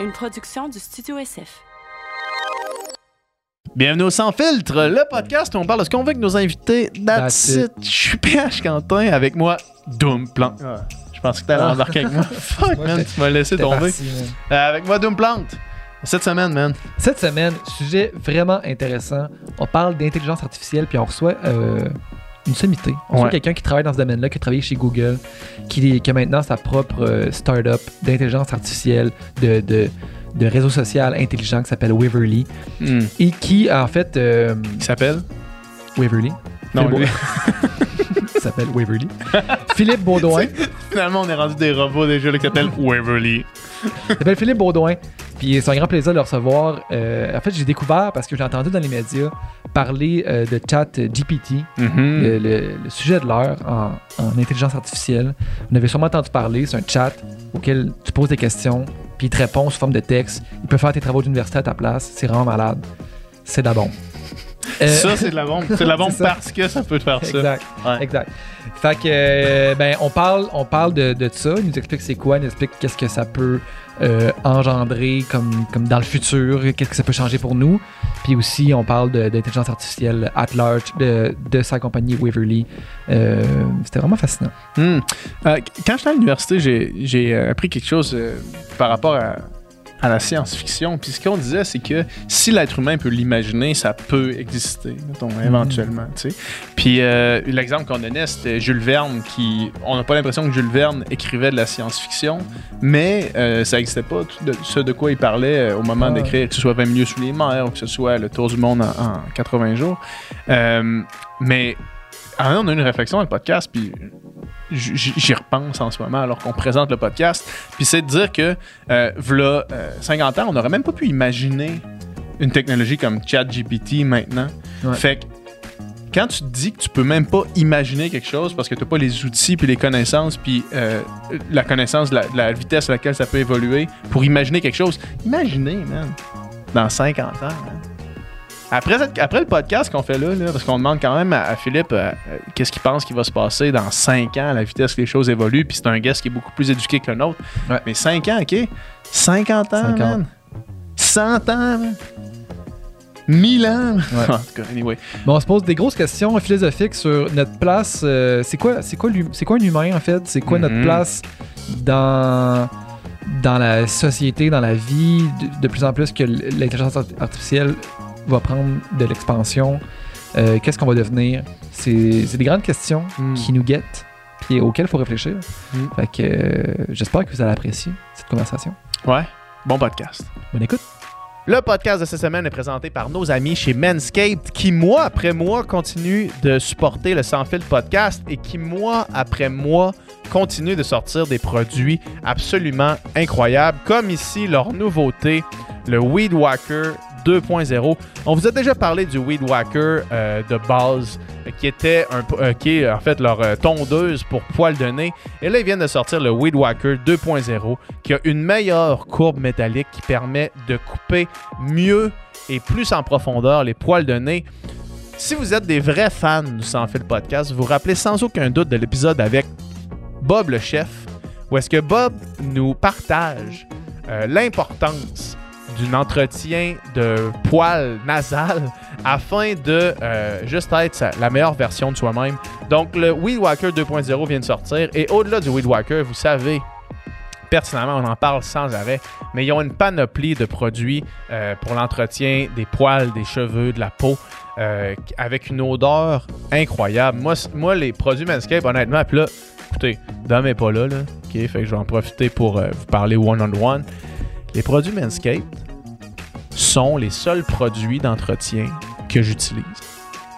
une production du Studio SF. Bienvenue au Sans Filtre, le podcast où on parle de ce qu'on veut avec nos invités. That's, That's it. Je suis PH Quentin avec moi, Doom Plante. Je pense que t'allais Ah. embarquer avec moi. Fuck, Moi, man, tu m'as laissé tomber. parti. Euh, avec moi, Doom Plante. Cette semaine, man. Cette semaine, sujet vraiment intéressant. On parle d'intelligence artificielle, puis on reçoit euh, une sommité. On Ouais. quelqu'un qui travaille dans ce domaine-là, qui a travaillé chez Google, qui, qui a maintenant sa propre euh, start-up d'intelligence artificielle, de, de, de réseau social intelligent qui s'appelle Waverly, Hmm. et qui, en fait, euh, Il s'appelle? Waverly, Non, Philippe lui. il s'appelle Waverly. Philippe Baudouin. Finalement, on est rendu des robots déjà qui s'appellent Waverly. Il s'appelle Philippe Baudouin. Puis c'est un grand plaisir de le recevoir. Euh, en fait, j'ai découvert parce que j'ai entendu dans les médias parler euh, de chat GPT, Mhm. le, le- le sujet de l'heure en, en intelligence artificielle. Vous en avez sûrement entendu parler. C'est un chat auquel tu poses des questions, puis il te répond sous forme de texte. Il peut faire tes travaux d'université à ta place. C'est vraiment malade. C'est bombe. Euh, Ça, c'est de la bombe. C'est de la bombe parce que ça peut te faire ça. Exact. Ouais. Exact. Fait que, euh, ben, on parle, on parle de, de ça. Il nous explique c'est quoi, il nous explique qu'est-ce que ça peut euh, engendrer comme, comme dans le futur, qu'est-ce que ça peut changer pour nous. Puis aussi, on parle d'intelligence artificielle at large, de, de sa compagnie Waverly. C'était vraiment fascinant. Hmm. Quand j'étais à l'université, j'ai, appris quelque chose par rapport à, à la science-fiction. Puis ce qu'on disait, c'est que si l'être humain peut l'imaginer, ça peut exister, mettons, éventuellement. tu sais. Puis euh, l'exemple qu'on donnait, c'était Jules Verne, qui. On n'a pas l'impression que Jules Verne écrivait de la science-fiction, mais euh, ça n'existait pas, tout de, ce de quoi il parlait euh, au moment Ah. d'écrire, que ce soit 20 milieux sous les mers, ou que ce soit Le Tour du monde en, en 80 jours. Euh, mais. ah, on a eu une réflexion dans le podcast, puis j'y repense en ce moment alors qu'on présente le podcast. Puis c'est de dire que, euh, euh, 50 ans, on n'aurait même pas pu imaginer une technologie comme ChatGPT maintenant. Ouais. Fait que quand tu te dis que tu peux même pas imaginer quelque chose parce que tu n'as pas les outils puis les connaissances puis euh, la connaissance de la, la vitesse à laquelle ça peut évoluer pour imaginer quelque chose, imaginez, man, dans 50 ans, man. Après, cette- après le podcast qu'on fait là, là, parce qu'on demande quand même à, à Philippe euh, euh, qu'est-ce qu'il pense qui va se passer dans 5 ans à la vitesse que les choses évoluent, puis c'est un guest qui est beaucoup plus éduqué que le nôtre. Ouais. Mais 5 ans, OK? 50 ans, 50. man? 100 ans, man? 1000 ans. Ouais. en tout cas, anyway. Bon, on se pose des grosses questions philosophiques sur notre place. euh, c'est quoi, c'est quoi, c'est quoi un humain en fait? C'est quoi notre Mhm. place dans dans la société, dans la vie, de, de plus en plus que l'intelligence art- artificielle va prendre de l'expansion. Euh, Qu'est-ce qu'on va devenir? C'est des grandes questions Mm. qui nous guettent, puis auxquelles il faut réfléchir. Mm. Fait que euh, j'espère que vous allez apprécier cette conversation. Ouais, bon podcast. Bonne écoute. Le podcast de cette semaine est présenté par nos amis chez Manscaped qui, mois après mois, continuent de supporter le Sans Fil podcast et qui, mois après mois, continuent de sortir des produits absolument incroyables, comme ici leur nouveauté, le Weed Whacker 2.0. On vous a déjà parlé du Weed Whacker euh, de base, euh, qui était un, euh, en fait leur tondeuse pour poils de nez. Et là, ils viennent de sortir le Weed Whacker 2.0, qui a une meilleure courbe métallique qui permet de couper mieux et plus en profondeur les poils de nez. Si vous êtes des vrais fans du Sans Fil Podcast, vous vous rappelez sans aucun doute de l'épisode avec Bob le chef, où est-ce que Bob nous partage l'importance d'un entretien de poils nasal afin de euh, juste être la meilleure version de soi-même. Donc, le Weed Whacker 2.0 vient de sortir et au-delà du Weed Whacker, vous savez, pertinemment, on en parle sans arrêt, mais ils ont une panoplie de produits euh, pour l'entretien des poils, des cheveux, de la peau, euh, avec une odeur incroyable. Moi, moi les produits Manscaped, honnêtement, puis là, écoutez, Dom est pas là, là, ok, fait que je vais en profiter pour vous parler one-on-one. Les produits Manscaped sont les seuls produits d'entretien que j'utilise.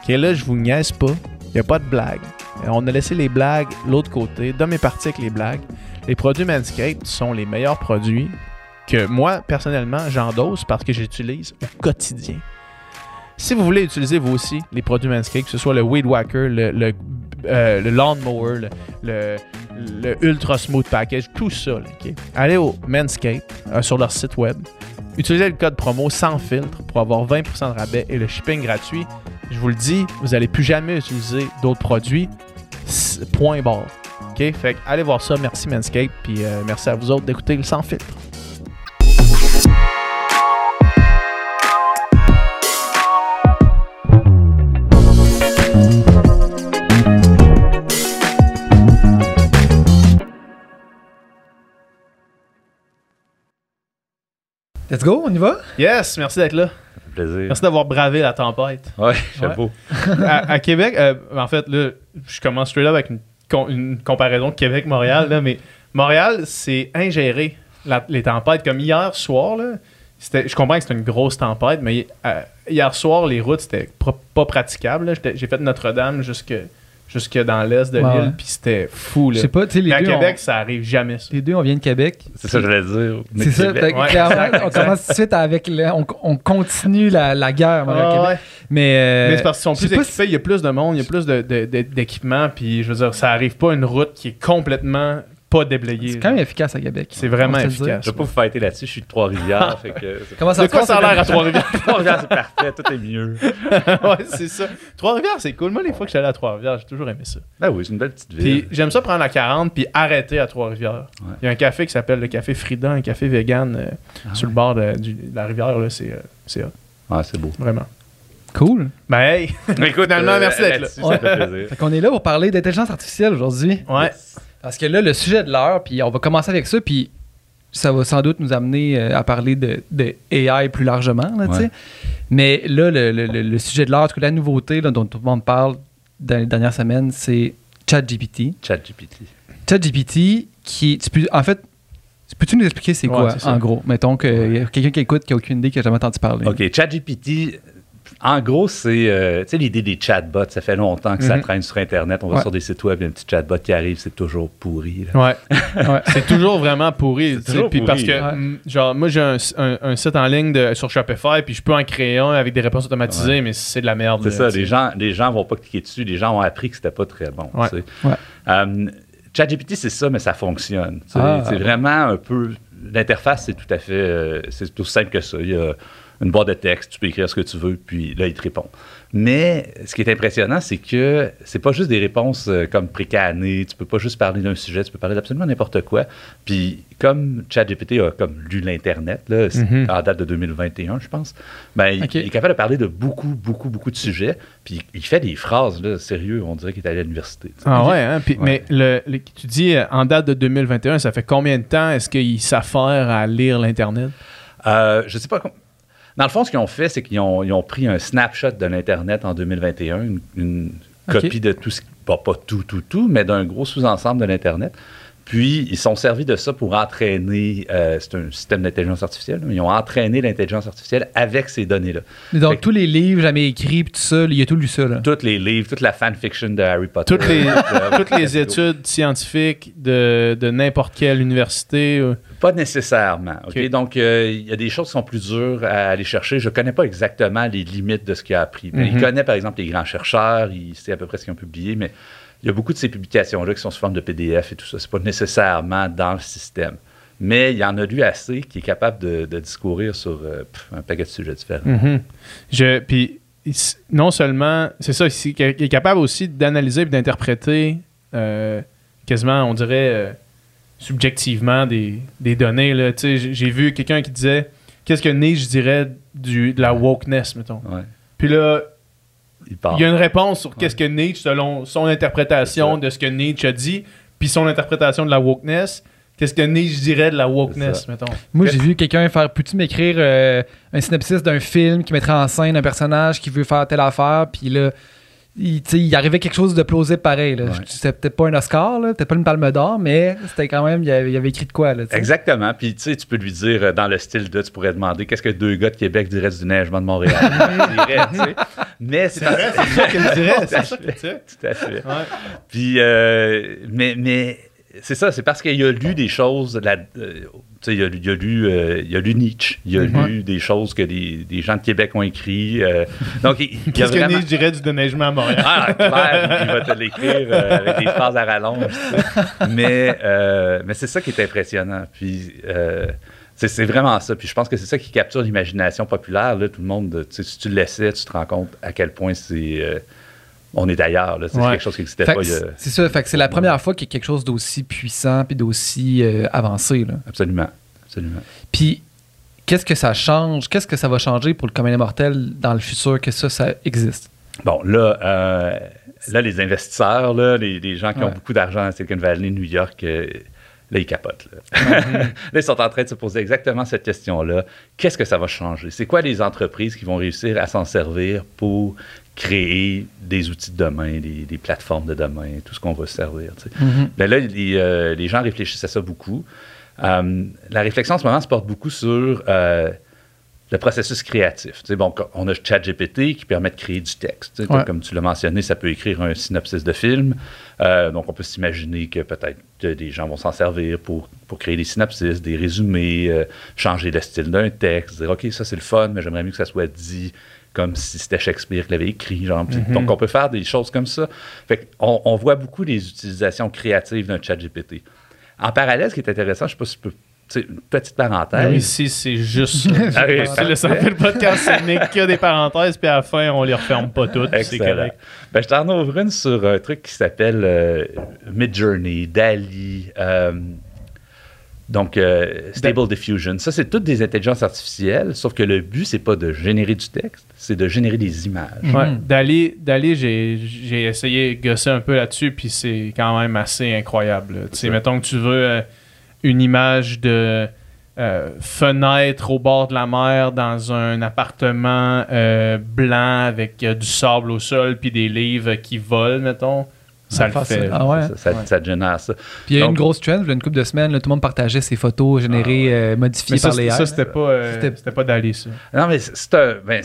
Ok, là, je vous niaise pas, il n'y a pas de blague. Euh, On a laissé les blagues l'autre côté. Dom est parti avec les blagues. Les produits Manscaped sont les meilleurs produits que moi, personnellement, j'endosse parce que j'utilise au quotidien. Si vous voulez utiliser vous aussi les produits Manscaped, que ce soit le Weed Whacker, le, euh, Lawnmower, le, Ultra Smooth Package, tout ça, allez au Manscaped euh, sur leur site web. Utilisez le code promo sans filtre pour avoir 20% de rabais et le shipping gratuit. Je vous le dis, vous n'allez plus jamais utiliser d'autres produits. Point barre. OK? Fait que allez voir ça. Merci Manscaped. Puis euh, merci à vous autres d'écouter le sans filtre. Let's go, on y va? Yes, merci d'être là. Plaisir. Merci d'avoir bravé la tempête. Ouais, chapeau. à, à Québec, euh, en fait, là, je commence straight up avec une, une comparaison de Québec-Montréal, là, mais Montréal, c'est ingéré, la- les tempêtes. Comme hier soir, là, c'était- je comprends que c'était une grosse tempête, mais euh, hier soir, les routes, c'était pro- pas praticable. J'ai fait Notre-Dame jusque, jusque dans l'est de Ouais, l'île, puis c'était fou. Je Là. sais pas, tu sais, les Mais à deux. Québec, on- ça arrive jamais. ça. Les deux, on vient de Québec. C'est ça que j'allais dire. Mais C'est ça, fait Ouais, clairement, exact, on commence tout de suite avec. le- on, on continue la, la guerre Montréal, Ah, Québec. ouais. Mais, euh, Mais c'est parce qu'ils sont je plus équipés, il y a plus de monde, il y a plus de- de- de- d'équipements, puis je veux dire, ça arrive pas une route qui est complètement pas déblayée. C'est quand même efficace à Québec. C'est vraiment efficace. Je vais pas vous fighter là-dessus, je suis de Trois-Rivières. fait que c'est- Comment ça De se quoi passe ça a l'air à Trois-Rivières? Trois-Rivières, c'est parfait, tout est mieux. ouais, c'est ça. Trois-Rivières, c'est cool. Moi, les fois que je suis allé à Trois-Rivières, j'ai toujours aimé ça. Ben oui, c'est une belle petite Puis ville. j'aime ça prendre la 40 puis arrêter à Trois-Rivières. Ouais. Il y a un café qui s'appelle le Café Frida, un café vegan euh, Ah sur le bord de, du- de la rivière. là, C'est euh, c'est hot, Ah, c'est beau. vraiment. Cool. Ben hey! Écoute, Finalement, merci d'être là. Ça fait plaisir. Fait qu'on est là pour parler d'intelligence artificielle aujourd'hui. Ouais. Parce que là, le sujet de l'heure, puis on va commencer avec ça, puis ça va sans doute nous amener euh, à parler de, de AI plus largement, là. Ouais. Mais là, le, le- le- le sujet de l'heure, la nouveauté là, dont tout le monde parle dans les dernières semaines, c'est ChatGPT. ChatGPT. ChatGPT, qui. Tu peux, en fait, peux-tu nous expliquer c'est Ouais, quoi, en gros? Mettons que y a quelqu'un qui écoute qui a aucune idée, qui a jamais entendu parler. OK, ChatGPT, en gros, c'est euh, tu sais, l'idée des chatbots. Ça fait longtemps que ça Mhm. traîne sur Internet. On va Ouais. sur des sites web, il y a un petit chatbot qui arrive, c'est toujours pourri. là. Ouais. Ouais. C'est toujours vraiment pourri. tu sais, toujours Puis parce que, Ouais. genre, moi, j'ai un, un- un site en ligne de, sur Shopify, puis je peux en créer un avec des réponses automatisées, mais c'est de la merde. C'est ça, les gens, les gens vont pas cliquer dessus. Les gens ont appris que c'était pas très bon. Ouais. tu sais. Ouais. Euh, ChatGPT, c'est ça, mais ça fonctionne. Ah. C'est vraiment un peu. L'interface, c'est tout à fait. euh, c'est aussi simple que ça. Il y a une boîte de texte, tu peux écrire ce que tu veux, puis là, il te répond. Mais ce qui est impressionnant, c'est que c'est pas juste des réponses euh, comme précanées. Tu peux pas juste parler d'un sujet, tu peux parler d'absolument n'importe quoi. Puis comme ChatGPT a comme lu l'Internet, là, Mhm. en date de 2021, je pense, ben, il- est capable de parler de beaucoup, beaucoup, beaucoup de sujets. Puis il fait des phrases, là, sérieux, on dirait qu'il est allé à l'université. Ah ouais, hein? Puis- Ouais. mais le, le- tu dis euh, en date de 2021, ça fait combien de temps est-ce qu'il s'affaire à lire l'Internet? Euh, je sais pas. Dans le fond, ce qu'ils ont fait, c'est qu'ils ont, ils ont pris un snapshot de l'Internet en 2021, une, copie de tout ce qui. Pas, pas tout, tout, tout, mais d'un gros sous-ensemble de l'Internet. Puis, ils sont servis de ça pour entraîner. euh, c'est un système d'intelligence artificielle. là, Ils ont entraîné l'intelligence artificielle avec ces données-là. Mais donc, Fait tous les livres jamais écrits, puis tout ça, il a tout lu ça, là. Tous les livres, toute la fanfiction de Harry Potter. Toutes les, de- toutes les études scientifiques de, de n'importe quelle université. euh, Pas nécessairement. Donc, euh, il y a des choses qui sont plus dures à aller chercher. Je ne connais pas exactement les limites de ce qu'il a appris. Mais Mhm. Il connaît, par exemple, les grands chercheurs. Il sait à peu près ce qu'ils ont publié. Mais il y a beaucoup de ces publications-là qui sont sous forme de PDF et tout ça. Ce n'est pas nécessairement dans le système. Mais il y en a lu assez qui est capable de, de discourir sur euh, un paquet de sujets différents. Mhm. Je, puis, non seulement, c'est ça, il est capable aussi d'analyser et d'interpréter euh, quasiment, on dirait, euh, subjectivement des, des données. J'ai j'ai vu quelqu'un qui disait qu'est-ce que Nietzsche dirait du, de la wokeness, mettons? Ouais. Puis là, Il parle. il y a une réponse sur qu'est-ce que Nietzsche, selon son interprétation de ce que Nietzsche a dit, puis son interprétation de la wokeness. Qu'est-ce que Nietzsche dirait de la wokeness, mettons? Moi, j'ai vu quelqu'un faire Peux-tu m'écrire euh, un synopsis d'un film qui mettrait en scène un personnage qui veut faire telle affaire, puis là, il, arrivait quelque chose de plausible pareil. Ouais. C'était peut-être pas un Oscar, là, peut-être pas une palme d'or, mais c'était quand même, il avait, il avait écrit de quoi. Là. Exactement. Puis, tu sais, tu peux lui dire euh, dans le style de, tu pourrais demander qu'est-ce que deux gars de Québec diraient du déneigement de Montréal? Dirait. Mais c'est ça qu'il dirait, Tout à c'est ça. Tout à fait. Ouais. Puis, euh, mais, mais c'est ça, c'est parce qu'il a lu des choses. la- euh, il, a, lu- il a lu, euh, il a lu Nietzsche, il a Mhm. lu des choses que des, des gens de Québec ont écrit. euh, donc, il, il a Qu'est-ce que. Nietzsche dirait du déneigement à Montréal? Ah, clair, il va te l'écrire euh, avec des phrases à rallonge. Mais, mais c'est ça qui est impressionnant. Puis, c'est vraiment ça. Puis je pense que c'est ça qui capture l'imagination populaire. Là, tout le monde, si tu le laissais, tu te rends compte à quel point c'est. On est ailleurs. C'est Ouais. quelque chose qui n'existait pas c'est- ça, fait que c'est la première fois qu'il y a quelque chose d'aussi puissant puis d'aussi euh, avancé. Là. Absolument. Absolument. Puis, qu'est-ce que ça change? Qu'est-ce que ça va changer pour le commun des mortels dans le futur que ça, ça existe? Bon, là, euh, là les investisseurs, là, les, les gens qui ont beaucoup d'argent à Silicon Valley, New York, euh, Là, ils capotent. Là. là, ils sont en train de se poser exactement cette question-là. Qu'est-ce que ça va changer? C'est quoi les entreprises qui vont réussir à s'en servir pour créer des outils de demain, des, des plateformes de demain, tout ce qu'on va servir? tu sais? Ben là, les, euh, les gens réfléchissent à ça beaucoup. Euh, la réflexion en ce moment se porte beaucoup sur euh, le processus créatif. Tu sais, bon, on a ChatGPT qui permet de créer du texte. Tu sais, Ouais. Comme tu l'as mentionné, ça peut écrire un synopsis de film. Euh, donc, on peut s'imaginer que peut-être des gens vont s'en servir pour, pour créer des synopsis, des résumés, euh, changer le style d'un texte, dire OK, ça c'est le fun, mais j'aimerais mieux que ça soit dit comme si c'était Shakespeare qui l'avait écrit. Genre. Puis, Donc, on peut faire des choses comme ça. Fait on, on voit beaucoup les utilisations créatives d'un ChatGPT. En parallèle, ce qui est intéressant, je ne sais pas si tu peux. Une petite parenthèse. Ici, c'est juste ça. Ah C'est le fil podcast, ce n'est que des parenthèses, puis à la fin, on les referme pas toutes. C'est correct. Ben, je t'en ouvre une sur un truc qui s'appelle euh, Midjourney, DALI, euh, donc euh, Stable Diffusion. Ça, c'est toutes des intelligences artificielles, sauf que le but, c'est pas de générer du texte, c'est de générer des images. Mhm. Dali, Dali, j'ai j'ai essayé de gosser un peu là-dessus, puis c'est quand même assez incroyable. Tu sais, mettons que tu veux euh, une image de euh, fenêtre au bord de la mer dans un appartement blanc avec du sable au sol, puis des livres qui volent, mettons. Ça Ah, le fait. Ah ouais? Ça, ça- ça génère ça. Puis il y a eu une grosse trend, il y a une couple de semaines, là, tout le monde partageait ses photos générées, euh, modifiées Mais ça, par les ça, c'était pas, euh, C'était- pas Dali, ça. Non, mais c'est- ben,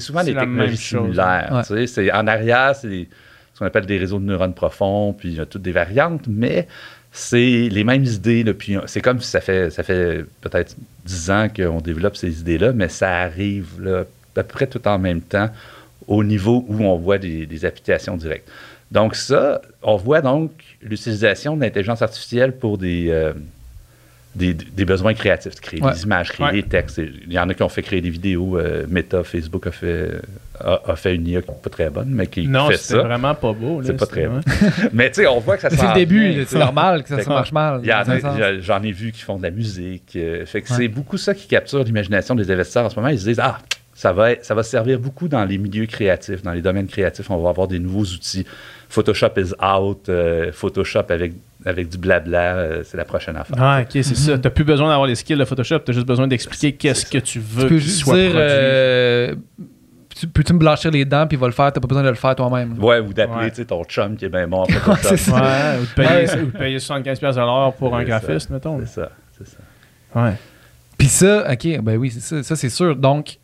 souvent des technologies chose. similaires. Ouais. tu sais. C'est- En arrière, c'est ce qu'on appelle des réseaux de neurones profonds, puis il y a toutes des variantes, mais c'est les mêmes idées. c'est comme si ça fait, ça fait peut-être 10 ans qu'on développe ces idées-là, mais ça arrive là, à peu près tout en même temps au niveau où on voit des, des applications directes. Donc ça, on voit donc l'utilisation de l'intelligence artificielle pour des, euh, des, des besoins créatifs, créer Ouais. des images, créer Ouais. des textes. Il y en a qui ont fait créer des vidéos. euh, Meta, Facebook a fait, a, a fait une IA qui n'est pas très bonne, mais qui, Non, fait ça. vraiment pas beau. C'est pas très ouais. Mais tu sais, on voit que ça C'est le début, c'est normal que ça, ça marche mal. J'en ai vu qui font de la musique. euh, fait que Ouais. c'est beaucoup ça qui capture l'imagination des investisseurs en ce moment. Ils se disent Ah, ça va, ça va servir beaucoup dans les milieux créatifs, dans les domaines créatifs. On va avoir des nouveaux outils. Photoshop is out. euh, Photoshop avec, avec du blabla, euh, c'est la prochaine affaire. Ah, ok, c'est ça. T'as plus besoin d'avoir les skills de Photoshop, t'as juste besoin d'expliquer qu'est-ce que tu veux Tu peux juste soit dire, produit. euh, tu- peux-tu me blanchir les dents, puis il va le faire, t'as pas besoin de le faire toi-même. Ouais, ou d'appeler Ouais. tu sais, ton chum qui est bien bon en Photoshop. c'est ça. Ouais, ou de payer, ou de payer 75$ piastres à l'heure pour un ça. graphiste, mettons. C'est ça, c'est ça. Ouais. Puis ça, ok, ben oui, c'est ça, ça c'est sûr. Donc,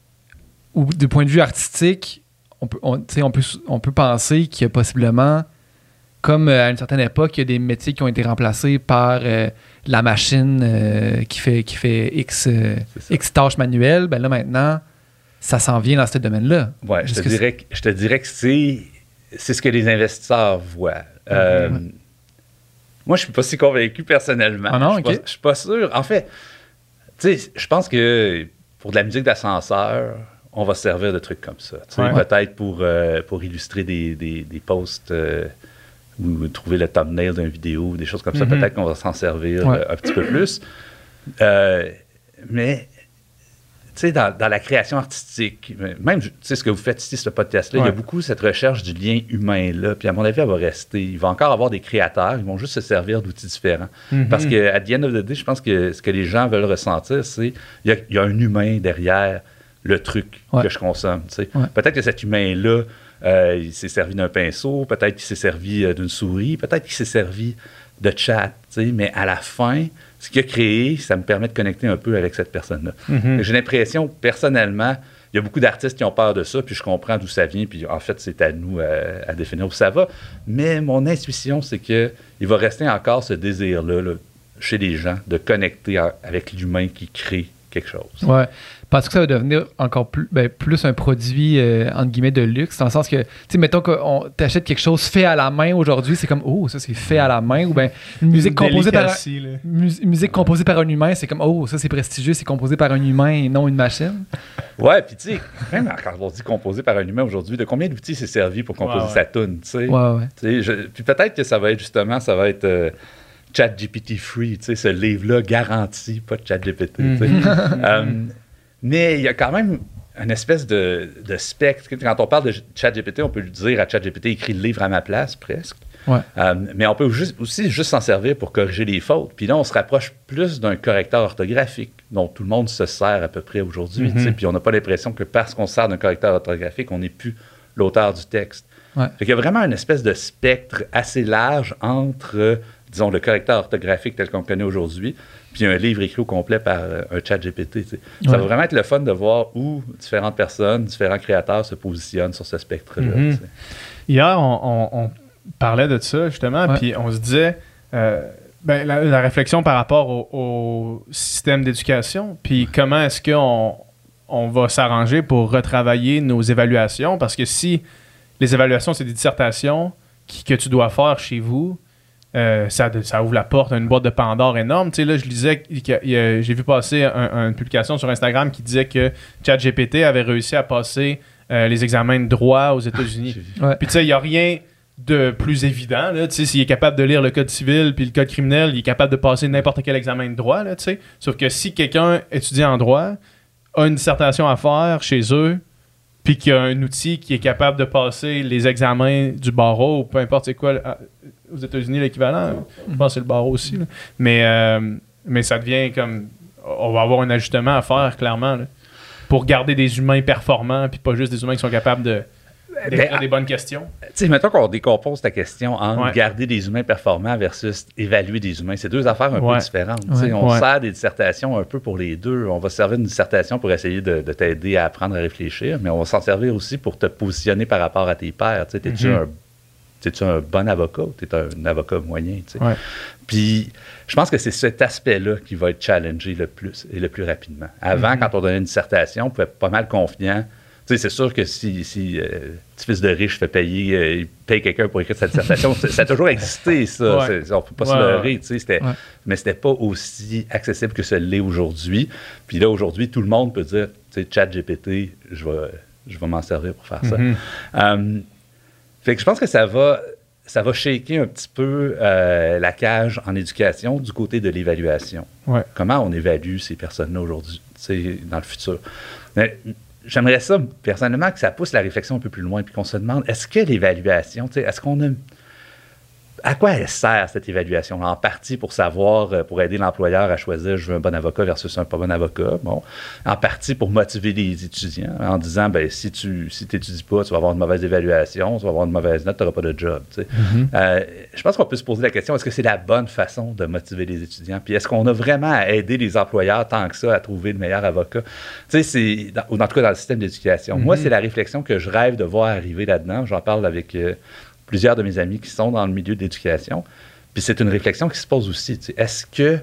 ou, du point de vue artistique, on peut, on, peut, on peut penser qu'il y a possiblement, comme euh, à une certaine époque, il y a des métiers qui ont été remplacés par euh, la machine euh, qui, fait, qui fait X. X tâches manuelles. Ben là, maintenant, ça s'en vient dans ce domaine-là. Ouais, je te, dirais que, je te dirais que c'est, c'est ce que les investisseurs voient. Euh. Moi, je suis pas si convaincu personnellement. Ah non, je, suis pas, je suis pas sûr. En fait, tu sais, je pense que pour de la musique d'ascenseur, on va se servir de trucs comme ça. Ouais. Peut-être pour, euh, pour illustrer des, des, des posts euh, ou trouver le thumbnail d'une vidéo, des choses comme ça. Mhm. Peut-être qu'on va s'en servir Ouais. euh, un petit peu plus. Euh, mais tu sais, dans, dans la création artistique, même, tu sais, ce que vous faites ici, ce podcast-là, il y a beaucoup cette recherche du lien humain-là. Puis, à mon avis, elle va rester. Il va encore avoir des créateurs, ils vont juste se servir d'outils différents. Mhm. Parce que, à the end of the day, je pense que ce que les gens veulent ressentir, c'est il y a, il y a un humain derrière le truc Ouais. que je consomme. Ouais. Peut-être que cet humain-là, euh, il s'est servi d'un pinceau, peut-être qu'il s'est servi euh, d'une souris, peut-être qu'il s'est servi de chat. Mais à la fin, ce qu'il a créé, ça me permet de connecter un peu avec cette personne-là. Mhm. J'ai l'impression, personnellement, il y a beaucoup d'artistes qui ont peur de ça, puis je comprends d'où ça vient, puis en fait, c'est à nous euh, à définir où ça va. Mais mon intuition, c'est que il va rester encore ce désir-là là, chez les gens de connecter avec l'humain qui crée quelque chose. Ouais. Parce que ça va devenir encore plus, ben, plus un produit, euh, entre guillemets, de luxe, dans le sens que, tu sais, mettons qu'on t'achète quelque chose fait à la main aujourd'hui, c'est comme, oh, ça c'est fait à la main, ou bien une musique composée par, un- mus- musique composée par un humain, c'est comme, oh, ça c'est prestigieux, c'est composé par un humain et non une machine. Ouais, puis tu sais, même quand on dit composé par un humain aujourd'hui, de combien d'outils s'est servi pour composer Ouais, ouais. sa tune, tu sais? Ouais, ouais. Tu sais, je- puis peut-être que ça va être justement, ça va être euh, ChatGPT free, tu sais, ce livre-là garanti, pas de ChatGPT. tu sais. Euh, mais il y a quand même une espèce de, de spectre. Quand on parle de ChatGPT, on peut lui dire à ChatGPT écris le livre à ma place, presque. Ouais. Euh, mais on peut juste- aussi juste s'en servir pour corriger les fautes. Puis là, on se rapproche plus d'un correcteur orthographique dont tout le monde se sert à peu près aujourd'hui. Sais. Puis on n'a pas l'impression que parce qu'on se sert d'un correcteur orthographique, on n'est plus l'auteur du texte. Ouais. Fait qu'il y a vraiment une espèce de spectre assez large entre, disons, le correcteur orthographique tel qu'on le connaît aujourd'hui, puis un livre écrit au complet par euh, un chat GPT. Ça Ouais. va vraiment être le fun de voir où différentes personnes, différents créateurs se positionnent sur ce spectre-là. Mhm. Hier, on, on- on parlait de ça, justement, Ouais. puis on se disait, euh, ben, la, la réflexion par rapport au, au système d'éducation, puis comment est-ce qu'on on va s'arranger pour retravailler nos évaluations, parce que si les évaluations, c'est des dissertations qui- que tu dois faire chez vous, euh, ça, ça ouvre la porte à une boîte de Pandore énorme. Tu sais, là, je lisais, j'ai vu passer un- une publication sur Instagram qui disait que ChatGPT avait réussi à passer euh, les examens de droit aux États-Unis. Ouais. Puis tu sais, il n'y a rien de plus évident. Là, tu sais, s'il est capable de lire le code civil puis le code criminel, il est capable de passer n'importe quel examen de droit. Là, tu sais. Sauf que si quelqu'un étudie en droit, a une dissertation à faire chez eux, puis qu'il y a un outil qui est capable de passer les examens du barreau, ou peu importe c'est quoi, là, aux États-Unis l'équivalent, je pense que c'est le barreau aussi. là. Mais, euh, mais ça devient comme... On va avoir un ajustement à faire, clairement, là, pour garder des humains performants, puis pas juste des humains qui sont capables de... d'écrire Ben, des bonnes questions. Tu sais, mettons qu'on décompose ta question en Ouais. garder des humains performants versus évaluer des humains. C'est deux affaires un Ouais. peu différentes. Ouais. On sert des dissertations un peu pour les deux. On va se servir d'une dissertation pour essayer de, de t'aider à apprendre à réfléchir, mais on va s'en servir aussi pour te positionner par rapport à tes pairs. Tu T'es-tu Mhm. un, t'es-tu un bon avocat ou t'es un avocat moyen? Ouais. Puis, je pense que c'est cet aspect-là qui va être challengé le plus et le plus rapidement. Avant, Mhm. quand on donnait une dissertation, on pouvait être pas mal confiant. C'est sûr que si, si euh, petit fils de riche fait payer, euh, il paye quelqu'un pour écrire sa dissertation, ça, a toujours existé, ça. Ouais. On ne peut pas se leurrer, ouais. tu sais, c'était- mais c'était pas aussi accessible que ce l'est aujourd'hui. Puis là, aujourd'hui, tout le monde peut dire, tu sais, chat GPT, je vais, je vais m'en servir pour faire ça. Mhm. Fait que je pense que ça va, ça va shaker un petit peu euh, la cage en éducation du côté de l'évaluation. Ouais. Comment on évalue ces personnes-là aujourd'hui, dans le futur? Mais j'aimerais ça, personnellement, que ça pousse la réflexion un peu plus loin, puis qu'on se demande, est-ce que l'évaluation, est-ce qu'on a... À quoi elle sert cette évaluation En partie pour savoir, euh, pour aider l'employeur à choisir je veux un bon avocat versus un pas bon avocat. Bon, en partie pour motiver les étudiants en disant ben si tu si t'étudies pas, tu vas avoir une mauvaise évaluation, tu vas avoir une mauvaise note, tu n'auras pas de job. tu sais. Euh, je pense qu'on peut se poser la question est-ce que c'est la bonne façon de motiver les étudiants? Puis est-ce qu'on a vraiment à aider les employeurs tant que ça à trouver le meilleur avocat? Tu sais, c'est dans, ou en tout cas dans le système d'éducation. Moi, c'est la réflexion que je rêve de voir arriver là-dedans. J'en parle avec euh, plusieurs de mes amis qui sont dans le milieu de l'éducation. Puis c'est une réflexion qui se pose aussi. tu sais. Est-ce que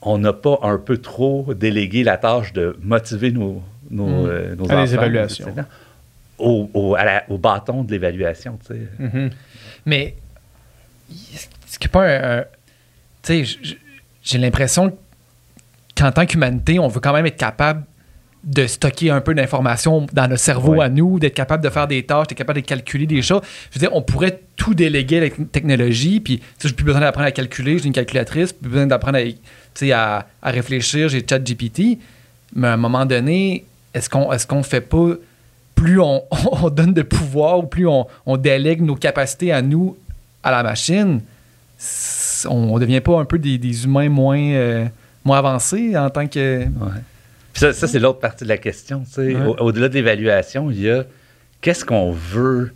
on n'a pas un peu trop délégué la tâche de motiver nos, nos, Mm. euh, nos À les enfants, évaluations. au, au- à la- au bâton de l'évaluation? tu sais? Mhm. Mais qu'il n'y a pas un. un- tu sais, j'ai l'impression qu'en tant qu'humanité, on veut quand même être capable de stocker un peu d'informations dans notre cerveau Ouais. à nous, d'être capable de faire des tâches, d'être capable de calculer des choses. Je veux dire, on pourrait tout déléguer à la technologie, puis j'ai plus besoin d'apprendre à calculer, j'ai une calculatrice, plus besoin d'apprendre à, à, à réfléchir, j'ai ChatGPT. Mais à un moment donné, est-ce qu'on est qu'on fait pas plus on, on donne de pouvoir ou plus on, on délègue nos capacités à nous à la machine, on ne devient pas un peu des, des humains moins, euh, moins avancés en tant que. Ouais. Ça, ça, c'est l'autre partie de la question. Ouais. Au- Au-delà de l'évaluation, il y a qu'est-ce qu'on veut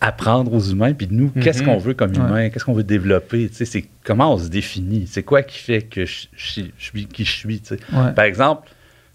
apprendre aux humains, puis nous, qu'est-ce Mhm. qu'on veut comme Ouais. humain, qu'est-ce qu'on veut développer, c'est comment on se définit, c'est quoi qui fait que je, je- je suis qui je suis. Ouais. Par exemple,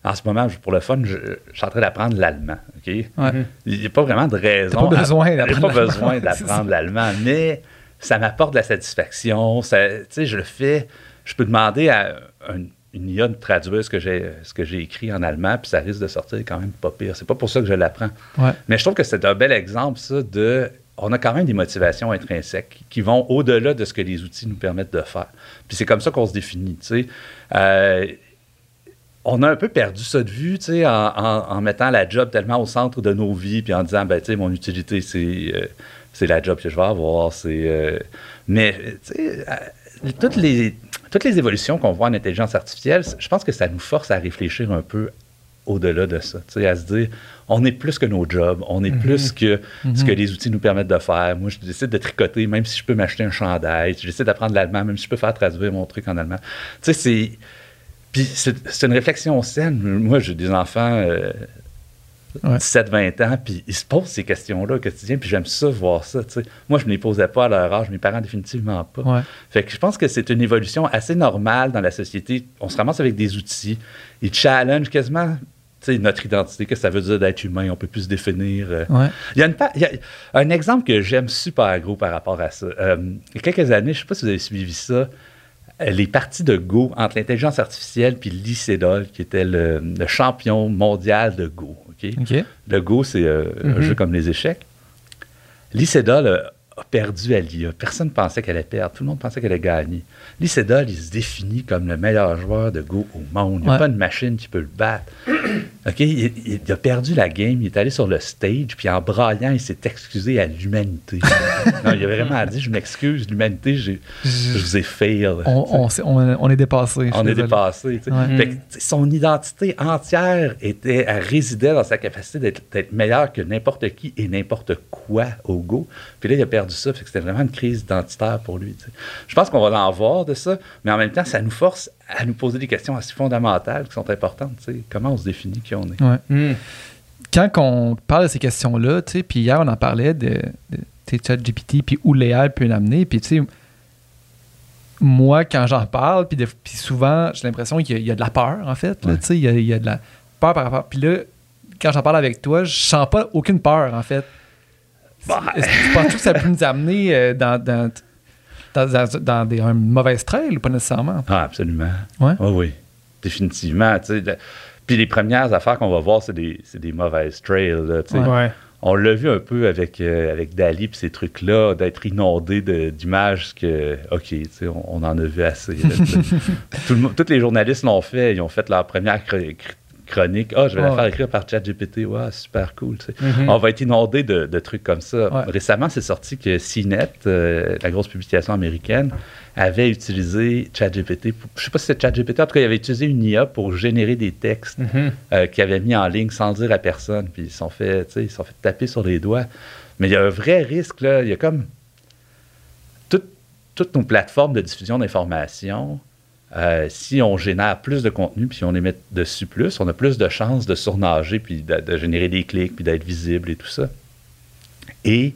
en ce moment, pour le fun, je, je suis en train d'apprendre l'allemand. ok? Ouais. Il n'y a pas vraiment de raison. Pas besoin d'apprendre pas besoin d'apprendre l'allemand, mais ça m'apporte de la satisfaction. Ça, je le fais. Je peux demander à un- une IA de traduire ce que j'ai ce que j'ai écrit en allemand, puis ça risque de sortir quand même pas pire. C'est pas pour ça que je l'apprends. Ouais. Mais je trouve que c'est un bel exemple, ça, de. On a quand même des motivations intrinsèques qui vont au-delà de ce que les outils nous permettent de faire. Puis c'est comme ça qu'on se définit, tu sais. Euh, on a un peu perdu ça de vue, tu sais, en, en- en mettant la job tellement au centre de nos vies, puis en disant, ben, tu sais, mon utilité, c'est euh, c'est la job que je vais avoir, c'est... euh, mais, tu sais, toutes les, toutes les évolutions qu'on voit en intelligence artificielle, je pense que ça nous force à réfléchir un peu au-delà de ça. Tu sais, à se dire, on est plus que nos jobs, on est Mhm. plus que ce que Mhm. les outils nous permettent de faire. Moi, je décide de tricoter, même si je peux m'acheter un chandail. Je décide d'apprendre l'allemand, même si je peux faire traduire mon truc en allemand. Tu sais, c'est. Puis c'est c'est une réflexion saine. Moi, j'ai des enfants. euh, Ouais. 17-20 ans, puis ils se posent ces questions-là au quotidien, puis j'aime ça, voir ça. Moi, je ne les posais pas à leur âge, mes parents, définitivement pas. Ouais. Fait que je pense que c'est une évolution assez normale dans la société. On se ramasse avec des outils. Ils challenge quasiment notre identité, que ça veut dire d'être humain. On peut plus se définir. euh. Ouais. Il y a, une pa- il y a un exemple que j'aime super gros par rapport à ça. Euh, il y a quelques années, je ne sais pas si vous avez suivi ça, les parties de Go entre l'intelligence artificielle puis Lee Sedol, qui était le, le champion mondial de Go. Le Go, c'est euh, un Mhm. jeu comme les échecs. Lee Sedol a, a perdu à l'IA. Personne ne pensait qu'elle allait perdre. Tout le monde pensait qu'elle allait gagner. Lee Sedol, il se définit comme le meilleur joueur de Go au monde. Il n'y a Ouais. pas une machine qui peut le battre. OK? Il, il- il a perdu la game. Il est allé sur le stage, puis en braillant, il s'est excusé à l'humanité. non, il a vraiment dit Je m'excuse, l'humanité, je vous ai fail. On, on, on, est dépassé. On est dépassé. Ouais. Fait que, son identité entière était, elle résidait dans sa capacité d'être, d'être meilleur que n'importe qui et n'importe quoi au Go. Puis là, il a perdu ça. Fait que c'était vraiment une crise identitaire pour lui. Je pense qu'on va en voir de ça, mais en même temps, ça nous force à nous poser des questions assez fondamentales qui sont importantes. tu sais. Comment on se définit qui on est? Ouais. Hmm. quand on parle de ces questions-là, tu sais, puis hier, on en parlait de, ChatGPT, puis où l'AI peut l'amener, puis tu sais, moi, quand j'en parle, puis souvent, j'ai l'impression qu'il y, a- il y a de la peur, en fait, là, Ouais. tu sais, il y a, il y a de la peur par rapport... Puis là, quand j'en parle avec toi, je sens pas aucune peur, en fait. Bah, Est-ce que tu penses que ça peut nous amener euh, dans, dans, dans, des, un mauvais trail ou pas nécessairement? Ah, absolument. Ouais. Oui, oui. Définitivement. tu sais. Le- Puis les premières affaires qu'on va voir, c'est des, des mauvaises trails. là, tu sais. Ouais. Ouais. On l'a vu un peu avec, euh, avec Dali et ces trucs-là, d'être inondé d'images que, OK, tu sais, on, on en a vu assez. là. Tout le tous les journalistes l'ont fait. Ils ont fait leur première chr- chronique. Ah, je vais la faire écrire par ChatGPT. Ouais, super cool. tu sais. Mhm. On va être inondé de, de trucs comme ça. Ouais. Récemment, c'est sorti que CNET, euh, la grosse publication américaine, avait utilisé ChatGPT. pour- Je ne sais pas si c'est ChatGPT, en tout cas, il avait utilisé une IA pour générer des textes Mhm. euh, qu'ils avaient mis en ligne sans dire à personne. Puis ils se sont fait, tu sais, ils se sont fait taper sur les doigts. Mais il y a un vrai risque, là. Il y a comme. tout- toutes nos plateformes de diffusion d'informations, euh, si on génère plus de contenu, puis on les met dessus plus, on a plus de chances de surnager, puis de, de générer des clics, puis d'être visible et tout ça. Et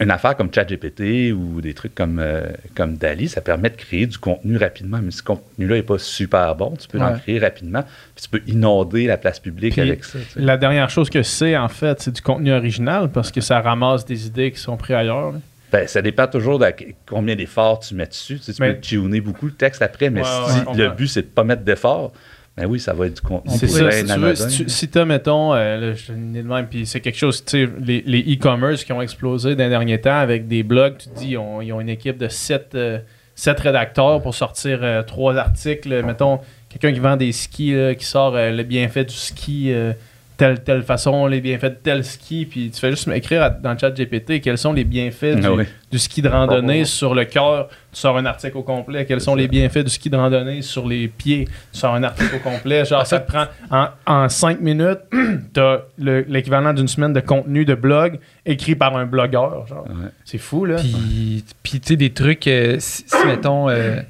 une affaire comme ChatGPT ou des trucs comme, euh, comme DALI, ça permet de créer du contenu rapidement. Mais si ce contenu-là n'est pas super bon, tu peux Ouais. créer rapidement, puis tu peux inonder la place publique Puis, avec ça. tu sais. La dernière chose que c'est, en fait, c'est du contenu original parce que ça ramasse des idées qui sont prises ailleurs. là. Ben, ça dépend toujours de combien d'efforts tu mets dessus. Tu, sais, tu Mais- peux tuner beaucoup le texte après, mais Ouais, si ouais, le but, c'est de ne pas mettre d'efforts, ben oui, ça va être du contenu. C'est ça, bien si tu veux, anodin. si tu si t'as, mettons, euh, là, je te le dis de même, puis c'est quelque chose, tu sais, les, les e-commerce qui ont explosé dans les derniers temps avec des blogs, tu te dis, ils ont, ils ont une équipe de sept, euh, sept rédacteurs pour sortir euh, trois articles, mettons, quelqu'un qui vend des skis, là, qui sort euh, le bienfait du ski, euh, telle, telle façon, les bienfaits de tel ski, puis tu fais juste écrire à- dans le chat GPT quels sont les bienfaits du, Ah oui. du ski de randonnée sur le cœur, tu sors un article au complet. Quels sont ça. les bienfaits du ski de randonnée sur les pieds, tu sors un article au complet. Genre, ça te prend en, en cinq minutes, t'as le- l'équivalent d'une semaine de contenu de blog écrit par un blogueur. Genre. Ouais. C'est fou, là. Puis, puis tu sais, des trucs, euh, si, si, mettons, euh,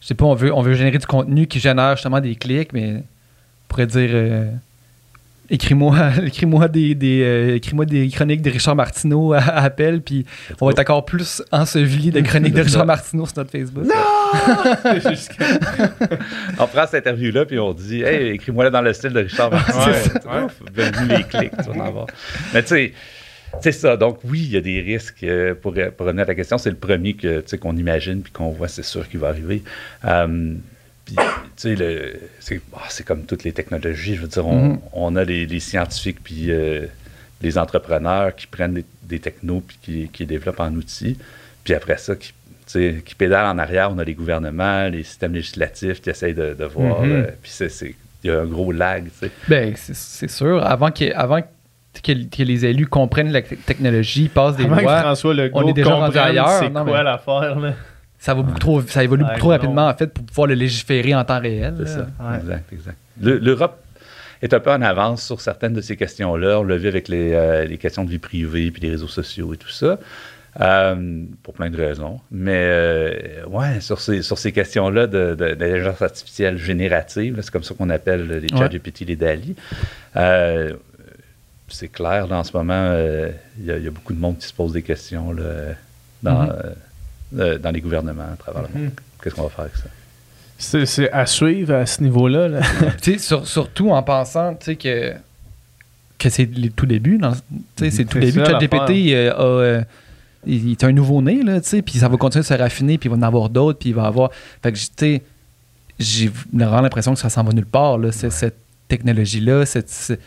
je sais pas, on veut, on veut générer du contenu qui génère justement des clics, mais on pourrait dire, euh, écris-moi écris-moi des, des, euh, écris-moi des chroniques de Richard Martineau à, à appel, puis on va être encore plus enseveli de chroniques de Richard Martineau sur notre Facebook. Que- On prend cette interview-là, puis on dit Hey, écris-moi dans le style de Richard Martin. Ouais, ouais. Bienvenue les clics, tu vas en avoir. Mais tu sais, c'est ça. Donc, oui, il y a des risques. euh, pour, pour revenir à ta question, c'est le premier que, qu'on imagine puis qu'on voit, c'est sûr qu'il va arriver. Euh, puis, tu sais, le- c'est c'est comme toutes les technologies. Je veux dire, on, Mhm. on a les, les scientifiques puis euh, les entrepreneurs qui prennent des, des technos puis qui, développent en outils. Puis après ça, qui, qui pédalent en arrière, on a les gouvernements, les systèmes législatifs qui essayent de, de voir. Mhm. euh, puis c'est- c'est- il y a un gros lag, tu sais. Ben, c'est, c'est sûr. Avant, que, avant que, que les élus comprennent la te- technologie, passent des Avant que lois, François Legault on est déjà rendu comprenne ailleurs, c'est non, quoi mais- l'affaire, là. Ça va beaucoup trop, ça évolue Ouais, beaucoup trop non. rapidement, en fait, pour pouvoir le légiférer en temps réel. C'est là. ça. Ouais. Exact, exact. Le- L'Europe est un peu en avance sur certaines de ces questions-là. On l'a vu avec les, euh, les questions de vie privée, puis les réseaux sociaux et tout ça. Euh, pour plein de raisons. Mais euh, ouais, sur ces, sur ces questions-là de, de- d'intelligence artificielle générative, c'est comme ça qu'on appelle les Ouais. ChatGPT, les DALI. euh, c'est clair, là, en ce moment, euh, il y, a- il y a beaucoup de monde qui se pose des questions là, dans, Mhm. euh, euh, dans les gouvernements à travers le monde. Mhm. Qu'est-ce qu'on va faire avec ça? C'est, à suivre à ce niveau-là. là. Sur- surtout en pensant, que, que c'est le tout début. c'est le tout début. ChatGPT euh, a, euh, il il est un nouveau-né, puis ça va continuer de se raffiner, puis il va en avoir d'autres, puis il va avoir... Fait que, j'ai vraiment l'impression que ça s'en va nulle part, là, cette technologie-là, cette...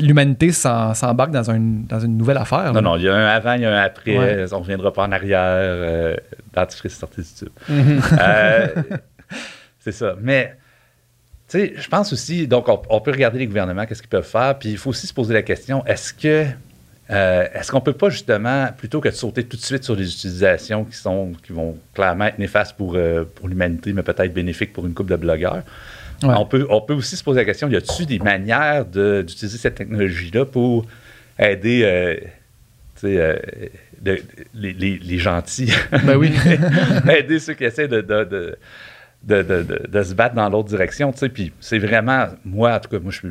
L'humanité s'embarque dans, un, dans une nouvelle affaire. Non, là. non, il y a un avant, il y a un après. Ouais. On ne reviendra pas en arrière. Euh, dentifrice sorti du tube. Mhm. Euh, c'est ça. Mais, tu sais, je pense aussi, donc, on, on peut regarder les gouvernements, qu'est-ce qu'ils peuvent faire, puis il faut aussi se poser la question, est-ce que, euh, est-ce qu'on peut pas justement, plutôt que de sauter tout de suite sur des utilisations qui sont, qui vont clairement être néfastes pour, euh, pour l'humanité, mais peut-être bénéfiques pour une couple de blogueurs, Ouais. on, peut, on peut aussi se poser la question, y a-t-il des manières de- d'utiliser cette technologie-là pour aider, euh, euh, de- les, les- les gentils? Ben oui. aider ceux qui essaient de, de, de, de, de- de- de se battre dans l'autre direction. Puis c'est vraiment, moi, en tout cas, moi, je suis,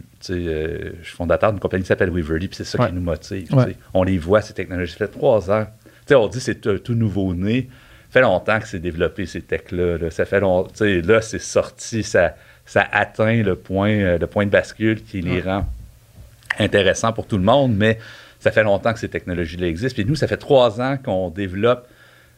euh, je suis fondateur d'une compagnie qui s'appelle Weverly, puis c'est ça Ouais. qui nous motive. Ouais. On les voit, ces technologies. Ça fait trois ans. On dit que c'est un tout nouveau-né. Ça fait longtemps que c'est développé, ces techs-là. là. Ça fait longtemps. Là, c'est sorti, ça, ça atteint le point, euh, le point de bascule qui les rend intéressants pour tout le monde, mais ça fait longtemps que ces technologies-là existent. Puis nous, ça fait trois ans qu'on développe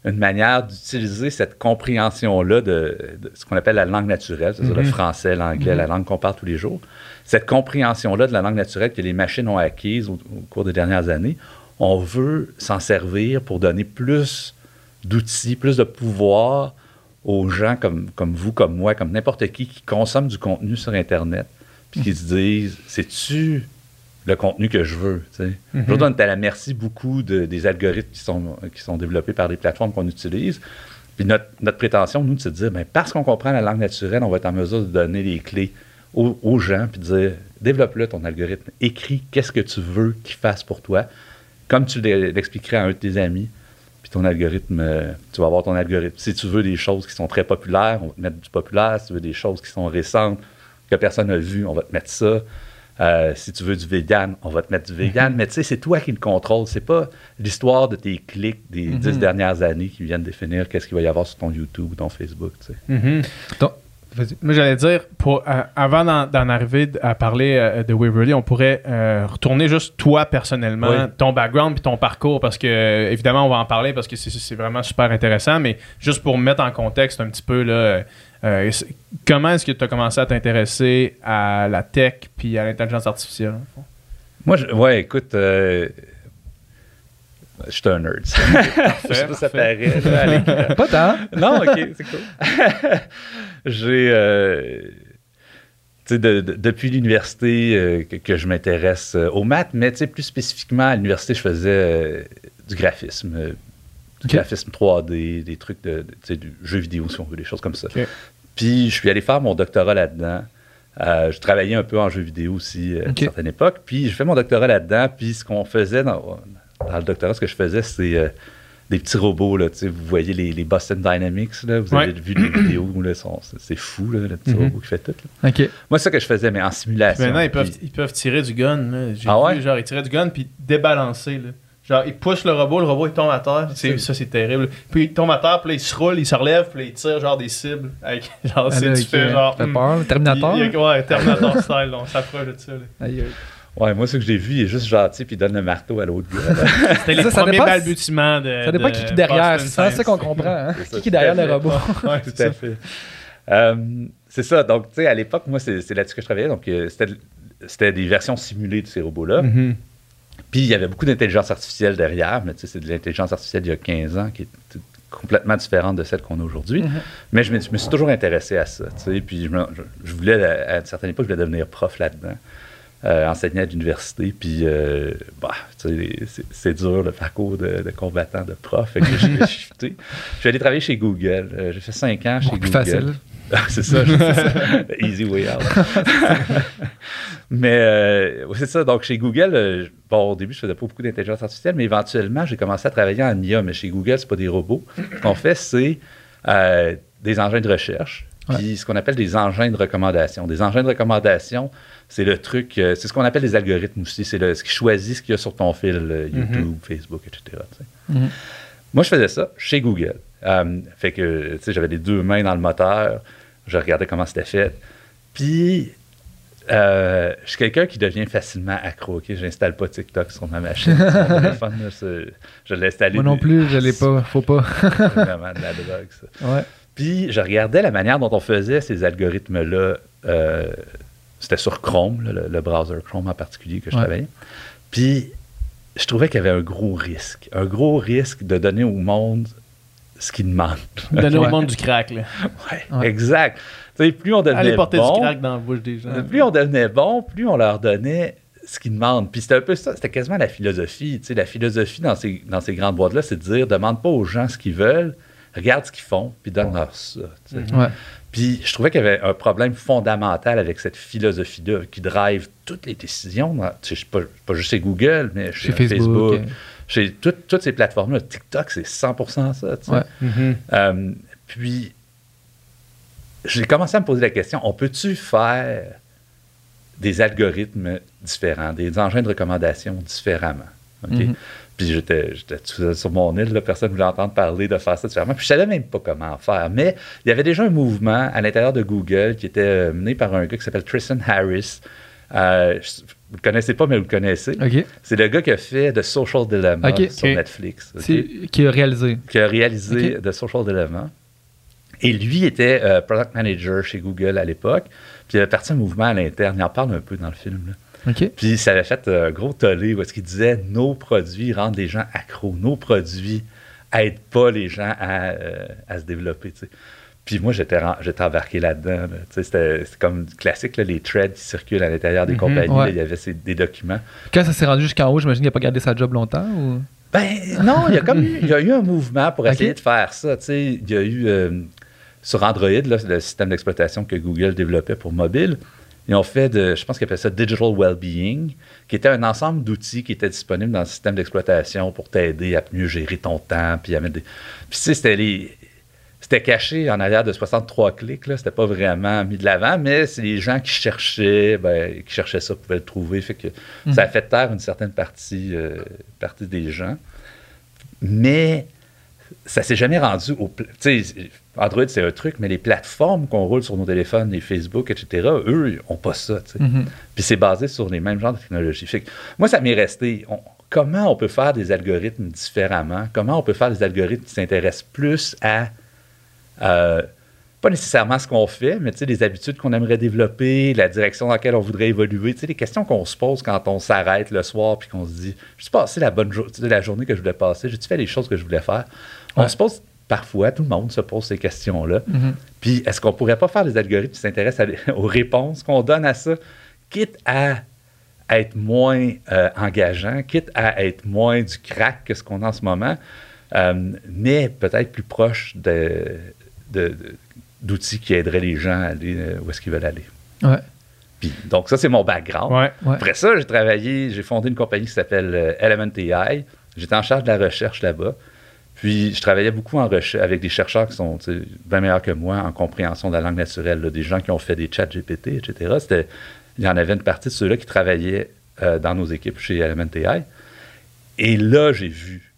une manière d'utiliser cette compréhension-là de, de ce qu'on appelle la langue naturelle, c'est-à-dire le Mhm. français, l'anglais, la langue qu'on parle tous les jours. Cette compréhension-là de la langue naturelle que les machines ont acquise au, au cours des dernières années, on veut s'en servir pour donner plus d'outils, plus de pouvoir aux gens comme, comme vous, comme moi, comme n'importe qui qui consomme du contenu sur Internet, puis qui se disent, c'est-tu le contenu que je veux? sais? Aujourd'hui, on est à la merci beaucoup de- des algorithmes qui sont, qui sont développés par les plateformes qu'on utilise. Puis notre, notre prétention, nous, c'est de dire, ben, parce qu'on comprend la langue naturelle, on va être en mesure de donner les clés aux, aux gens, puis de dire, développe-le ton algorithme, écris qu'est-ce que tu veux qu'il fasse pour toi, comme tu l'e- l'expliquerais à un de tes amis. Puis ton algorithme, euh, tu vas avoir ton algorithme. Si tu veux des choses qui sont très populaires, on va te mettre du populaire. Si tu veux des choses qui sont récentes, que personne n'a vues, on va te mettre ça. Euh, si tu veux du vegan, on va te mettre du vegan. Mais tu sais, c'est toi qui le contrôle. C'est pas l'histoire de tes clics des dix dernières années qui viennent définir qu'est-ce qu'il va y avoir sur ton YouTube ou ton Facebook. tu sais. Mhm. Moi, j'allais dire, pour, euh, avant d'en, arriver à parler euh, de Waverly, on pourrait euh, retourner juste toi personnellement, Oui. ton background puis ton parcours, parce que évidemment, on va en parler parce que c'est, vraiment super intéressant, mais juste pour mettre en contexte un petit peu, là, comment est-ce que tu as commencé à t'intéresser à la tech puis à l'intelligence artificielle? Moi, je, ouais, écoute, je suis un nerd. je sais pas si ça parfait. paraît là. Pas tant. Non, ok, c'est cool. J'ai. euh, tu sais, de- de- depuis l'université euh, que, que je m'intéresse euh, aux maths, mais tu sais, plus spécifiquement à l'université, je faisais euh, du graphisme, euh, du graphisme 3D, des trucs de, de- tu sais, du jeu vidéo, si on veut, des choses comme ça. Puis je suis allé faire mon doctorat là-dedans. Euh, je travaillais un peu en jeu vidéo aussi euh, à une certaine époque. Puis j'ai fait mon doctorat là-dedans. Puis ce qu'on faisait dans, dans le doctorat, ce que je faisais, c'est euh, des petits robots. Là, tu sais, vous voyez les, les Boston Dynamics. Là, vous avez vu les vidéos. C'est- fou, là, le petit Mhm. robot qui fait tout. là. OK. Moi, c'est ça que je faisais, mais en simulation. Maintenant, ils peuvent, Puis- ils peuvent tirer du gun. J'ai Ah vu, ouais? genre, ils tiraient du gun puis débalancer. Là. Genre, ils poussent le robot, le robot il tombe à terre. C'est, ça, c'est terrible. Puis il tombe à terre, puis là, il se roule, il se relève, puis là, il tire genre des cibles. Avec, genre, c'est, genre. Fait peur. Terminator? Il- il- ouais, Terminator style, là, on s'approche de ça. là. Aïe, aïe. Ouais, moi, ce que j'ai vu, il est juste gentil, puis il donne le marteau à l'autre gars. C'était les Ça, ça premiers dépend- balbutiements de. Ça dépend de qui qui est derrière. C'est ça, qu'on comprend. Hein? Ça, Qui qui est derrière le robot? Ouais, Tout c'est à ça. fait. Euh, c'est ça. Donc, tu sais, à l'époque, moi, c'est là-dessus que je travaillais. Donc, euh, c'était c'était des versions simulées de ces robots-là. Mhm. Puis, il y avait beaucoup d'intelligence artificielle derrière, mais tu sais, c'est de l'intelligence artificielle il y a 15 ans qui est complètement différente de celle qu'on a aujourd'hui. Mhm. Mais je me, je me suis toujours intéressé à ça, tu sais. Puis, je, me- je- je voulais, à une certaine époque, je voulais devenir prof là-dedans. Euh, enseigner à l'université, puis euh, bah, c'est- dur le parcours de, de combattant de prof. Fait que. Je suis allé travailler chez Google. Euh, j'ai fait cinq ans chez Beaucoup plus Google. facile. Ah, c'est ça. Easy way out. mais euh, c'est ça. Donc, chez Google, bon, au début, je faisais pas beaucoup d'intelligence artificielle, mais éventuellement, j'ai commencé à travailler en IA. Mais chez Google, c'est pas des robots. Ce qu'on fait, c'est des engins de recherche, puis ce qu'on appelle des engins de recommandation. Des engins de recommandation, c'est le truc, euh, c'est ce qu'on appelle des algorithmes aussi. C'est ce qui choisit ce qu'il y a sur ton fil, euh, YouTube, Facebook, etc. Mhm. Moi, je faisais ça chez Google. Euh, fait que, tu sais, j'avais les deux mains dans le moteur. Je regardais comment c'était fait. Puis, euh, je suis quelqu'un qui devient facilement accro. OK? J'installe pas TikTok sur ma machine. sur mon téléphone, là, je l'ai installé. Moi non plus, je l'ai pas. Faut pas. C'est vraiment de la drogue, ça. Ouais. Puis, je regardais la manière dont on faisait ces algorithmes-là. euh, c'était sur Chrome, là, le, le browser Chrome en particulier que je Ouais. travaillais. Puis, je trouvais qu'il y avait un gros risque. Un gros risque de donner au monde ce qu'il demande. Donner au monde du crack, là. Ouais, Ouais. exact. Tu sais, plus on devenait Allez porter bon, du crack dans la bouche des gens. plus on devenait bon, plus on leur donnait ce qu'ils demandent. Puis c'était un peu ça, c'était quasiment la philosophie. Tu sais, la philosophie dans ces, dans ces grandes boîtes-là, c'est de dire demande pas aux gens ce qu'ils veulent, regarde ce qu'ils font, puis donne-leur ça. Ouais. Puis je trouvais qu'il y avait un problème fondamental avec cette philosophie-là qui drive toutes les décisions. dans- tu sais, pas, pas juste chez Google, mais chez, Chez Facebook, chez tout- toutes ces plateformes-là. TikTok, c'est 100% ça. tu sais. Ouais. Mhm. Euh, puis, j'ai commencé à me poser la question, on peut-tu faire des algorithmes différents, des engins de recommandation différemment? Mhm. Puis j'étais, j'étais tout seul sur mon île, là, personne ne voulait entendre parler de faire ça différemment. Puis je savais même pas comment faire. Mais il y avait déjà un mouvement à l'intérieur de Google qui était euh, mené par un gars qui s'appelle Tristan Harris. Euh, vous le connaissez pas, mais vous le connaissez. C'est le gars qui a fait The Social Dilemma sur. Netflix. Qui a réalisé. qui a réalisé. The Social Dilemma. Et lui était euh, product manager chez Google à l'époque. Puis il avait parti un mouvement à l'interne. Il en parle un peu dans le film. là. Puis ça avait fait euh, un gros tollé où est-ce qu'il disait nos produits rendent les gens accros. Nos produits aident pas les gens à, euh, à se développer. Puis moi, j'étais, j'étais embarqué là-dedans. là. C'était, c'était comme classique, là, les threads qui circulent à l'intérieur des Mhm. compagnies. Ouais. là, il y avait ces- des documents. Quand ça s'est rendu jusqu'en haut, j'imagine qu'il n'a pas gardé sa job longtemps ou? Ben non, il y a comme eu, il y a eu un mouvement pour essayer de faire ça. tu sais. Il y a eu euh, sur Android, là, le système d'exploitation que Google développait pour mobile. Ils ont fait de, je pense qu'ils appellent ça Digital Wellbeing, qui était un ensemble d'outils qui étaient disponibles dans le système d'exploitation pour t'aider à mieux gérer ton temps, puis à mettre des. Puis tu sais, c'était les. C'était caché en arrière de 63 clics, là. C'était pas vraiment mis de l'avant, mais c'est les gens qui cherchaient, ben, qui cherchaient ça pouvaient le trouver. Fait que ça a fait taire une certaine partie, euh, partie des gens. Mais ça s'est jamais rendu au. Android, c'est un truc, mais les plateformes qu'on roule sur nos téléphones, les Facebook, etc., eux, ils n'ont pas ça. Mhm. Puis c'est basé sur les mêmes genres de technologies. Fait que moi, ça m'est resté. on- comment on peut faire des algorithmes différemment? Comment on peut faire des algorithmes qui s'intéressent plus à. euh, pas nécessairement ce qu'on fait, mais les habitudes qu'on aimerait développer, la direction dans laquelle on voudrait évoluer, les questions qu'on se pose quand on s'arrête le soir puis qu'on se dit, j'ai-tu passé la bonne journée, la journée que je voulais passer, j'ai-tu fait les choses que je voulais faire? On Ouais. se pose parfois, tout le monde se pose ces questions-là. Mhm. Puis est-ce qu'on pourrait pas faire des algorithmes qui s'intéressent aux réponses qu'on donne à ça, quitte à être moins euh, engageant, quitte à être moins du crack que ce qu'on a en ce moment, euh, mais peut-être plus proche de, d'outils qui aideraient les gens à aller euh, où est-ce qu'ils veulent aller? Ouais. Puis, donc ça, c'est mon background. Ouais. Ouais. Après ça, j'ai travaillé, j'ai fondé une compagnie qui s'appelle Element AI. J'étais en charge de la recherche là-bas. Puis, je travaillais beaucoup en avec des chercheurs qui sont bien meilleurs que moi en compréhension de la langue naturelle, là, des gens qui ont fait des chats GPT, etc. Il y en avait une partie de ceux-là qui travaillaient euh, dans nos équipes chez Element AI. Et là, j'ai vu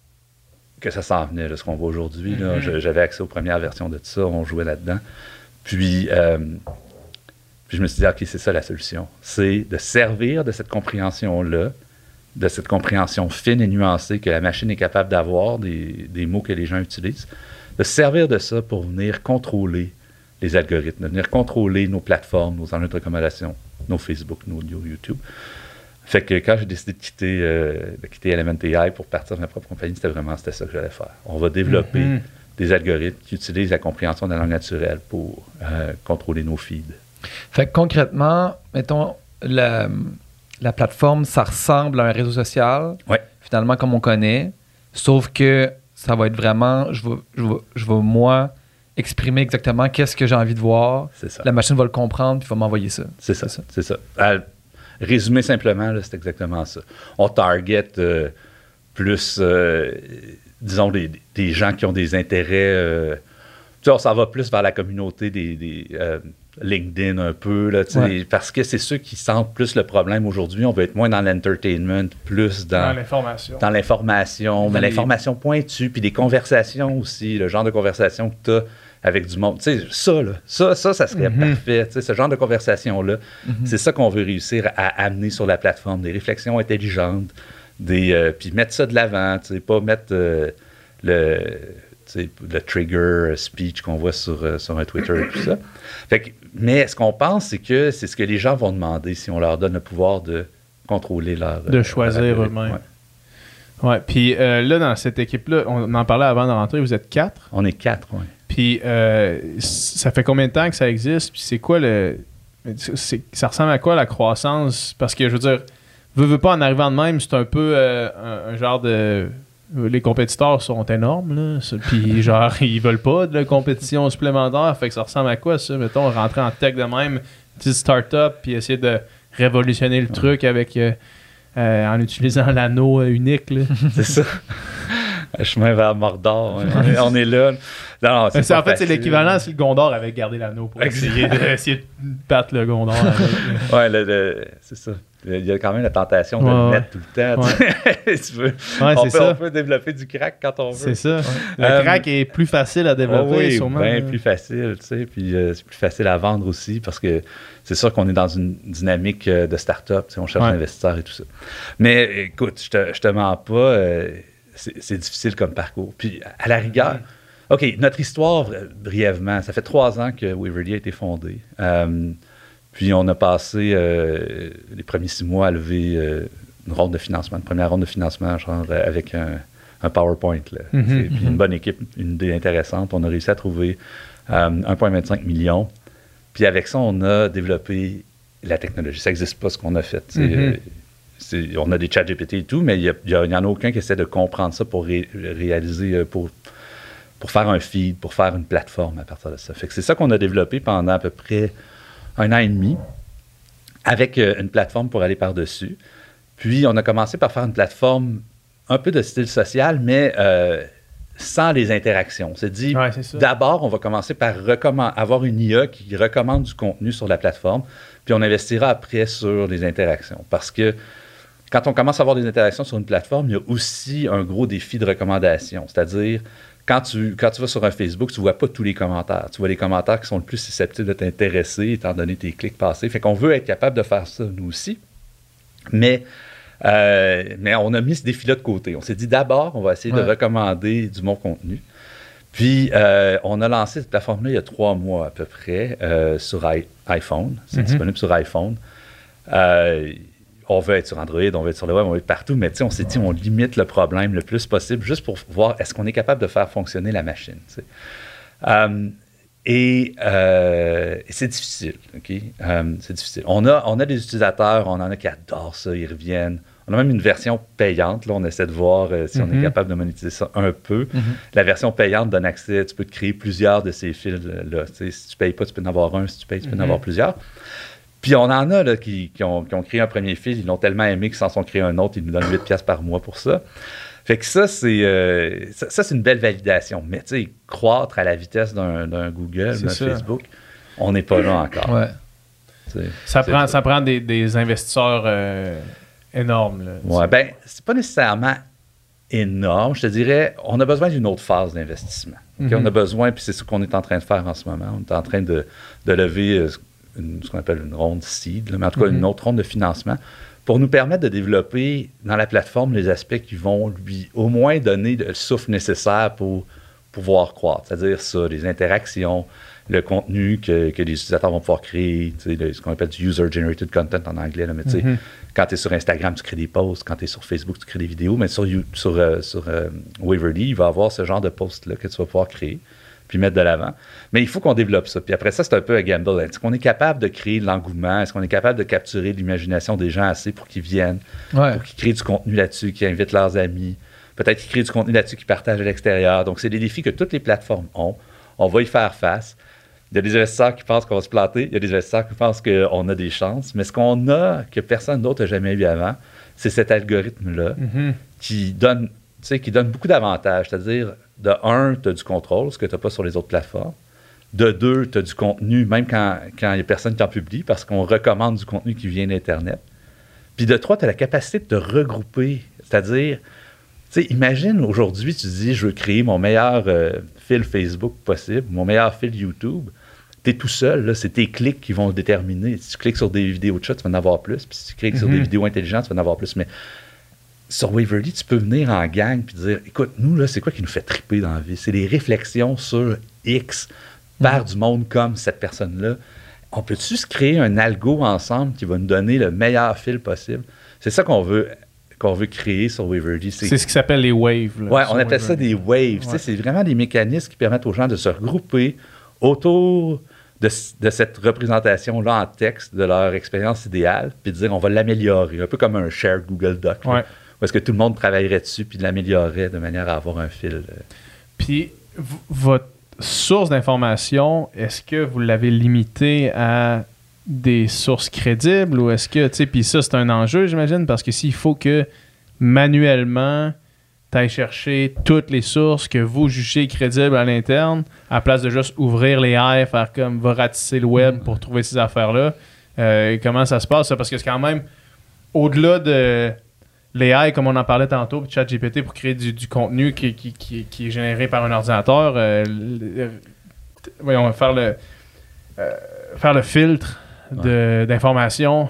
que ça s'en venait, là, ce qu'on voit aujourd'hui. Mhm. Je- J'avais accès aux premières versions de tout ça, on jouait là-dedans. Puis, euh, puis je me suis dit, OK, c'est ça la solution. C'est de servir de cette compréhension-là, de cette compréhension fine et nuancée que la machine est capable d'avoir, des, des mots que les gens utilisent, de se servir de ça pour venir contrôler les algorithmes, de venir contrôler nos plateformes, nos enjeux de recommandation, nos Facebook, nos nos YouTube. Fait que quand j'ai décidé de quitter, euh, de quitter Element AI pour partir de ma propre compagnie, c'était vraiment c'était ça que j'allais faire. On va développer Mhm. des algorithmes qui utilisent la compréhension de la langue naturelle pour euh, contrôler nos feeds. Fait que concrètement, mettons, la, la plateforme, ça ressemble à un réseau social, Ouais. finalement, comme on connaît, sauf que ça va être vraiment, je vais, je vais, je vais, moi, exprimer exactement qu'est-ce que j'ai envie de voir. C'est ça. La machine va le comprendre, puis va m'envoyer ça. C'est ça. C'est ça. À résumer simplement, c'est exactement ça. On target euh, plus, euh, disons, des, des gens qui ont des intérêts. euh, tu sais, on s'en va plus vers la communauté des, des, euh, LinkedIn un peu, là, Ouais. parce que c'est ceux qui sentent plus le problème aujourd'hui. On veut être moins dans l'entertainment, plus Dans l'information. dans l'information, mais l'information pointue, puis des conversations aussi, le genre de conversation que tu as avec du monde. Tu sais, ça, là, ça, ça, ça serait Mhm. parfait. Tu sais, ce genre de conversation-là, c'est ça qu'on veut réussir à amener sur la plateforme, des réflexions intelligentes, des, euh, puis mettre ça de l'avant, tu sais, pas mettre euh, le, le trigger speech qu'on voit sur, euh, sur un Twitter et tout ça. Fait que- mais ce qu'on pense, c'est que c'est ce que les gens vont demander si on leur donne le pouvoir de contrôler leur... De euh, choisir eux-mêmes. Ouais. Ouais, puis euh, là, dans cette équipe-là, on en parlait avant de rentrer, vous êtes quatre. On est quatre, oui. Puis euh, ça fait combien de temps que ça existe? Puis c'est quoi le. ça ressemble à quoi la croissance? Parce que je veux dire, veux, veux pas en arrivant de même, c'est un peu euh, un, un genre de. Les compétiteurs sont énormes, là. Puis genre, ils veulent pas de la compétition supplémentaire. Fait que ça ressemble à quoi ça? Mettons, rentrer en tech de même, petite start-up, puis essayer de révolutionner le truc avec. euh, euh, en utilisant l'anneau euh, unique, là. C'est ça. Le chemin vers Mordor. On est- là. Non, c'est- en fait, c'est l'équivalent si le Gondor avait gardé l'anneau pour essayer de, essayer de battre le Gondor. avec. Ouais, c'est ça. Il y a quand même la tentation de Ouais, le ouais. mettre tout le temps. tu sais. Tu veux- Ouais, on, c'est peut, ça. on peut développer du crack quand on veut. C'est ça. Le Euh, crack est plus facile à développer, Oh oui, sûrement. bien plus facile, tu sais, puis euh, c'est plus facile à vendre aussi parce que c'est sûr qu'on est dans une dynamique euh, de start-up, tu sais, on cherche Ouais. des investisseurs et tout ça. Mais écoute, je te, je te mens pas, euh, c'est difficile comme parcours. Puis à la rigueur, OK, notre histoire, brièvement, ça fait trois ans que Waverly a été fondé. Puis on a passé euh, les premiers six mois à lever euh, une ronde de financement, une première ronde de financement, genre euh, avec un, un PowerPoint. Là, Mhm, puis une bonne équipe, une idée intéressante. On a réussi à trouver euh, 1,25 million. Puis avec ça, on a développé la technologie. Ça n'existe pas ce qu'on a fait. Mhm. On a des chats GPT et tout, mais il n'y en a aucun qui essaie de comprendre ça pour ré- réaliser, pour, pour faire un feed, pour faire une plateforme à partir de ça. Fait que c'est ça qu'on a développé pendant à peu près un an et demi avec euh, une plateforme pour aller par-dessus. Puis on a commencé par faire une plateforme un peu de style social, mais euh, sans les interactions. On s'est dit, Ouais, c'est ça. d'abord, on va commencer par avoir une IA qui recommande du contenu sur la plateforme, puis on investira après sur les interactions. Parce que quand on commence à avoir des interactions sur une plateforme, il y a aussi un gros défi de recommandation. C'est-à-dire, quand tu, quand tu vas sur un Facebook, tu ne vois pas tous les commentaires. Tu vois les commentaires qui sont le plus susceptibles de t'intéresser, étant donné tes clics passés. Fait qu'on veut être capable de faire ça, nous aussi. Mais, euh, mais on a mis ce défi-là de côté. On s'est dit d'abord, on va essayer de recommander du bon contenu. Puis, euh, on a lancé cette plateforme-là il y a trois mois à peu près euh, sur iPhone. C'est Mhm. disponible sur iPhone. On veut être sur Android, on veut être sur le web, on veut être partout, mais on s'est dit, on limite le problème le plus possible juste pour voir est-ce qu'on est capable de faire fonctionner la machine. sais. Euh, et euh, et c'est difficile, OK? Euh, c'est difficile. On a, on a des utilisateurs, on en a qui adorent ça, ils reviennent. On a même une version payante, là, on essaie de voir euh, si on est Mhm. capable de monétiser ça un peu. La version payante donne accès, tu peux créer plusieurs de ces fils-là. Si tu payes pas, tu peux en avoir un, si tu payes, tu peux en avoir plusieurs. Puis on en a là, qui, qui ont, qui ont créé un premier fil, ils l'ont tellement aimé qu'ils s'en sont créés un autre, ils nous donnent 8 piastres par mois pour ça. Fait que ça, c'est euh, ça, ça, c'est une belle validation. Mais tu sais, croître à la vitesse d'un Google, d'un. Facebook, on n'est pas là encore. Ouais. Ça prend, ça. prend des, des investisseurs euh, énormes. Là. Ouais, ben, c'est pas nécessairement énorme. Je te dirais, on a besoin d'une autre phase d'investissement. OK? Mhm. On a besoin, puis c'est ce qu'on est en train de faire en ce moment. On est en train de, de lever euh, une- ce qu'on appelle une ronde seed, là, mais en tout cas Mhm. une autre ronde de financement pour nous permettre de développer dans la plateforme les aspects qui vont lui au moins donner le souffle nécessaire pour pouvoir croître. C'est-à-dire ça, les interactions, le contenu que, que les utilisateurs vont pouvoir créer, le- ce qu'on appelle du user-generated content en anglais. là, mais tu sais, Mhm. quand tu es sur Instagram, tu crées des posts. Quand tu es sur Facebook, tu crées des vidéos. Mais sur, sur, euh, sur euh, Waverly, il va y avoir ce genre de posts-là que tu vas pouvoir créer puis mettre de l'avant. Mais il faut qu'on développe ça. Puis après ça, c'est un peu un gamble. Est-ce qu'on est capable de créer de l'engouement? Est-ce qu'on est capable de capturer l'imagination des gens assez pour qu'ils viennent, Ouais. pour qu'ils créent du contenu là-dessus, qu'ils invitent leurs amis? Peut-être qu'ils créent du contenu là-dessus qu'ils partagent à l'extérieur. Donc, c'est des défis que toutes les plateformes ont. On va y faire face. Il y a des investisseurs qui pensent qu'on va se planter, il y a des investisseurs qui pensent qu'on a des chances, mais ce qu'on a que personne d'autre n'a jamais eu avant, c'est cet algorithme-là Mhm. qui donne, tu sais, qui donne beaucoup d'avantages. C'est-à-dire, de un, tu as du contrôle, ce que tu n'as pas sur les autres plateformes. De deux, tu as du contenu, même quand quand il n'y a personne qui en publie, parce qu'on recommande du contenu qui vient d'Internet. Puis de trois, tu as la capacité de te regrouper. C'est-à-dire, tu sais, imagine aujourd'hui, tu dis, je veux créer mon meilleur euh, fil Facebook possible, mon meilleur fil YouTube. Tu es tout seul, là, c'est tes clics qui vont déterminer. Si tu cliques sur des vidéos de chat, tu vas en avoir plus. Puis si tu cliques sur des vidéos intelligentes, tu vas en avoir plus. Mais sur Waverly, tu peux venir en gang puis dire écoute, nous, là, c'est quoi qui nous fait triper dans la vie? C'est des réflexions sur X par du monde comme cette personne-là. On peut-tu se créer un algo ensemble qui va nous donner le meilleur fil possible? C'est ça qu'on veut qu'on veut créer sur Waverly. C'est ce qui s'appelle les waves. là, Ouais, on appelle ça des waves. Ouais. C'est vraiment des mécanismes qui permettent aux gens de se regrouper autour de, cette représentation-là en texte de leur expérience idéale, puis de dire on va l'améliorer, un peu comme un shared Google Doc. Ouais. Où est-ce que tout le monde travaillerait dessus puis l'améliorerait de manière à avoir un fil. euh. Puis, votre source d'information, est-ce que vous l'avez limité à des sources crédibles ou est-ce que, tu sais, puis ça, c'est un enjeu, j'imagine, parce que s'il faut que manuellement, tu ailles chercher toutes les sources que vous jugez crédibles à l'interne, à la place de juste ouvrir les airs, faire comme va ratisser le web pour trouver ces affaires-là, euh, comment ça se passe, ça? Parce que c'est quand même, au-delà de l'AI, comme on en parlait tantôt, puis ChatGPT pour créer du, du contenu qui, qui- qui- qui est généré par un ordinateur, euh, le- voyons, faire le, euh, faire le filtre de- d'informations,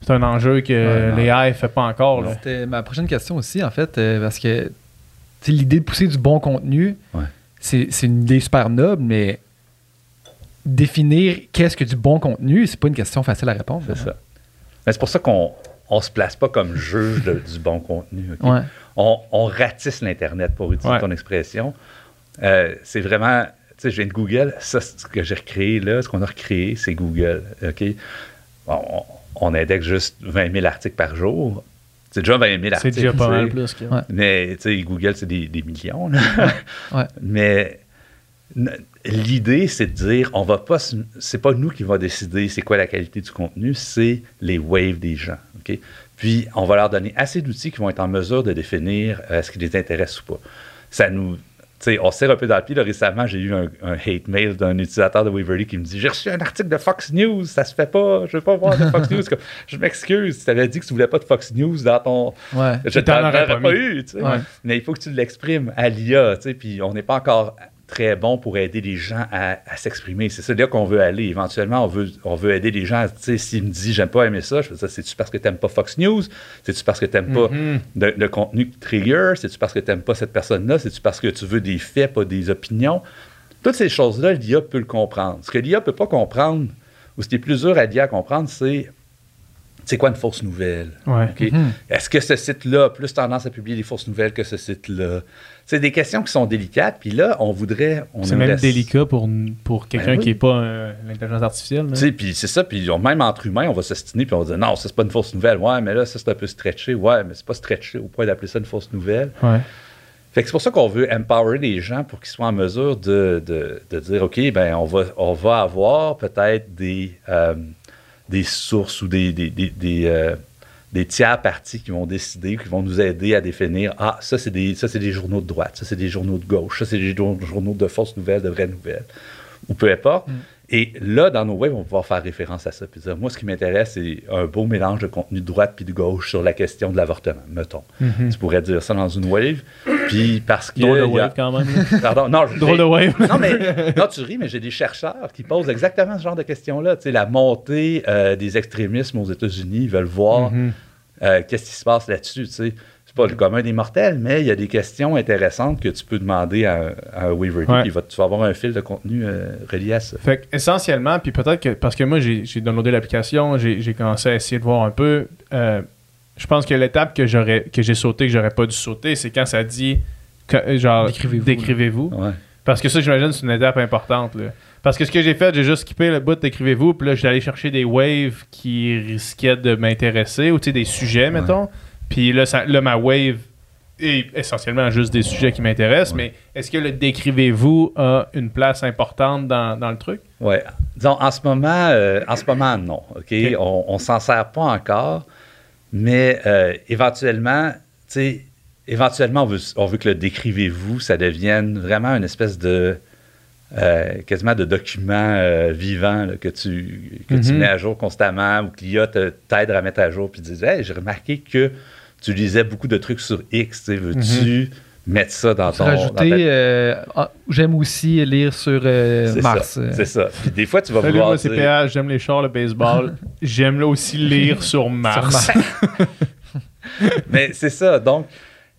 c'est un enjeu que Ouais, l'AI ne fait pas encore. C'était ma prochaine question aussi, en fait, euh, parce que l'idée de pousser du bon contenu, Ouais. c'est une idée super noble, mais définir qu'est-ce que du bon contenu, c'est pas une question facile à répondre. C'est ça. Mais c'est pour ça qu'on on se place pas comme juge de- du bon contenu. Ouais. On, on ratisse l'Internet, pour utiliser Ouais. ton expression. Euh, c'est vraiment, tu sais, je viens de Google, ça, c'est ce que j'ai recréé là, ce qu'on a recréé, c'est Google. OK? On, on indexe juste 20 000 articles par jour. C'est déjà 20 000 C'est articles. déjà pas mal plus. que- Ouais. Mais, tu sais, Google, c'est des, des millions. là. Mais l'idée, c'est de dire, on va pas, c'est pas nous qui va décider c'est quoi la qualité du contenu, c'est les waves des gens. Puis, on va leur donner assez d'outils qui vont être en mesure de définir euh, ce qui les intéresse ou pas. Ça nous. Tu sais, on se serre un peu dans le pied. là. récemment, j'ai eu un, un hate mail d'un utilisateur de Waverly qui me dit J'ai reçu un article de Fox News, ça se fait pas, je veux pas voir de Fox News. Comme, je m'excuse, tu avais dit que tu voulais pas de Fox News dans ton, Ouais. je t'en aurais pas eu. Ouais. Mais il faut que tu l'exprimes à l'IA, puis on n'est pas encore très bon pour aider les gens à, à s'exprimer. C'est ça là qu'on veut aller. Éventuellement, on veut, on veut aider les gens. Tu sais, s'il me dit j'aime pas aimer ça, je fais ça, c'est-tu parce que t'aimes pas Fox News? C'est-tu parce que t'aimes pas Mhm. de- le contenu trigger? C'est-tu parce que t'aimes pas cette personne-là? C'est-tu parce que tu veux des faits, pas des opinions? Toutes ces choses-là, l'IA peut le comprendre. Ce que l'IA peut pas comprendre, ou ce qui est plus dur à l'IA à comprendre, c'est c'est quoi une fausse nouvelle? Ouais. Mhm. Est-ce que ce site-là a plus tendance à publier des fausses nouvelles que ce site-là? C'est des questions qui sont délicates. Puis là, on voudrait. on C'est même délicat pour, pour quelqu'un Ben oui. qui n'est pas euh, l'intelligence artificielle. puis c'est ça. Puis même entre humains, on va s'estiner puis on va dire non, ça, c'est pas une fausse nouvelle. Ouais, mais là, ça, c'est un peu stretché. Ouais, mais c'est pas stretché au point d'appeler ça une fausse nouvelle. Ouais. Fait que c'est pour ça qu'on veut empower les gens pour qu'ils soient en mesure de, de- de dire OK, ben on va, on va avoir peut-être des, euh, des sources ou des, des, des, des, euh, des tiers partis qui vont décider, qui vont nous aider à définir Ah, ça, c'est des, ça, c'est des journaux de droite, ça, c'est des journaux de gauche, ça, c'est des jour- journaux de fausses nouvelles, de vraies nouvelles, ou peu importe. Et là, dans nos webs, on va pouvoir faire référence à ça. Puis dire, moi, ce qui m'intéresse, c'est un beau mélange de contenu de droite puis de gauche sur la question de l'avortement, mettons. Mhm. Tu pourrais dire ça dans une wave. Puis parce que. Drôle de a- wave quand même. Pardon, non, Drôle de wave. non, mais non, tu ris, mais j'ai des chercheurs qui posent exactement ce genre de questions-là. Tu sais, la montée euh, des extrémismes aux États-Unis, ils veulent voir Mhm. Euh, qu'est-ce qui se passe là-dessus. Tu sais? C'est pas le commun des mortels, mais il y a des questions intéressantes que tu peux demander à, à un Waverly, Ouais. puis il va- tu vas avoir un fil de contenu euh, relié à ça. Fait que, essentiellement, puis peut-être que, parce que moi, j'ai j'ai downloadé l'application, j'ai j'ai commencé à essayer de voir un peu. euh, je pense que l'étape que j'aurais que j'ai sauté, que j'aurais pas dû sauter, c'est quand ça dit, que- genre, Décrivez-vous, décrivez-vous. Ouais. Parce que ça, j'imagine, c'est une étape importante. Là. Parce que ce que j'ai fait, j'ai juste skippé le bout d'écrivez-vous, puis là, j'étais allé chercher des waves qui risquaient de m'intéresser, ou tu sais, des sujets, mettons. Puis là, ça- là, ma wave et essentiellement juste des sujets qui m'intéressent, mais est-ce que le décrivez-vous a une place importante dans, dans le truc? Oui. Disons, en ce moment, euh, en ce moment, non. OK? On ne s'en sert pas encore, mais euh, éventuellement, tu sais, éventuellement, on veut, on veut que le décrivez-vous, ça devienne vraiment une espèce de. Euh, quasiment de document euh, vivant là, que, tu, que tu Mhm. mets à jour constamment ou que l'IA t'aide à mettre à jour puis dire Hey, j'ai remarqué que tu lisais beaucoup de trucs sur X, veux-tu mettre ça dans ton. dans ta- Rajouter, euh, ah, j'aime aussi lire sur euh, C'est Mars. ça. C'est ça. Puis des fois, tu vas Salut, vouloir. moi c'est dire- j'aime les chars, le baseball. j'aime là aussi lire sur Mars. Mais c'est ça. Donc,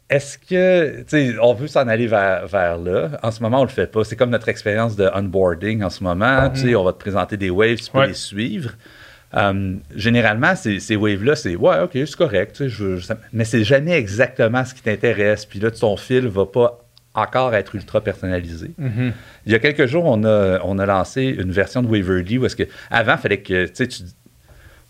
est-ce que, tu sais, on veut s'en aller vers, vers là? En ce moment, on le fait pas. C'est comme notre expérience de onboarding en ce moment. Tu sais, on va te présenter des waves, tu peux Ouais. les suivre. Um, généralement, ces, ces waves-là, c'est ouais, ok, c'est correct, tu sais, je mais c'est jamais exactement ce qui t'intéresse. Puis là, ton fil va pas encore être ultra personnalisé. Mhm. Il y a quelques jours, on a, on a lancé une version de Waverly où est-ce que avant, il fallait que tu-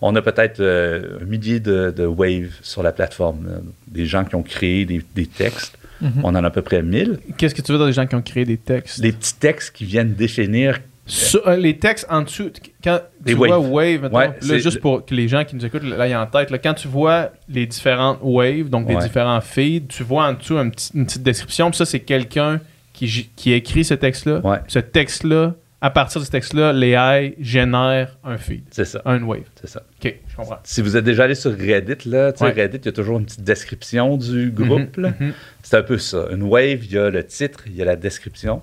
on a peut-être euh, un millier de, de waves sur la plateforme, des gens qui ont créé des, des textes. Mhm. On en a à peu près 1000. Qu'est-ce que tu veux dans les gens qui ont créé des textes? Des petits textes qui viennent définir. Sur- euh, les textes en dessous, quand Des tu waves. vois wave, Ouais, là, juste pour que les gens qui nous écoutent l'aient en tête, là, quand tu vois les différentes waves, donc les Ouais. différents feeds, tu vois en dessous une petite description, puis ça, c'est quelqu'un qui, qui écrit ce texte-là. Ouais. Ce texte-là, à partir de ce texte-là, l'AI génère un feed, C'est ça. un wave. C'est ça. Ok, je comprends. Si vous êtes déjà allé sur Reddit, là, tu sais, Ouais. Reddit, il y a toujours une petite description du groupe. Mhm, mhm. C'est un peu ça. Une wave, il y a le titre, il y a la description.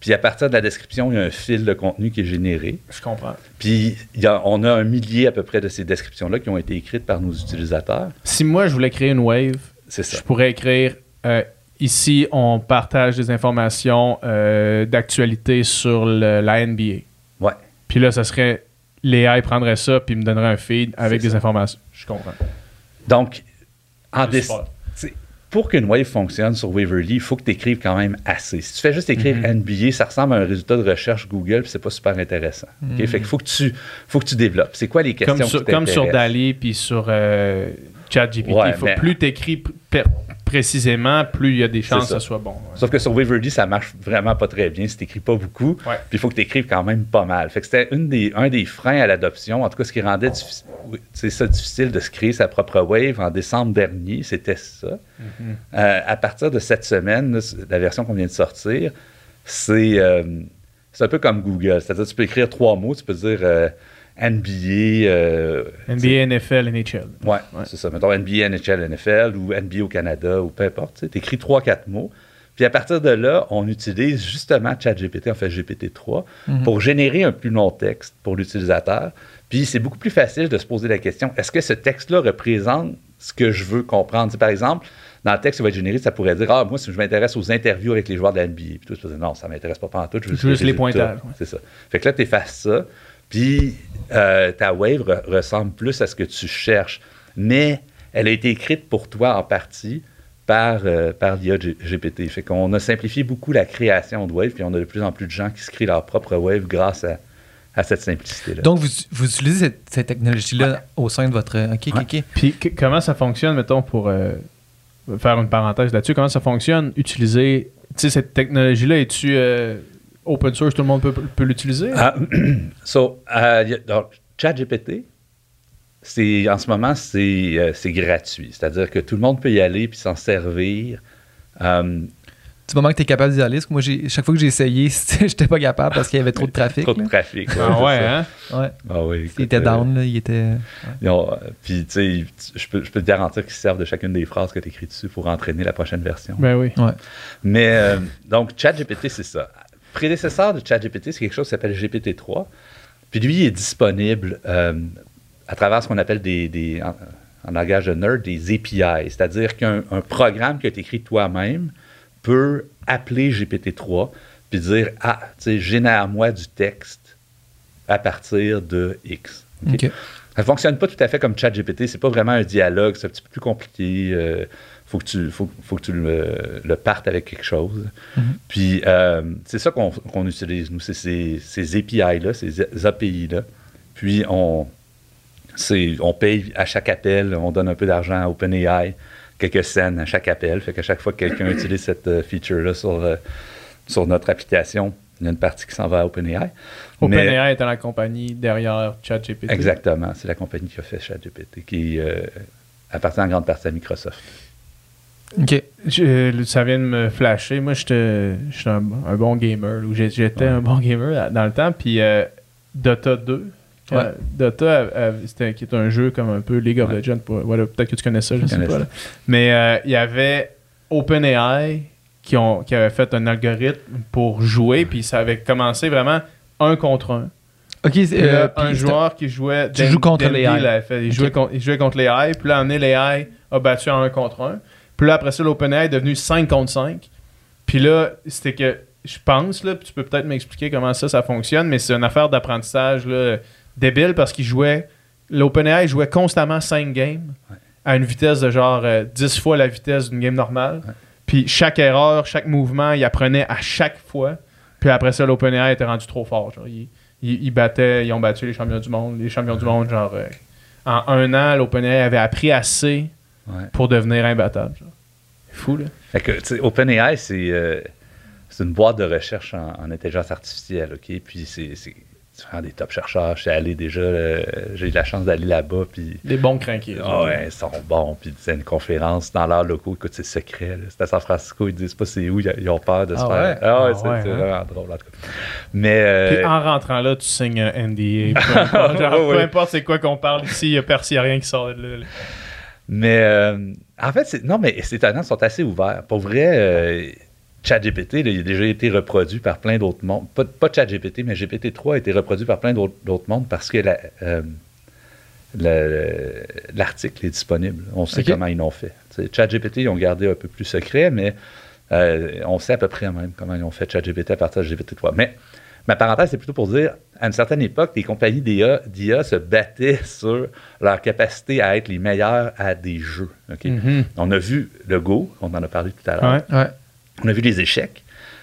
Puis à partir de la description, il y a un fil de contenu qui est généré. Je comprends. Puis il y a- on a un millier à peu près de ces descriptions-là qui ont été écrites par nos utilisateurs. Si moi, je voulais créer une wave, ça. je pourrais écrire euh, ici, on partage des informations euh, d'actualité sur le- la NBA. Ouais. Puis là, ça serait. L'AI prendrait ça puis me donnerait un feed avec C'est des ça. informations. Je comprends. Donc, en pour qu'une wave fonctionne sur Waverly, il faut que tu écrives quand même assez. Si tu fais juste écrire Mhm. NBA, ça ressemble à un résultat de recherche Google, puis c'est pas super intéressant. OK? Fait qu'il faut que tu faut que tu développes. C'est quoi les questions Comme sur, qui comme sur? Dali puis sur euh, ChatGPT. Ouais, il faut mais- plus t'écris précisément, plus il y a des chances que ça. soit bon. ouais. Sauf que sur Waverly, ça marche vraiment pas très bien si tu n'écris pas beaucoup. Ouais. Puis il faut que tu écrives quand même pas mal. Fait que c'était une des, un des freins à l'adoption, en tout cas ce qui rendait diffi- oui, c'est ça, difficile de se créer sa propre wave en décembre dernier, c'était ça. Mhm. Euh, à partir de cette semaine, la version qu'on vient de sortir, c'est euh, c'est un peu comme Google. C'est-à-dire tu peux écrire trois mots, tu peux dire euh, NBA. euh, NBA, NFL, NHL. Ouais, Ouais. c'est ça. Mettons NBA, NHL, NFL ou NBA au Canada ou peu importe. Tu écris trois, quatre mots. Puis à partir de là, on utilise justement ChatGPT, en fait GPT-3, Mhm. pour générer un plus long texte pour l'utilisateur. Puis c'est beaucoup plus facile de se poser la question est-ce que ce texte-là représente ce que je veux comprendre? Par exemple, dans le texte qui va être généré, ça pourrait dire Ah, moi, si je m'intéresse aux interviews avec les joueurs de la NBA. Puis toi, tu peux dire Non, ça ne m'intéresse pas tout. Je veux Juste les pointages, ouais. C'est ça. Fait que là, tu effaces ça. Puis euh, ta wave re- ressemble plus à ce que tu cherches. Mais elle a été écrite pour toi en partie par, euh, par l'IA GPT. Fait qu'on a simplifié beaucoup la création de wave, puis on a de plus en plus de gens qui se créent leur propre wave grâce à, à cette simplicité-là. Donc, vous, vous utilisez cette, cette technologie-là au sein de votre. OK, OK, OK. Puis que- comment ça fonctionne, mettons, pour euh, faire une parenthèse là-dessus, comment ça fonctionne, utiliser, tu sais, cette technologie-là, es-tu euh, open source, tout le monde peut, peut l'utiliser? Ah, so, euh, donc, ChatGPT, c'est, en ce moment, c'est, euh, c'est gratuit. C'est-à-dire que tout le monde peut y aller puis s'en servir. Euh, Du moment que tu es capable d'y aller, parce que moi, j'ai- chaque fois que j'ai essayé, j'étais pas capable parce qu'il y avait trop de trafic. trop de trafic. ouais, ah ouais, hein? Ouais. Ah oui, Il était down, là, il était. Puis, tu sais, je peux, je peux te garantir qu'ils se servent de chacune des phrases que tu écris dessus pour entraîner la prochaine version. Ben oui. Ouais. Mais, euh, donc, ChatGPT, c'est ça. Prédécesseur de ChatGPT, c'est quelque chose qui s'appelle GPT-3. Puis lui, il est disponible euh, à travers ce qu'on appelle des, des- en, en langage de nerd, des API. C'est-à-dire qu'un un programme que tu écrit toi-même peut appeler GPT-3 puis dire Ah, tu sais, génère-moi du texte à partir de X. Ça ne fonctionne pas tout à fait comme ChatGPT. C'est pas vraiment un dialogue. C'est un petit peu plus compliqué. Euh, faut que tu, faut, faut que tu le, le partes avec quelque chose. Mhm. Puis, euh, c'est ça qu'on utilise, nous. C'est ces, ces API-là, ces API-là. Puis, on, on paye à chaque appel. On donne un peu d'argent à OpenAI quelques scènes à chaque appel. Fait qu'à chaque fois que quelqu'un utilise cette euh, feature-là sur, euh, sur notre application, il y a une partie qui s'en va à OpenAI. OpenAI étant la compagnie derrière ChatGPT. Exactement. C'est la compagnie qui a fait ChatGPT, qui euh, appartient en grande partie à Microsoft. OK. Je- ça vient de me flasher. Moi, j'étais un, un bon gamer. J'étais Ouais. un bon gamer dans le temps. Puis euh, Dota 2. Ouais. euh, Dota, euh, euh, c'était qui est un jeu comme un peu League of Ouais. Legends. voilà, Peut-être que tu connais ça, je Je sais pas. là. Mais euh, il y avait OpenAI qui, ont, qui avait fait un algorithme pour jouer. Puis ça avait commencé vraiment un contre un. OK, un joueur qui jouait. Tu joues contre fait. Il, jouait contre, il jouait contre l'AI. Puis là, en est, l'AI a battu en 1 contre 1. Puis là, après ça, l'OpenAI est devenu 5 contre 5. Puis là, c'était que, je pense, là, puis tu peux peut-être m'expliquer comment ça, ça fonctionne, mais c'est une affaire d'apprentissage là, débile parce qu'il jouait. L'OpenAI jouait constamment 5 games Ouais. à une vitesse de genre euh, 10 fois la vitesse d'une game normale. Ouais. Puis chaque erreur, chaque mouvement, il apprenait à chaque fois. Puis après ça, l'OpenAI était rendu trop fort. Genre, ils, ils- ils battaient, ils ont battu les champions du monde. Les champions du monde, genre, euh, en un an, l'OpenAI avait appris assez Ouais. pour devenir imbattable. fou, là. Fait que, tu sais, OpenAI, c'est euh, c'est une boîte de recherche en, en intelligence artificielle, OK? Puis c'est des top chercheurs. Je suis allé déjà, euh, j'ai eu la chance d'aller là-bas, puis... Des bons crinqués. Ah ouais, ils sont bons. Puis c'est une conférence dans leurs locaux. Écoute, c'est secret. C'est à San Francisco. Ils disent pas c'est où. Ils ont peur de se Ah faire. ouais? Ah ouais, Ah c'est ouais, hein? vraiment drôle, en tout cas. Mais. euh, Puis en rentrant là, tu signes un NDA. Peu importe, c'est quoi qu'on parle ici, il n'y a, a rien qui sort de là. là. Mais euh, en fait, c'est- non, mais c'est étonnant, ils sont assez ouverts. Pour vrai, euh, ChatGPT, là, il a déjà été reproduit par plein d'autres mondes. Pas, pas ChatGPT, mais GPT-3 a été reproduit par plein d'autres d'autres mondes parce que la, euh, le- l'article est disponible. On sait comment ils l'ont fait. ChatGPT, ils ont gardé un peu plus secret, mais euh, on sait à peu près même comment ils ont fait ChatGPT à partir de GPT-3. Mais ma parenthèse, c'est plutôt pour dire, à une certaine époque, les compagnies d'IA se battaient sur leur capacité à être les meilleurs à des jeux. Mhm. On a vu le Go, on en a parlé tout à l'heure. Ouais. Ouais. On a vu les échecs.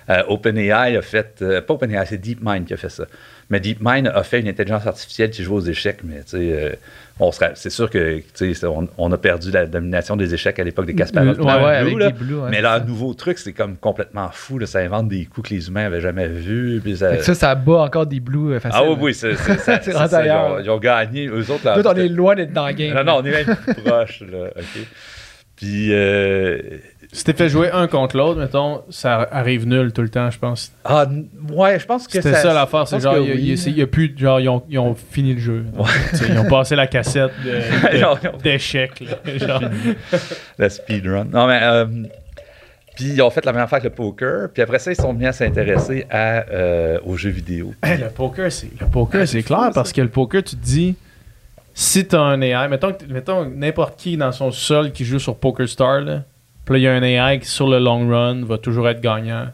Euh, OpenAI a fait, euh, pas OpenAI, c'est DeepMind qui a fait ça. Mais DeepMind a fait une intelligence artificielle qui joue aux échecs, mais tu sais, euh, on se ra- c'est sûr que tu sais, on, on a perdu la domination des échecs à l'époque des Kasparov. Ouais, ouais, avec là. ouais, mais leur nouveau truc, c'est comme complètement fou. Là, ça invente des coups que les humains avaient jamais vus. ça- ça, ça bat encore des blues euh, faciles. ah oui, oui, c'est, c'est- ça- C'est c'est ils, ont, ils ont gagné. Eux autres, là, on est loin d'être dans le game. non, non, on est même plus proche. Là, OK? Puis, euh, Si t'es fait jouer un contre l'autre, mettons, ça arrive nul tout le temps, je pense. ah, ouais, je pense que C'était ça, l'affaire, je c'est genre, que il oui. y a- y plus, genre, ils ont, ils ont fini le jeu. Ils ont passé la cassette d'échecs. le speedrun. Non, mais. euh, puis ils ont fait la même affaire avec le poker. Puis après ça, ils sont mis à s'intéresser à, euh, aux jeux vidéo. Hey, le poker, c'est le poker, c'est clair parce que le poker, tu te dis, si t'as un AI, mettons, que mettons n'importe qui dans son sol qui joue sur Poker Star, là, puis là, il y a un AI qui, sur le long run, va toujours être gagnant.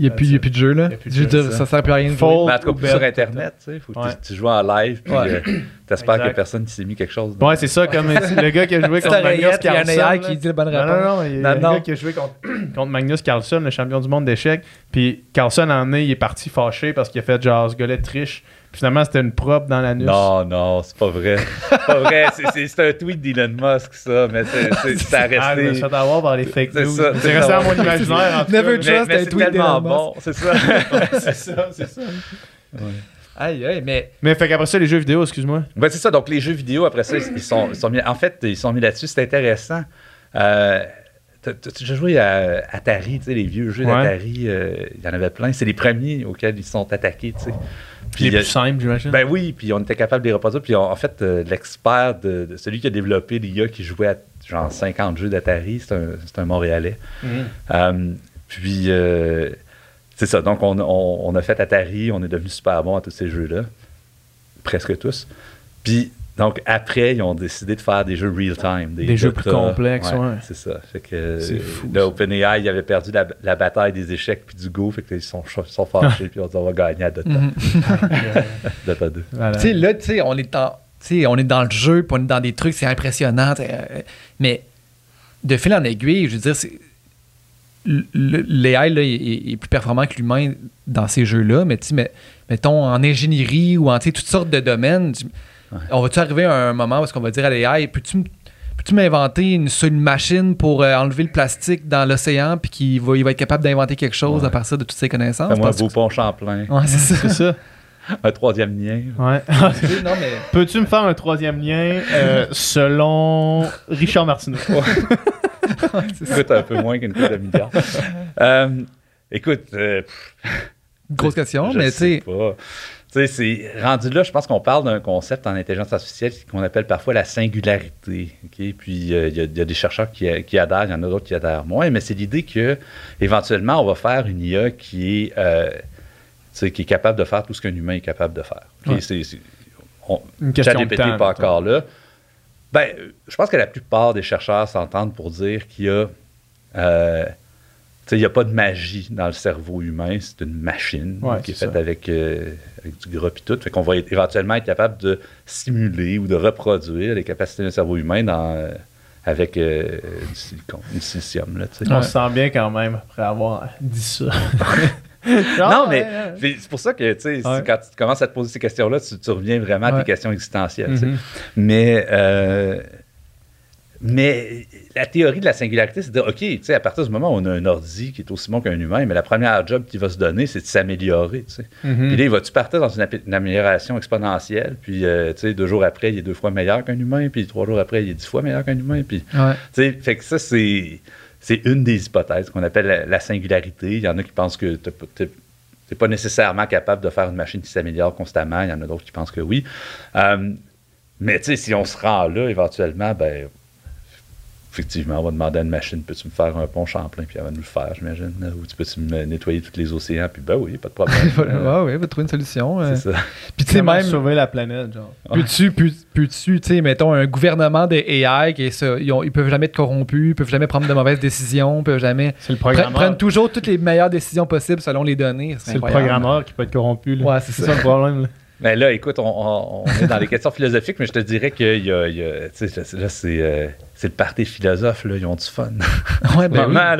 Il n'y a, plus- il y a plus de jeu, là. Je veux dire, ça. sert plus à rien de jouer. Mais en tout cas, sur le Internet, tu sais. Faut que Ouais. tu, tu joues en live. Puis Ouais. euh, t'espères Exact. personne qui s'est mis quelque chose. Ouais, c'est ça, comme le gars qui a joué contre Magnus rayette, il y a un. AI qui dit la bonne Non, réponse. non, non, il y a Non, un non. gars qui a joué contre, contre Magnus Carlsen, le champion du monde d'échecs. Puis Carlsen, en est, il est parti fâché parce qu'il a fait genre, ce gars-là triche. Finalement, c'était une prop dans l'anus. Non, non, c'est pas vrai. C'est pas vrai. C'est- un tweet d'Elon Musk, ça. Mais c'est- ça a Ah, je me suis resté. fait avoir par les fake C'est news. ça, C'est resté ça. dans mon imaginaire. En Never trust. Mais, un c'est tweet tellement d'Elon bon, c'est ça. C'est ça, c'est ça. Aïe, aïe, mais. Mais fait qu'après ça, les jeux vidéo, excuse-moi. Ben, c'est ça. Donc, les jeux vidéo, après ça, ils sont, ils sont mis. En fait, ils sont mis là-dessus. C'est intéressant. Euh, t'as- t'as déjà joué à Atari, tu sais, les vieux jeux Ouais. d'Atari, euh, il y en avait plein. C'est les premiers auxquels ils sont attaqués, tu sais. Puis les plus simples, j'imagine. Ben oui, puis on était capable de les reproduire. Puis on- en fait, euh, l'expert, de, de celui qui a développé l'IA qui jouait à genre 50 jeux d'Atari, c'est un, Montréalais. Mhm. Euh, puis, euh, c'est ça. Donc, on, on- on a fait Atari, on est devenu super bon à tous ces jeux-là. Presque tous. Puis, donc, après, ils ont décidé de faire des jeux real-time. Des jeux plus complexes, ouais. C'est ça. Fait que C'est fou. OpenAI, il avait perdu la, la bataille des échecs puis du Go. Fait qu'ils sont, ch- sont fâchés. puis on dit, on va gagner à Dota, Mhm. Dota 2. Voilà. Tu sais, là, tu sais, on est dans. tu sais, on est dans le jeu, puis on est dans des trucs, c'est impressionnant. sais, euh, mais de fil en aiguille, je veux dire, c'est. le- le- L'AI là, est, plus performant que l'humain dans ces jeux-là, mais tu sais, mais- mettons en ingénierie ou en tu sais, toutes sortes de domaines, tu- Ouais. on va-tu arriver à un moment où est-ce qu'on va dire à l'AI, peux-tu peux-tu m'inventer une, machine pour euh, enlever le plastique dans l'océan, puis qu'il va, il va être capable d'inventer quelque chose à partir de toutes ses connaissances? Fais-moi un beau que- pont Champlain, Ouais, c'est ça. C'est ça. un troisième lien. Ouais. non, mais... Peux-tu me faire un troisième lien euh, selon Richard Martineau? coûte un peu moins qu'une coupe de milliard. Euh, écoute, euh, Grosse question, je mais tu sais sais. pas. Tu sais, c'est rendu là, je pense qu'on parle d'un concept en intelligence artificielle qu'on appelle parfois la singularité. Puis euh, il y, a- il y a des chercheurs qui, qui adhèrent, il y en a d'autres qui adhèrent moins, mais c'est l'idée que éventuellement on va faire une IA qui est, euh, qui est capable de faire tout ce qu'un humain est capable de faire. ok? Ouais. C'est- c'est- on- Une question de temps. pas encore là. Ben, je pense que la plupart des chercheurs s'entendent pour dire qu'il y a. euh, il n'y a pas de magie dans le cerveau humain, c'est une machine Ouais, qui est faite avec, euh, avec du gras et tout. Fait qu'on va être- éventuellement être capable de simuler ou de reproduire les capacités d'un cerveau humain dans, euh, avec euh, du silicone, du silicium. Là. On Ouais. se sent bien quand même après avoir dit ça. Non, mais ouais, ouais. puis c'est pour ça que, tu quand tu commences à te poser ces questions-là, tu, tu reviens vraiment à tes questions existentielles. Mhm. Mais, euh, mais la théorie de la singularité, c'est de dire, OK, tu sais, à partir du moment où on a un ordi qui est aussi bon qu'un humain, mais la première job qu'il va se donner, c'est de s'améliorer. tu sais. Mhm. Puis là, il va-tu partir dans une, amélioration exponentielle, puis, euh, tu sais, deux jours après, il est deux fois meilleur qu'un humain, puis trois jours après, il est dix fois meilleur qu'un humain, puis Ouais. tu sais, fait que ça, c'est, c'est une des hypothèses qu'on appelle la, la singularité. Il y en a qui pensent que tu n'es pas nécessairement capable de faire une machine qui s'améliore constamment. Il y en a d'autres qui pensent que oui. Euh, mais tu sais, si on se rend là, éventuellement, ben, effectivement, on va demander à une machine, peux-tu me faire un pont Champlain, puis elle va nous le faire, j'imagine. Ou tu peux-tu me nettoyer tous les océans, puis ben oui, pas de problème. Euh, ouais, ouais, va trouver une solution. euh. c'est ça. Puis tu sais, même. sauver la planète, genre? Peux-tu, peux- peux-tu, tu sais, mettons, un gouvernement de AI, qui est ça, ils, ont- ils peuvent jamais être corrompus, ils peuvent jamais prendre de mauvaises décisions, ils peuvent jamais. C'est le Pre- programmeur. prennent toujours toutes les meilleures décisions possibles selon les données. C'est le programmeur qui peut être corrompu. Là. Ouais, c'est c'est ça. ça le problème. là. Mais là, écoute, on, on- on est dans les questions philosophiques, mais je te dirais que y a, y là, c'est, euh, c'est le parti philosophe, là, ils ont du fun. Ouais, ben oui. Là,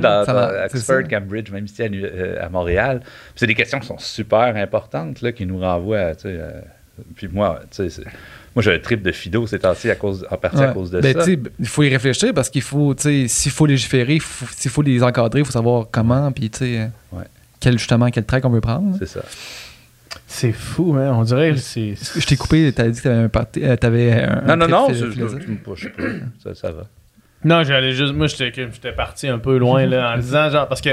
dans, dans va, Oxford. Cambridge, même ici à, euh, à Montréal. C'est des questions qui sont super importantes, là, qui nous renvoient à, euh, puis moi, tu sais, moi, j'ai un trip de philo ces temps-ci à cause, en partie à cause de Ben, ça. il faut y réfléchir parce qu'il faut, tu sais, s'il faut légiférer, s'il faut les encadrer, il faut savoir comment, puis tu sais, Ouais. quel, justement, quel trait qu'on veut prendre. C'est ça. C'est fou, hein. On dirait que c'est. Je t'ai coupé, t'avais dit que t'avais un, parti- euh, t'avais un. Non, non, non, tu me pushes pas. Ça, ça va. Non, j'allais juste. Moi, j'étais que- j'étais parti un peu loin, là, en disant, genre, parce que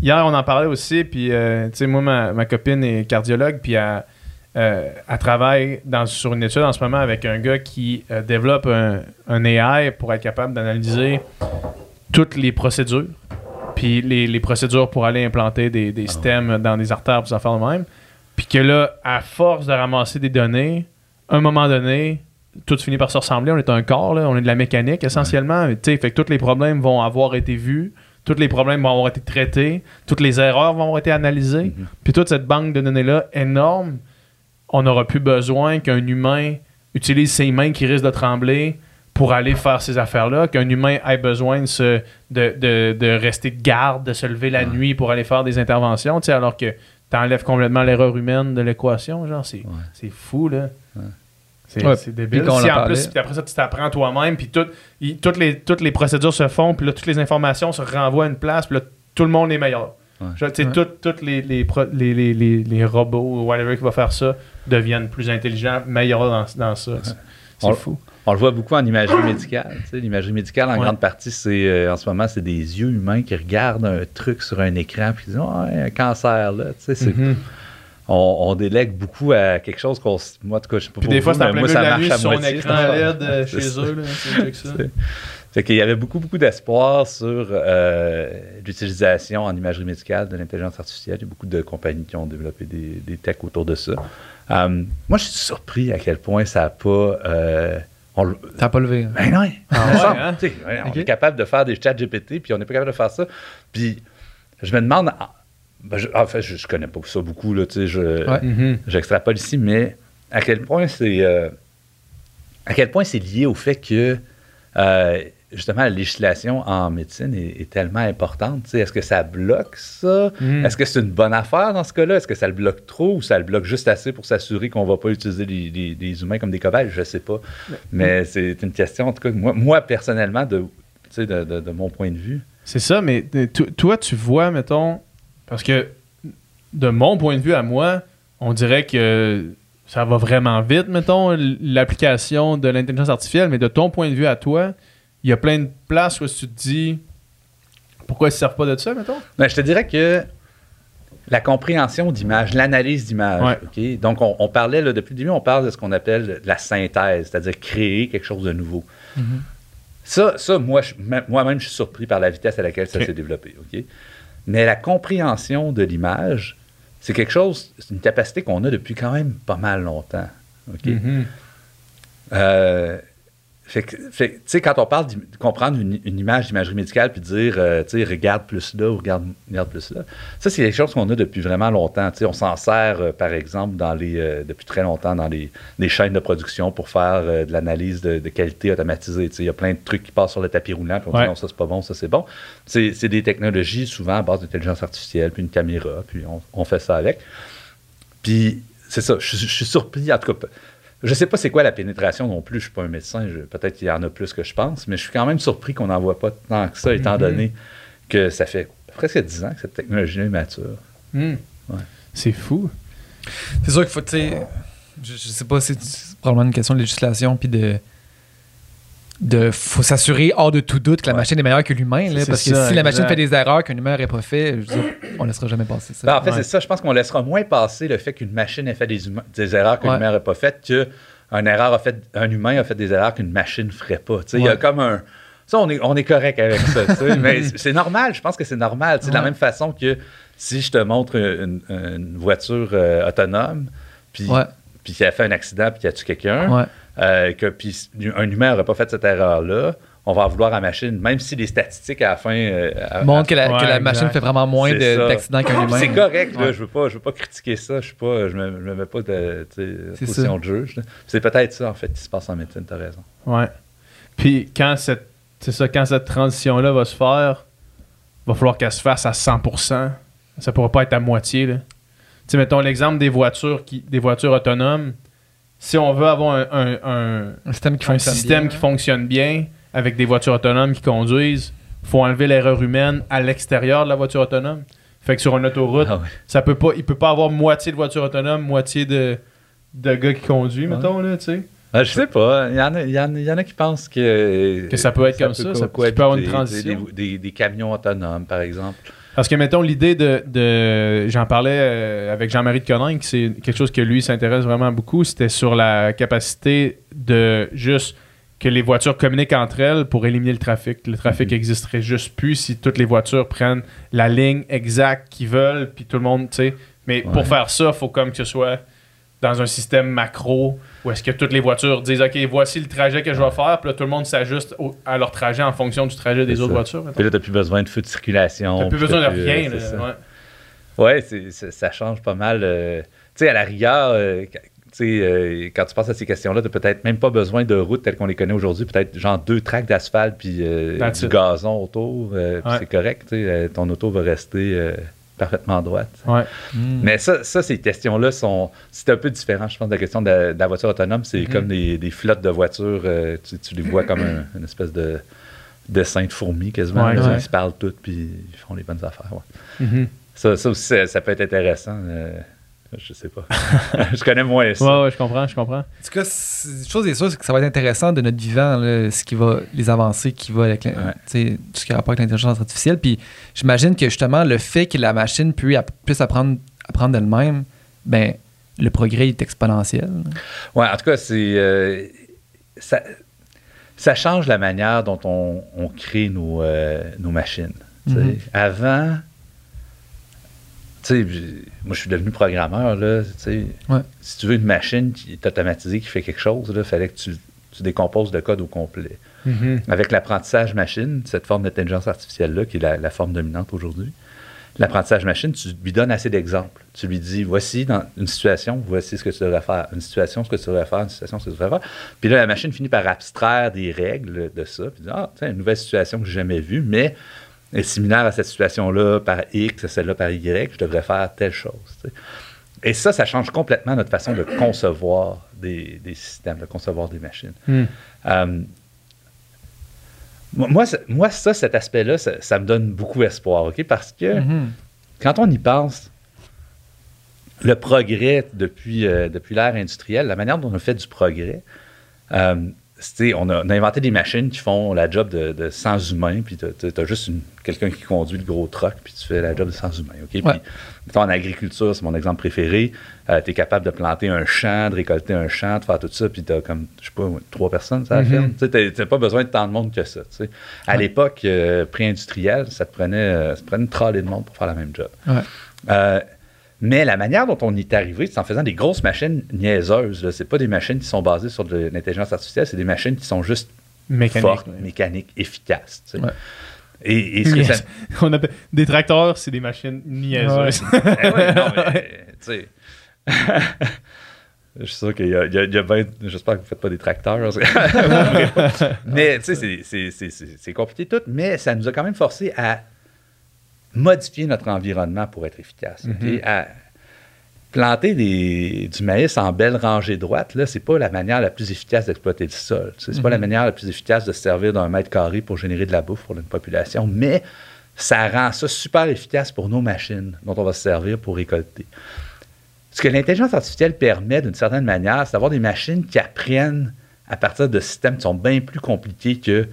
hier, on en parlait aussi, puis, euh, tu sais, moi, ma, ma copine est cardiologue, puis elle, euh, elle travaille dans, sur une étude en ce moment avec un gars qui euh, développe un, un AI pour être capable d'analyser toutes les procédures, puis les, les procédures pour aller implanter des, des systèmes dans des artères, pour ça faire le même. Puis que là, à force de ramasser des données, à un moment donné, tout finit par se ressembler. On est un corps, là, on est de la mécanique essentiellement. Tu sais, Fait que tous les problèmes vont avoir été vus, tous les problèmes vont avoir été traités, toutes les erreurs vont avoir été analysées. Mhm. Puis toute cette banque de données-là énorme, on n'aura plus besoin qu'un humain utilise ses mains qui risquent de trembler pour aller faire ces affaires-là, qu'un humain ait besoin de, se, de, de- de rester de garde, de se lever la nuit pour aller faire des interventions, tu sais, alors que tu enlèves complètement l'erreur humaine de l'équation. Genre, c'est Ouais. fou, là. C'est Ouais, débile. Si en en plus, puis après ça, tu t'apprends toi-même, puis tout- toutes, les, toutes les procédures se font, puis là, toutes les informations se renvoient à une place, puis là, tout le monde est meilleur. Toutes les, les, les, les, les, les robots ou whatever qui va faire ça deviennent plus intelligents, meilleurs dans, dans ça. C'est fou. On le voit beaucoup en imagerie médicale. tu sais. L'imagerie médicale, en Ouais. grande partie, c'est euh, en ce moment, c'est des yeux humains qui regardent un truc sur un écran puis qui disent Ouais, un cancer, là. Tu sais, c'est- Mhm. on, on délègue beaucoup à quelque chose qu'on. Moi, en tout cas, je sais pas Puis des fois, c'est en plein moi, milieu de ça la marche nuit à sur moitié. écran cette LED euh, chez eux. Là, c'est check ça. C'est- Fait qu'il y avait beaucoup, beaucoup d'espoir sur euh, l'utilisation en imagerie médicale de l'intelligence artificielle. Il y a beaucoup de compagnies qui ont développé des, des techs autour de ça. Moi, je suis surpris à quel point ça n'a pas. On le- T'as pas levé. hein. ben non. Ah ouais, hein? On est capable de faire des chats GPT, puis on n'est pas capable de faire ça. Puis je me demande. ah, ben, je- en fait, je, je connais pas ça beaucoup, là, tu sais, je, Ouais. Mhm. j'extrapole ici, mais à quel point c'est. euh, à quel point c'est lié au fait que. euh, justement, la législation en médecine est, est tellement importante. Est-ce que ça bloque ça? Mm. Est-ce que c'est une bonne affaire dans ce cas-là? Est-ce que ça le bloque trop ou ça le bloque juste assez pour s'assurer qu'on ne va pas utiliser les, les- les humains comme des cobayes? Je ne sais pas. Mais c'est une question, en tout cas, moi, moi personnellement, de, de, de- de mon point de vue. C'est ça, mais to- toi, tu vois, mettons, parce que de mon point de vue à moi, on dirait que ça va vraiment vite, mettons, l'application de l'intelligence artificielle, mais de ton point de vue à toi, il y a plein de places où tu te dis pourquoi ils ne servent pas de ça, mettons? Ben, je te dirais que la compréhension d'image, l'analyse d'image, Ouais. Donc on, on parlait, là, depuis le début, on parle de ce qu'on appelle la synthèse, c'est-à-dire créer quelque chose de nouveau. Ça, ça moi, je- même- moi-même, je suis surpris par la vitesse à laquelle ça s'est développé. Mais la compréhension de l'image, c'est quelque chose, c'est une capacité qu'on a depuis quand même pas mal longtemps. OK? Mhm. Euh, fait que, tu sais, quand on parle de comprendre une, une image d'imagerie médicale puis de dire, euh, tu sais, regarde plus là ou regarde, regarde plus là, ça, c'est quelque chose qu'on a depuis vraiment longtemps. Tu sais, on s'en sert, euh, par exemple, dans les, euh, depuis très longtemps dans les, les chaînes de production pour faire de l'analyse de, de qualité automatisée. Tu sais, il y a plein de trucs qui passent sur le tapis roulant puis on Ouais. dit non, ça, c'est pas bon, ça, c'est bon. C'est c'est des technologies souvent à base d'intelligence artificielle puis une caméra, puis on, on fait ça avec. Puis, c'est ça, je, je suis surpris, en tout cas, je sais pas c'est quoi la pénétration non plus, je suis pas un médecin, je- peut-être qu'il y en a plus que je pense, mais je suis quand même surpris qu'on n'en voit pas tant que ça, étant Mhm. donné que ça fait presque 10 ans que cette technologie-là est mature. Ouais. C'est fou. C'est sûr qu'il faut, tu sais, je, je sais pas, c'est probablement une question de législation, puis de. De faut s'assurer hors de tout doute que la Ouais. machine est meilleure que l'humain, là, parce que ça, si la machine fait des erreurs qu'un humain n'aurait pas fait, je veux dire, on laissera jamais passer ça. Ben, en fait, Ouais. c'est ça, je pense qu'on laissera moins passer le fait qu'une machine ait fait des, huma- des erreurs qu'un Ouais. humain n'aurait pas faites que un, erreur a fait, un humain a fait des erreurs qu'une machine ne ferait pas. Il y a comme un. Ça, on est, on est correct avec ça. mais c'est- normal, je pense que c'est normal. De la même façon que si je te montre une, une voiture euh, autonome, puis Ouais. puis qui a fait un accident, puis qui a tué quelqu'un, Ouais. Euh, que puis un humain n'aurait pas fait cette erreur-là, on va en vouloir à la machine, même si les statistiques à la fin. euh, à- Montre que la, Ouais, que la exact. machine fait vraiment moins d'accidents qu'un humain. c'est correct, là, Ouais. je veux pas, je veux pas critiquer ça, je suis pas, je me, je me mets pas de position de juge. là. C'est peut-être ça en fait qui se passe en médecine, t'as raison. Ouais. Puis quand cette, c'est ça, quand cette transition-là va se faire, va falloir qu'elle se fasse à 100%. Ça pourra pas être à moitié. Là. Tu mettons l'exemple des voitures, qui, des voitures autonomes. Si on veut avoir un, un- un- Un système qui un fonctionne système bien, qui hein. fonctionne bien avec des voitures autonomes qui conduisent, faut enlever l'erreur humaine à l'extérieur de la voiture autonome. Fait que sur une autoroute, Ah ouais. ça peut pas, il peut pas avoir moitié de voiture autonome, moitié de, de gars qui conduit, Ouais. mettons, là, tu sais. Ah, je sais pas, il y, en a, il, y en a, il y en a qui pensent que. Que ça peut être comme ça, ça- peux avoir une transition. Des, des- des camions autonomes, par exemple. Parce que, mettons, l'idée de. de- J'en parlais euh, avec Jean-Marie de Coninck, c'est quelque chose que lui s'intéresse vraiment beaucoup. C'était sur la capacité de juste que les voitures communiquent entre elles pour éliminer le trafic. Le trafic Mhm. existerait juste plus si toutes les voitures prennent la ligne exacte qu'ils veulent, puis tout le monde, tu sais. Mais Ouais. pour faire ça, il faut comme que ce soit dans un système macro où est-ce que toutes les voitures disent OK, voici le trajet que je vais faire, puis là, tout le monde s'ajuste au- à leur trajet en fonction du trajet des autres voitures. Puis là, t'as plus besoin de feu de circulation. T'as plus puis besoin de plus- rien. c'est là, ça. ouais. Ouais, c'est- c'est- ça change pas mal. euh, tu sais, à la rigueur, euh, qu- tu sais, euh, quand tu penses à ces questions-là, tu peut-être même pas besoin de routes telles qu'on les connaît aujourd'hui. Peut-être genre deux tracks d'asphalte puis euh, That's du it. gazon autour. euh, puis Ouais. C'est correct. tu sais, euh, ton auto va rester euh, parfaitement droite. Ouais. Mm. Mais ça, ça, ces questions-là sont. C'est un peu différent, je pense, de la question de la, de la voiture autonome. C'est Mhm. comme des, des flottes de voitures. euh, tu, tu les vois comme un- une espèce de dessin de fourmis quasiment. Ouais, là, ouais. Ils se parlent toutes puis ils font les bonnes affaires. ouais. Mhm. Ça, ça aussi, ça, ça peut être intéressant. euh, je sais pas. je connais moins ça. Ouais, ouais, je comprends, je comprends. En tout cas, c'est- une chose est sûre, c'est que ça va être intéressant de notre vivant, là, ce qui va, les avancées qui va avec Ouais. tout ce qui a rapport avec l'intelligence artificielle. Puis j'imagine que justement, le fait que la machine puisse, app- puisse apprendre, apprendre d'elle-même, ben, le progrès est exponentiel. Ouais, en tout cas, c'est. euh, ça, ça change la manière dont on, on crée nos, euh, nos machines. Mhm. Avant, sais, moi je suis devenu programmeur, là, tu sais. Ouais. Si tu veux une machine qui est automatisée, qui fait quelque chose, il fallait que tu, tu décomposes le code au complet. Avec l'apprentissage machine, cette forme d'intelligence artificielle-là, qui est la, la forme dominante aujourd'hui, l'apprentissage machine, tu lui donnes assez d'exemples. Tu lui dis, voici dans une situation, voici ce que tu devrais faire. Une situation, ce que tu devrais faire. Une situation, ce que tu devrais faire. Puis là, la machine finit par abstraire des règles de ça. Puis dit, ah, tiens, une nouvelle situation que j'ai jamais vue, mais est similaire à cette situation-là par X, celle-là par Y, je devrais faire telle chose. Et ça, ça change complètement notre façon de concevoir des, systèmes, de concevoir des machines. Hmm. Euh, moi, moi, ça, cet aspect-là, ça, me donne beaucoup espoir, OK? Parce que Mhm. quand on y pense, le progrès depuis, euh, depuis l'ère industrielle, la manière dont on a fait du progrès, euh, on, a, on a inventé des machines qui font la job de, de 100 humains, puis tu as juste quelqu'un qui conduit le gros truck, puis tu fais la job de 100 humains. OK? Puis, Ouais. en agriculture, c'est mon exemple préféré, tu es capable de planter un champ, de récolter un champ, de faire tout ça, puis tu as comme, je sais pas, trois personnes, ça la Mhm. ferme. Tu n'as pas besoin de tant de monde que ça. À Ouais. l'époque euh, pré-industrielle, ça te prenait, euh, ça te prenait une trolley de monde pour faire la même job. Ouais. Mais la manière dont on y est arrivé, c'est en faisant des grosses machines niaiseuses. Ce pas des machines qui sont basées sur de l'intelligence artificielle, c'est des machines qui sont juste Mécanique. fortes, ouais. mécaniques, efficaces. tu sais. Ouais. Et, et ce que ça- On appelle- Des tracteurs, c'est des machines niaiseuses. Eh ouais, non, mais, tu sais. Je suis sûr qu'il y a, il y a- il y a bien- J'espère que vous ne faites pas des tracteurs. mais tu sais, c'est compliqué tout, mais ça nous a quand même forcé à modifier notre environnement pour être efficace. Mhm. À planter des- du maïs en belle rangée droite, là, c'est pas la manière la plus efficace d'exploiter le sol. tu sais. C'est pas la manière la plus efficace de se servir d'un mètre carré pour générer de la bouffe pour une population, mais ça rend ça super efficace pour nos machines dont on va se servir pour récolter. Ce que l'intelligence artificielle permet d'une certaine manière, c'est d'avoir des machines qui apprennent à partir de systèmes qui sont bien plus compliqués que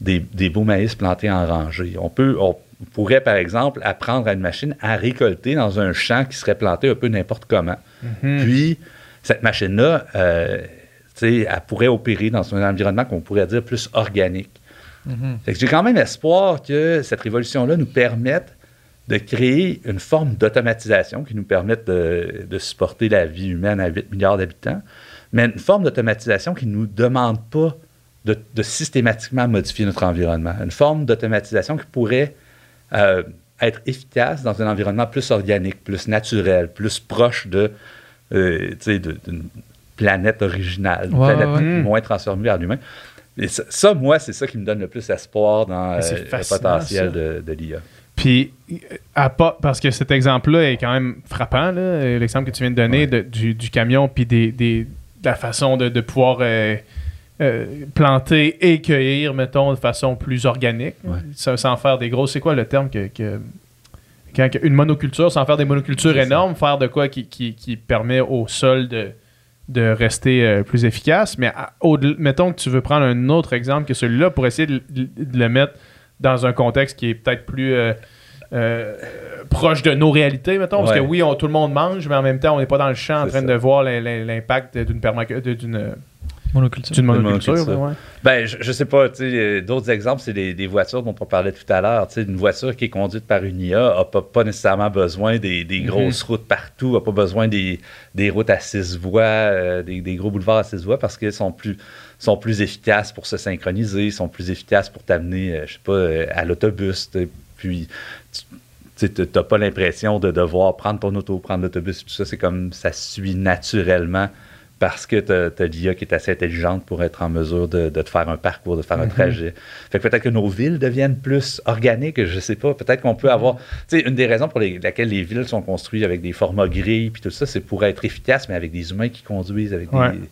des, des beaux maïs plantés en rangée. On, peut, on pourrait, par exemple, apprendre à une machine à récolter dans un champ qui serait planté un peu n'importe comment. Mhm. Puis, cette machine-là, euh, elle pourrait opérer dans un environnement qu'on pourrait dire plus organique. Fait que J'ai quand même espoir que cette révolution-là nous permette de créer une forme d'automatisation qui nous permette de, de supporter la vie humaine à 8 milliards d'habitants, mais une forme d'automatisation qui ne nous demande pas de, de systématiquement modifier notre environnement. Une forme d'automatisation qui pourrait euh, être efficace dans un environnement plus organique, plus naturel, plus proche de, euh, d'une planète originale, planète ouais, moins transformée vers l'humain. Et ça, ça, moi, c'est ça qui me donne le plus espoir dans euh, le potentiel ça. de, de l'IA. Puis, euh, à pas, parce que cet exemple-là est quand même frappant, l'exemple que tu viens de donner de- du, du camion, puis des, des- de la façon de, de pouvoir euh, euh, planter et cueillir, mettons, de façon plus organique, Ouais. sans, sans faire des gros. C'est quoi le terme que. que- quand que- une monoculture, sans faire des monocultures ça. énormes, faire de quoi qui, qui- qui permet au sol de, de rester euh, plus efficace. Mais à- au- mettons que tu veux prendre un autre exemple que celui-là pour essayer de, de le mettre dans un contexte qui est peut-être plus euh, proche de nos réalités, mettons. Parce que oui, on- tout le monde mange, mais en même temps, on n'est pas dans le champ en train ça. de voir l'im- l'im- l'impact d'une Monoculture. d'une monoculture. ouais. Ben, je, je sais pas, tu sais, euh, d'autres exemples, c'est des, des voitures dont on parlait tout à l'heure. Tu sais, une voiture qui est conduite par une IA n'a pas, pas nécessairement besoin des, des Mhm. grosses routes partout, n'a pas besoin des, des routes à six voies, euh, des, des gros boulevards à six voies parce qu'elles sont plus, sont plus efficaces pour se synchroniser, sont plus efficaces pour t'amener, euh, je sais pas, euh, à l'autobus. tu. Puis, tu n'as pas l'impression de devoir prendre ton auto, prendre l'autobus, tout ça. C'est comme ça suit naturellement parce que tu as, l'IA qui est assez intelligente pour être en mesure de, de te faire un parcours, de faire un Mhm. trajet. Fait que peut-être que nos villes deviennent plus organiques, je sais pas. Peut-être qu'on peut avoir. Tu sais, une des raisons pour les- laquelle les villes sont construites avec des formats gris puis tout ça, c'est pour être efficace, mais avec des humains qui conduisent, avec Ouais. des. Tu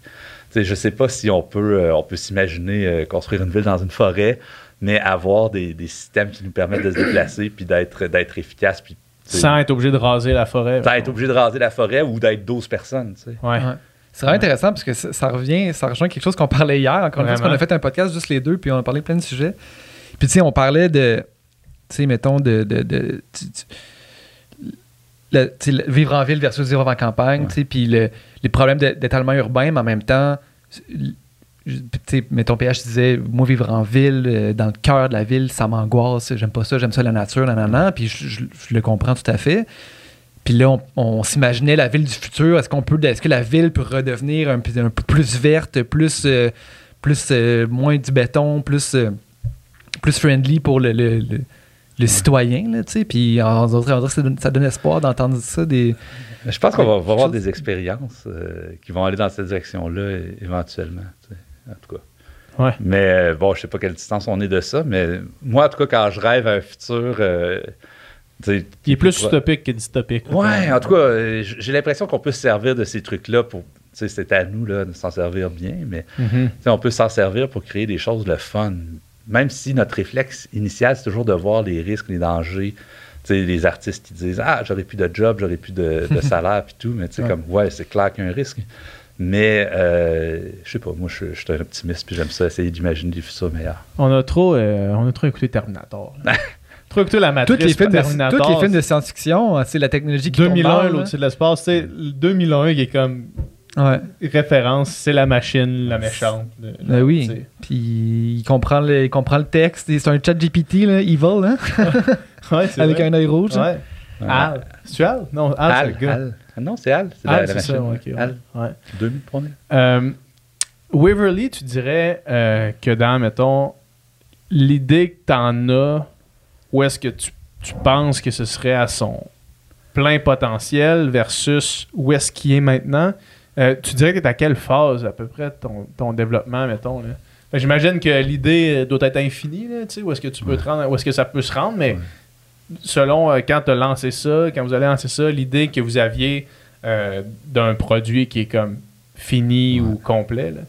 sais, je sais pas si on peut, euh, on peut s'imaginer euh, construire une ville dans une forêt, mais avoir des, des systèmes qui nous permettent de se déplacer puis d'être d'être efficace puis Sans être obligé de raser la forêt. d'être obligé de raser la forêt ou d'être 12 personnes. tu sais. Ouais. Ouais. C'est vraiment intéressant parce que ça, ça revient, ça rejoint quelque chose qu'on parlait hier. Encore une fois, parce Vraiment. qu'on a fait un podcast juste les deux, puis on a parlé de plein de sujets. Puis tu sais, on parlait de, tu sais, mettons, de, de, de- tu- tu- le- le vivre en ville versus vivre en campagne, Ouais. tu sais, puis le- les problèmes d'étalement urbain, mais en même temps, je- tu sais, mettons, PH disait, moi, vivre en ville, euh, dans le cœur de la ville, ça m'angoisse, j'aime pas ça, j'aime ça la nature, nanana, puis je, je- je le comprends tout à fait. Puis là, on, on s'imaginait la ville du futur. Est-ce qu'on peut, est-ce que la ville peut redevenir un, peu- un peu plus verte, plus, euh, plus euh, moins du béton, plus, euh, plus friendly pour le, le- le- le citoyen, là, tu sais? Puis on on dirait que ça donne, espoir d'entendre ça. Des... Je pense qu'on va, va avoir des expériences euh, qui vont aller dans cette direction-là éventuellement. tu sais, En tout cas. Ouais. Mais bon, je sais pas quelle distance on est de ça, mais moi, en tout cas, quand je rêve à un futur. Euh, tu sais, Il est plus utopique que dystopique. Ouais, en tout cas, euh, j'ai l'impression qu'on peut se servir de ces trucs-là pour. Tu sais, c'est à nous là, de s'en servir bien, mais Mhm. sais, on peut s'en servir pour créer des choses de fun. Même si notre réflexe initial, c'est toujours de voir les risques, les dangers. Tu sais, les artistes qui disent Ah, j'aurais plus de job, j'aurais plus de, de salaire, puis tout. Mais tu sais, Ouais. comme, ouais, c'est clair qu'il y a un risque. Mais, euh, je sais pas, moi, je je suis un optimiste, puis j'aime ça, essayer d'imaginer des futurs meilleurs. On a trop, euh, on a trop écouté Terminator. la matrice. Les, films de, tous les films de science-fiction, hein, c'est la technologie qui 2001, tombe mal, l'au-dessus de l'espace, tu sais, le 2001 qui est comme. Ouais. référence, c'est la machine, la méchante. le- Ben oui. Puis il comprend le, il comprend le texte. C'est un chat GPT, là, evil, hein, Ouais, c'est avec vrai. un œil rouge. hein? Ouais. Al. C'est-tu Al? Non, Al, c'est Al, le gars. Al. Ah non, c'est Al. C'est Al, la, la c'est machine. ça, ouais, ok, ouais. Al, Ouais. 2000 pour nous. Euh, Waverly, tu dirais euh, que dans, mettons, l'idée que tu en as, où est-ce que tu, tu penses que ce serait à son plein potentiel versus où est-ce qu'il est maintenant, euh, tu dirais que tu à quelle phase à peu près ton, ton développement, mettons? Là? J'imagine que l'idée doit être infinie, là, tu sais, où est-ce que tu peux te rendre, où est-ce que ça peut se rendre, mais selon euh, quand tu as lancé ça, quand vous allez lancer ça, l'idée que vous aviez euh, d'un produit qui est comme fini ou complet. Là.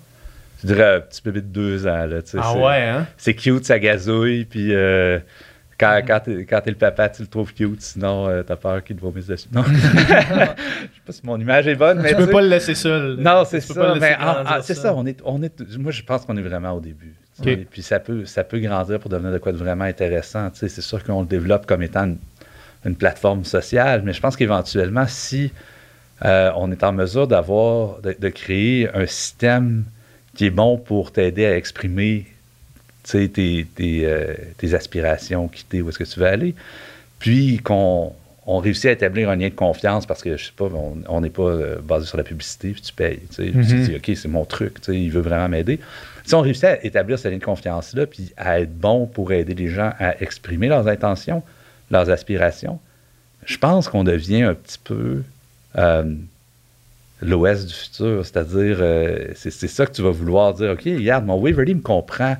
Je dirais un petit bébé de deux ans. Là, Ah c'est- ouais, hein? C'est cute, ça gazouille, puis euh, quand, quand t'es quand t'es le papa, tu le trouves cute, sinon euh, t'as peur qu'il te vomisse dessus. Non. Je sais pas si mon image est bonne, mais Tu peux pas le laisser seul. Non, c'est Tu ça. le mais ah, ah, c'est ça. On est, on est, moi, je pense qu'on est vraiment au début. tu sais. Ok. Puis ça peut, ça peut grandir pour devenir de quoi de vraiment intéressant. tu sais. C'est sûr qu'on le développe comme étant une, une plateforme sociale, mais je pense qu'éventuellement, si euh, on est en mesure d'avoir, de, de créer un système qui est bon pour t'aider à exprimer tes, tes, euh, tes aspirations, quitter où est-ce que tu veux aller, puis qu'on on réussit à établir un lien de confiance parce que, je sais pas, on n'est pas euh, basé sur la publicité, puis tu payes. Tu sais, Puis tu Mhm. dis, OK, c'est mon truc, il veut vraiment m'aider. Si on réussit à établir ce lien de confiance-là, puis à être bon pour aider les gens à exprimer leurs intentions, leurs aspirations, je pense qu'on devient un petit peu euh, l'OS du futur. C'est-à-dire, euh, c'est c'est ça que tu vas vouloir dire. OK, regarde, mon Waverly me comprend.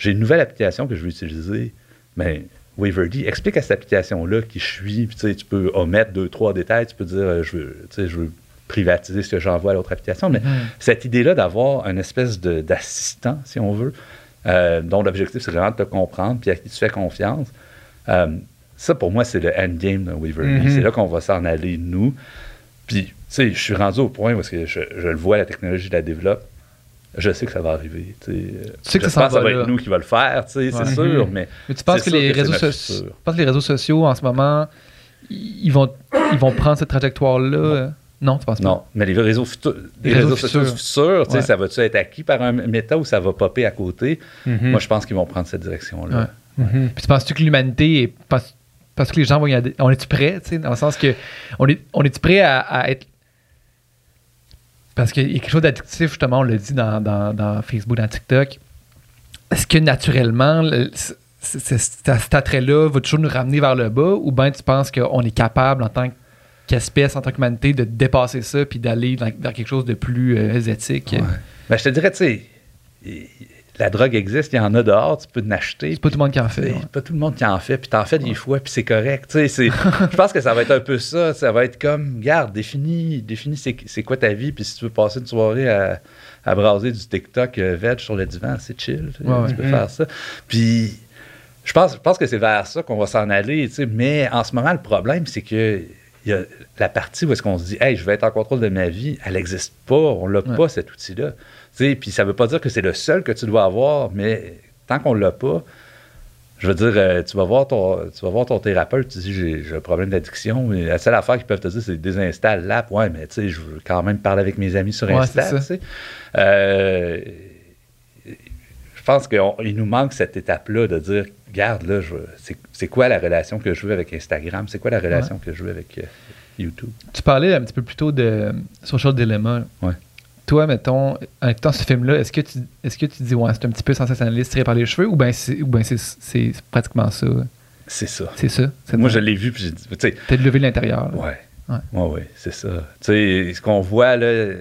J'ai une nouvelle application que je veux utiliser. Mais Waverly, explique à cette application-là qui je suis. Puis, tu sais, tu peux omettre deux, trois détails. Tu peux dire, euh, je veux, tu sais, je veux privatiser ce que j'envoie à l'autre application. Mais cette idée-là d'avoir une espèce d'assistant, si on veut, euh, dont l'objectif, c'est vraiment de te comprendre, puis à qui tu fais confiance. Euh, ça, pour moi, c'est le endgame de Waverly. Mhm. C'est là qu'on va s'en aller, nous. Puis, tu sais, je suis rendu au point est-ce que je, je le vois, la technologie je la développe. Je sais que ça va arriver. Tu sais, que ça va être nous qui va le faire, Ouais. c'est sûr, Mhm. mais Mais tu penses que les que réseaux penses que les réseaux sociaux en ce moment, ils vont, ils vont prendre cette trajectoire-là? Non, tu penses pas? Non. Mais les réseaux, futurs, les Les réseaux, réseaux sociaux futurs. Ouais. ça va-tu être acquis par un méta ou ça va popper à côté? Mhm. Moi, je pense qu'ils vont prendre cette direction-là. Ouais. Mhm. Puis tu penses-tu que l'humanité est. Parce, que les gens vont y aller- On est-tu prêt, tu sais, dans le sens que. On est, on est-tu prêt à, à être. Parce qu'il y a quelque chose d'addictif, justement, on l'a dit dans, Facebook, dans TikTok. Est-ce que naturellement, le- cet attrait-là va toujours nous ramener vers le bas? Ou bien tu penses qu'on est capable en tant qu'espèce, en tant qu'humanité, de dépasser ça puis d'aller vers quelque chose de plus euh, éthique? Ben, je te dirais, tu sais, la drogue existe, il y en a dehors, tu peux en acheter. C'est pas tout le monde qui en fait. Ouais. pas tout le monde qui en fait, puis t'en fais des fois, puis c'est correct. Je pense que ça va être un peu ça. Ça va être comme, regarde, définis, définis c'est, quoi ta vie, puis si tu veux passer une soirée à, à braser du TikTok euh, veg sur le divan, c'est chill. tu Ouais, peux faire ça. Puis je pense, je pense que c'est vers ça qu'on va s'en aller. Mais en ce moment, le problème, c'est que y a la partie où est-ce qu'on se dit, hey, je vais être en contrôle de ma vie, elle n'existe pas. On l'a Ouais. pas, cet outil-là. Puis ça veut pas dire que c'est le seul que tu dois avoir, mais tant qu'on l'a pas, je veux dire, euh, tu vas voir ton, tu vas voir ton thérapeute, tu dis j'ai, un problème d'addiction, la seule affaire qu'ils peuvent te dire, c'est désinstalle l'app. Ouais, mais tu sais, je veux quand même parler avec mes amis sur Ouais, Insta. Euh, je pense qu'il nous manque cette étape-là de dire, regarde, là, c'est quoi la relation que je veux avec Instagram? C'est quoi la relation que je veux avec euh, YouTube? Tu parlais un petit peu plus tôt de Social Dilemma. Ouais. Toi, mettons, en écoutant ce film-là, est-ce que tu est-ce que tu dis ouais, c'est un petit peu sensationnaliste tiré par les cheveux ou bien c'est ou ben c'est, pratiquement ça? C'est ça. C'est ça. Moi, je l'ai vu, puis j'ai dit, tu sais, Peut-être lever l'intérieur. Ouais. Ouais. Ouais, ouais, c'est ça. Tu sais, ce qu'on voit là,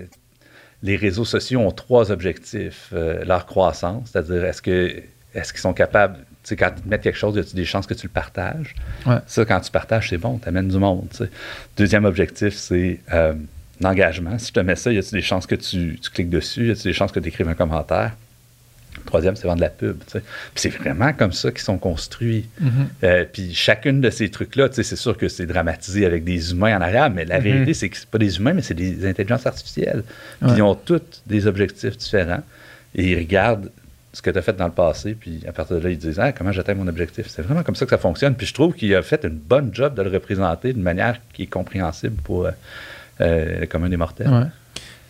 les réseaux sociaux ont trois objectifs. Euh, leur croissance, c'est-à-dire est-ce que est-ce qu'ils sont capables, sais, quand ils te mettent quelque chose, y a des chances que tu le partages? Ouais. Ça, quand tu partages, c'est bon, tu amènes du monde. tu. Deuxième objectif, c'est euh, l'engagement. Si je te mets ça, y a-t-il des chances que tu, tu cliques dessus? Y a-t-il des chances que tu écrives un commentaire? Troisième, c'est vendre de la pub. tu. Puis c'est vraiment comme ça qu'ils sont construits. Mhm. Euh, puis chacune de ces trucs-là, tu c'est sûr que c'est dramatisé avec des humains en arrière, mais la vérité, c'est que c'est pas des humains, mais c'est des intelligences artificielles. Puis Ouais. ils ont toutes des objectifs différents et ils regardent ce que tu as fait dans le passé, puis à partir de là, ils disent ah, comment j'atteins mon objectif? C'est vraiment comme ça que ça fonctionne. Puis je trouve qu'il a fait une bonne job de le représenter d'une manière qui est compréhensible pour euh, euh, le commun des mortels. Ouais.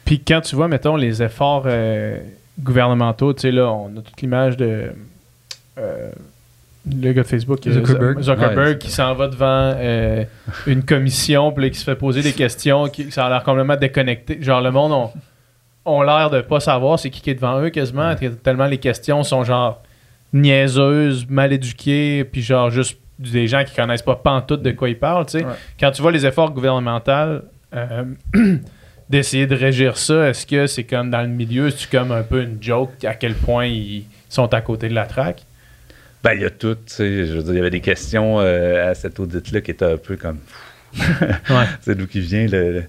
Puis quand tu vois, mettons, les efforts euh, gouvernementaux, tu sais, là, on a toute l'image de. euh, le gars de Facebook, Zuckerberg. Zuckerberg Ouais, qui s'en va devant euh, une commission, puis là, qui se fait poser des questions, qui, ça a l'air complètement déconnecté. Genre, le monde ont, ont l'air de pas savoir c'est qui qui est devant eux quasiment, tellement les questions sont genre niaiseuses, mal éduquées, puis genre juste des gens qui connaissent pas pantoute de quoi ils parlent, tu sais. Ouais. Quand tu vois les efforts gouvernementaux euh, d'essayer de régir ça, est-ce que c'est comme dans le milieu, c'est comme un peu une joke à quel point ils sont à côté de la traque? Ben, il y a tout. tu sais, Je veux dire, il y avait des questions euh, à cet audit-là qui étaient un peu comme. Ouais. c'est d'où qui vient le,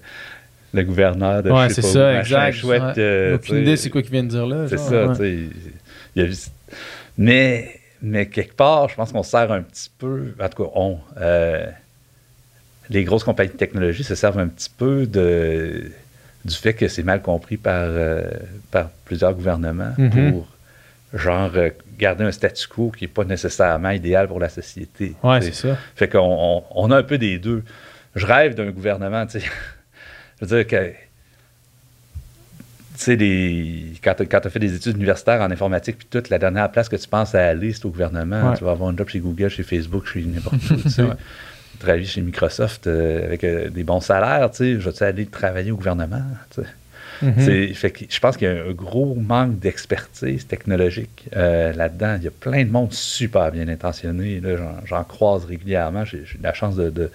le gouverneur de Ouais, c'est ça, exact. chouette. Ouais. euh, Aucune idée c'est quoi qu'ils viennent de dire là. C'est ça, ouais. tu sais. il y a eu- Mais, mais quelque part, je pense qu'on sert un petit peu, en tout cas, on, euh, les grosses compagnies de technologie se servent un petit peu de, du fait que c'est mal compris par, euh, par plusieurs gouvernements Mhm. pour, genre, garder un statu quo qui n'est pas nécessairement idéal pour la société. Ouais, c'est ça. Fait qu'on on, on a un peu des deux. Je rêve d'un gouvernement, tu sais. Je veux dire que. Tu sais, quand tu as fait des études universitaires en informatique, puis toute la dernière place que tu penses à aller, c'est au gouvernement. Ouais. Tu vas avoir un job chez Google, chez Facebook, chez n'importe où. tu sais. Ouais. Travailler chez Microsoft euh, avec euh, des bons salaires, tu sais. Je vais aller travailler au gouvernement, tu sais? Mhm. Fait que je pense qu'il y a un gros manque d'expertise technologique euh, là-dedans. Il y a plein de monde super bien intentionné. là. J'en, croise régulièrement. J'ai, eu la chance de, de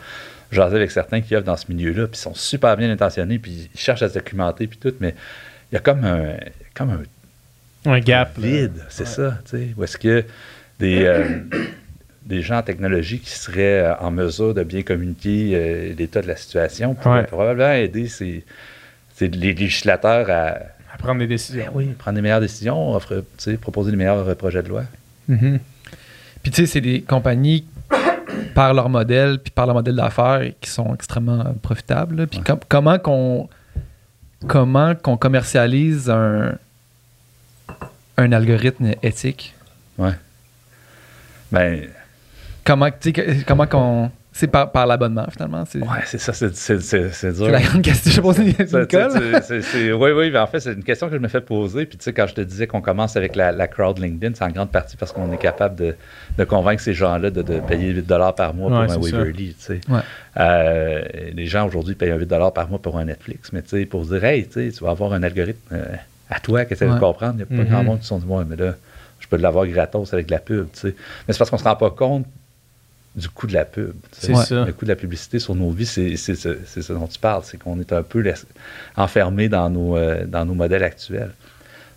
jaser avec certains qui œuvrent dans ce milieu-là, puis ils sont super bien intentionnés, puis ils cherchent à se documenter, puis tout, mais il y a comme un, comme un Un gap. vide, c'est Ouais. ça. tu sais. Où est-ce que des, euh, des gens en technologie qui seraient euh, en mesure de bien communiquer euh, l'état de la situation pourraient Ouais. probablement aider ces, ces- les législateurs à À prendre des décisions. ben oui, prendre des meilleures décisions, offre, proposer des meilleurs euh, projets de loi. Mhm. Puis tu sais, c'est des compagnies par leur modèle, puis par leur modèle d'affaires qui sont extrêmement profitables. Puis Ouais. com- comment qu'on comment qu'on commercialise un un algorithme éthique? Ben, Comment comment qu'on c'est par, par l'abonnement finalement, c'est ouais, c'est ça, c'est, c'est, c'est, c'est dur. c'est la grande question. Je pose une tu tu- oui, oui, mais en fait, c'est une question que je me fais poser. Puis, tu sais, quand je te disais qu'on commence avec la, la crowd LinkedIn, c'est en grande partie parce qu'on est capable de, de convaincre ces gens-là de, de payer 8 par mois Ouais, pour un. Waverly. Tu sais. Ouais. Euh, les gens aujourd'hui payent un 8 par mois pour un Netflix. Mais, tu sais, pour dire, hey, tu sais, tu vas avoir un algorithme euh, à toi essaie de Ouais. comprendre, il n'y a pas Mhm. grand monde qui se sont dit, ouais, mais là, je peux l'avoir gratos avec de la pub. Tu sais. Mais c'est parce qu'on ne se rend pas compte du coût de la pub. C'est Ouais. ça. Le coût de la publicité sur nos vies, c'est c'est ce c'est ce dont tu parles. C'est qu'on est un peu enfermé dans nos, euh, dans nos modèles actuels.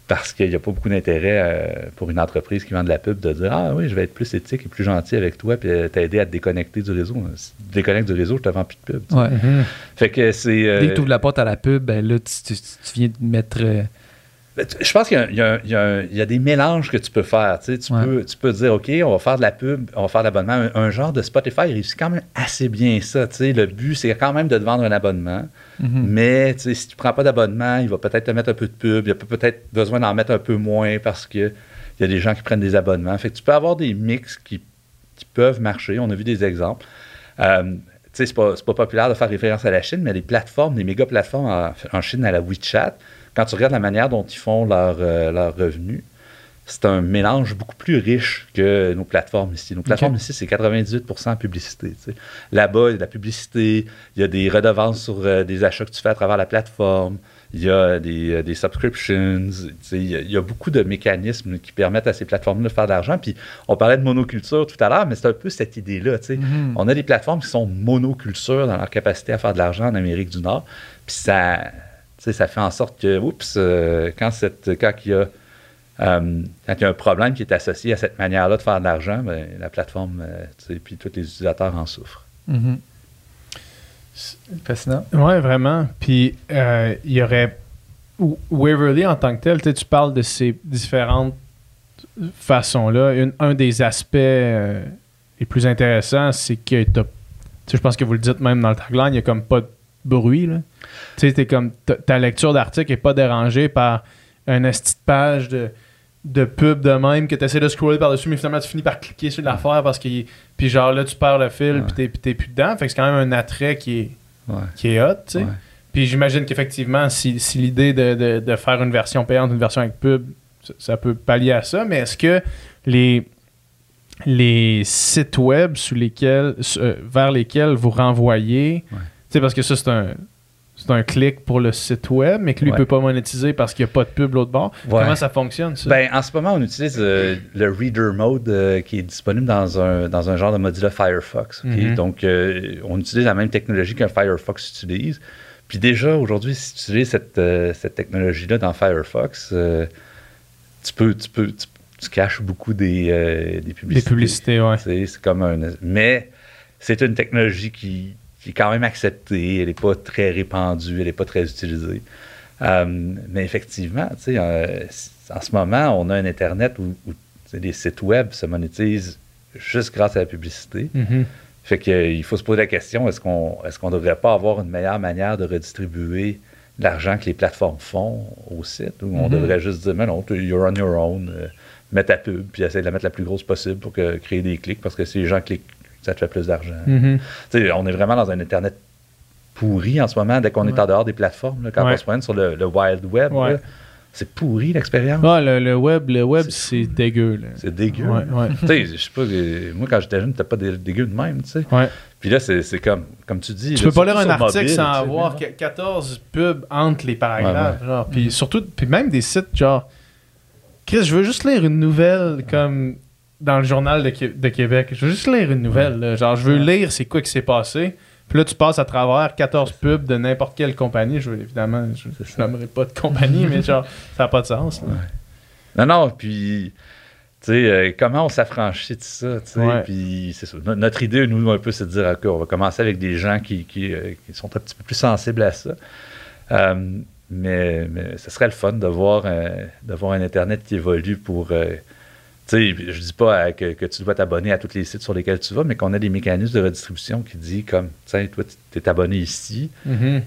Parce qu'il n'y a pas beaucoup d'intérêt euh, pour une entreprise qui vend de la pub de dire Ah oui, je vais être plus éthique et plus gentil avec toi, puis euh, t'aider à te déconnecter du réseau. Si tu te déconnectes du réseau, je te vends plus de pub. Fait que c'est. euh, Dès que tu ouvres la porte à la pub, ben là, tu, tu- tu viens de mettre. Ben, Je pense qu'il y a, y y y des mélanges que tu peux faire. Tu, sais, tu Ouais. peux, tu peux dire, OK, on va faire de la pub, on va faire de l'abonnement. Un, un genre de Spotify réussit quand même assez bien ça. tu sais. Le but, c'est quand même de te vendre un abonnement. mhm. Mais tu sais, si tu ne prends pas d'abonnement, il va peut-être te mettre un peu de pub. Il y a peut- peut-être besoin d'en mettre un peu moins parce qu'il y a des gens qui prennent des abonnements. Fait que tu peux avoir des mix qui, qui peuvent marcher. On a vu des exemples. Euh, pas, c'est pas populaire de faire référence à la Chine, mais les plateformes, les méga plateformes en, en Chine à la WeChat, quand tu regardes la manière dont ils font leurs euh, leurs revenus, c'est un mélange beaucoup plus riche que nos plateformes ici. Nos plateformes ici, c'est 98 publicité. tu sais. Là-bas, il y a de la publicité, il y a des redevances sur euh, des achats que tu fais à travers la plateforme, il y a des, euh, des subscriptions, tu sais, il y, a, il y a beaucoup de mécanismes qui permettent à ces plateformes de faire de l'argent. Puis on parlait de monoculture tout à l'heure, mais c'est un peu cette idée-là. tu sais. Mhm. On a des plateformes qui sont monoculture dans leur capacité à faire de l'argent en Amérique du Nord. Puis ça, tu sais, ça fait en sorte que, oups, euh, quand, cette, quand, il y a, euh, quand il y a un problème qui est associé à cette manière-là de faire de l'argent, ben, la plateforme, euh, tu sais, puis tous les utilisateurs en souffrent. Mhm. Fascinant. Ouais, vraiment. Puis euh, il y aurait. Waverly en tant que tel, tu parles de ces différentes façons-là. Un des aspects euh, les plus intéressants, c'est que tu sais, je pense que vous le dites même dans le tagline, il n'y a comme pas de bruit. Là. Tu sais, t'es comme ta- lecture d'article n'est pas dérangée par un esti de page de, de pub de même que tu essaies de scroller par-dessus, mais finalement tu finis par cliquer sur l'affaire parce que puis genre là tu perds le fil Ouais. puis t'es- plus dedans. Fait que c'est quand même un attrait qui est, Ouais. qui est hot, tu sais. Ouais. Puis j'imagine qu'effectivement, si, si l'idée de, de- de faire une version payante, une version avec pub, ça, ça peut pallier à ça, mais est-ce que les, les sites web sous lesquels, euh, vers lesquels vous renvoyez, sais, parce que ça, c'est un, c'est un clic pour le site web, mais que lui ne Ouais. peut pas monétiser parce qu'il n'y a pas de pub l'autre bord. Ouais. Comment ça fonctionne, ça? Ben, en ce moment, on utilise euh, le Reader Mode euh, qui est disponible dans un, dans un genre de Mozilla Firefox. Mhm. Donc, euh, on utilise la même technologie qu'un Firefox utilise. Puis déjà, aujourd'hui, si tu utilises cette, cette technologie-là dans Firefox, tu peux, tu peux, tu, tu caches beaucoup des, des publicités. Des publicités, ouais. C'est comme un. Mais c'est une technologie qui, qui est quand même acceptée. Elle n'est pas très répandue, elle n'est pas très utilisée. Euh, mais effectivement, tu sais, euh, en ce moment, on a un Internet où, les sites web se monétisent juste grâce à la publicité. Mhm. Fait qu'il faut se poser la question est-ce qu'on est-ce qu'on devrait pas avoir une meilleure manière de redistribuer l'argent que les plateformes font au site ou on Mhm. devrait juste dire mais non, tu- you're on your own, euh, mets ta pub puis essaie de la mettre la plus grosse possible pour que, créer des clics parce que si les gens cliquent, ça te fait plus d'argent. Tu sais, on est vraiment dans un Internet pourri en ce moment dès qu'on est en dehors des plateformes. là, quand Ouais. on se promène sur le, le Wild Web, Ouais. là, c'est pourri l'expérience. Ah, le, le web, le web C'est- dégueu. C'est dégueu. Ouais, ouais. Tu sais, je sais pas, euh, moi quand j'étais jeune, c'était pas dé- dégueu de même, tu sais. Ouais. Puis là, c'est comme, comme tu dis. Tu là, peux pas lire un article mobile, sans avoir mais que- 14 pubs entre les paragraphes. Genre. Puis surtout, puis même des sites genre. Chris, je veux juste lire une nouvelle comme dans le journal de, de Québec. Je veux juste lire une nouvelle. là. Genre, je veux lire c'est quoi qui s'est passé. Puis là, tu passes à travers 14 pubs de n'importe quelle compagnie. Je veux, évidemment, je je nommerai pas de compagnie, mais genre, ça n'a pas de sens. là. Non, non, puis, tu sais, euh, comment on s'affranchit de ça, tu sais, Ouais. puis c'est ça. No- notre idée, nous, un peu, c'est de dire, OK, on va commencer avec des gens qui, qui, euh, qui sont un petit peu plus sensibles à ça. Euh, mais, mais ce serait le fun de voir, de voir un Internet qui évolue pour... sais, je dis pas euh, que, que tu dois t'abonner à tous les sites sur lesquels tu vas, mais qu'on a des mécanismes de redistribution qui dit comme, tiens, toi, tu es abonné ici, Mhm.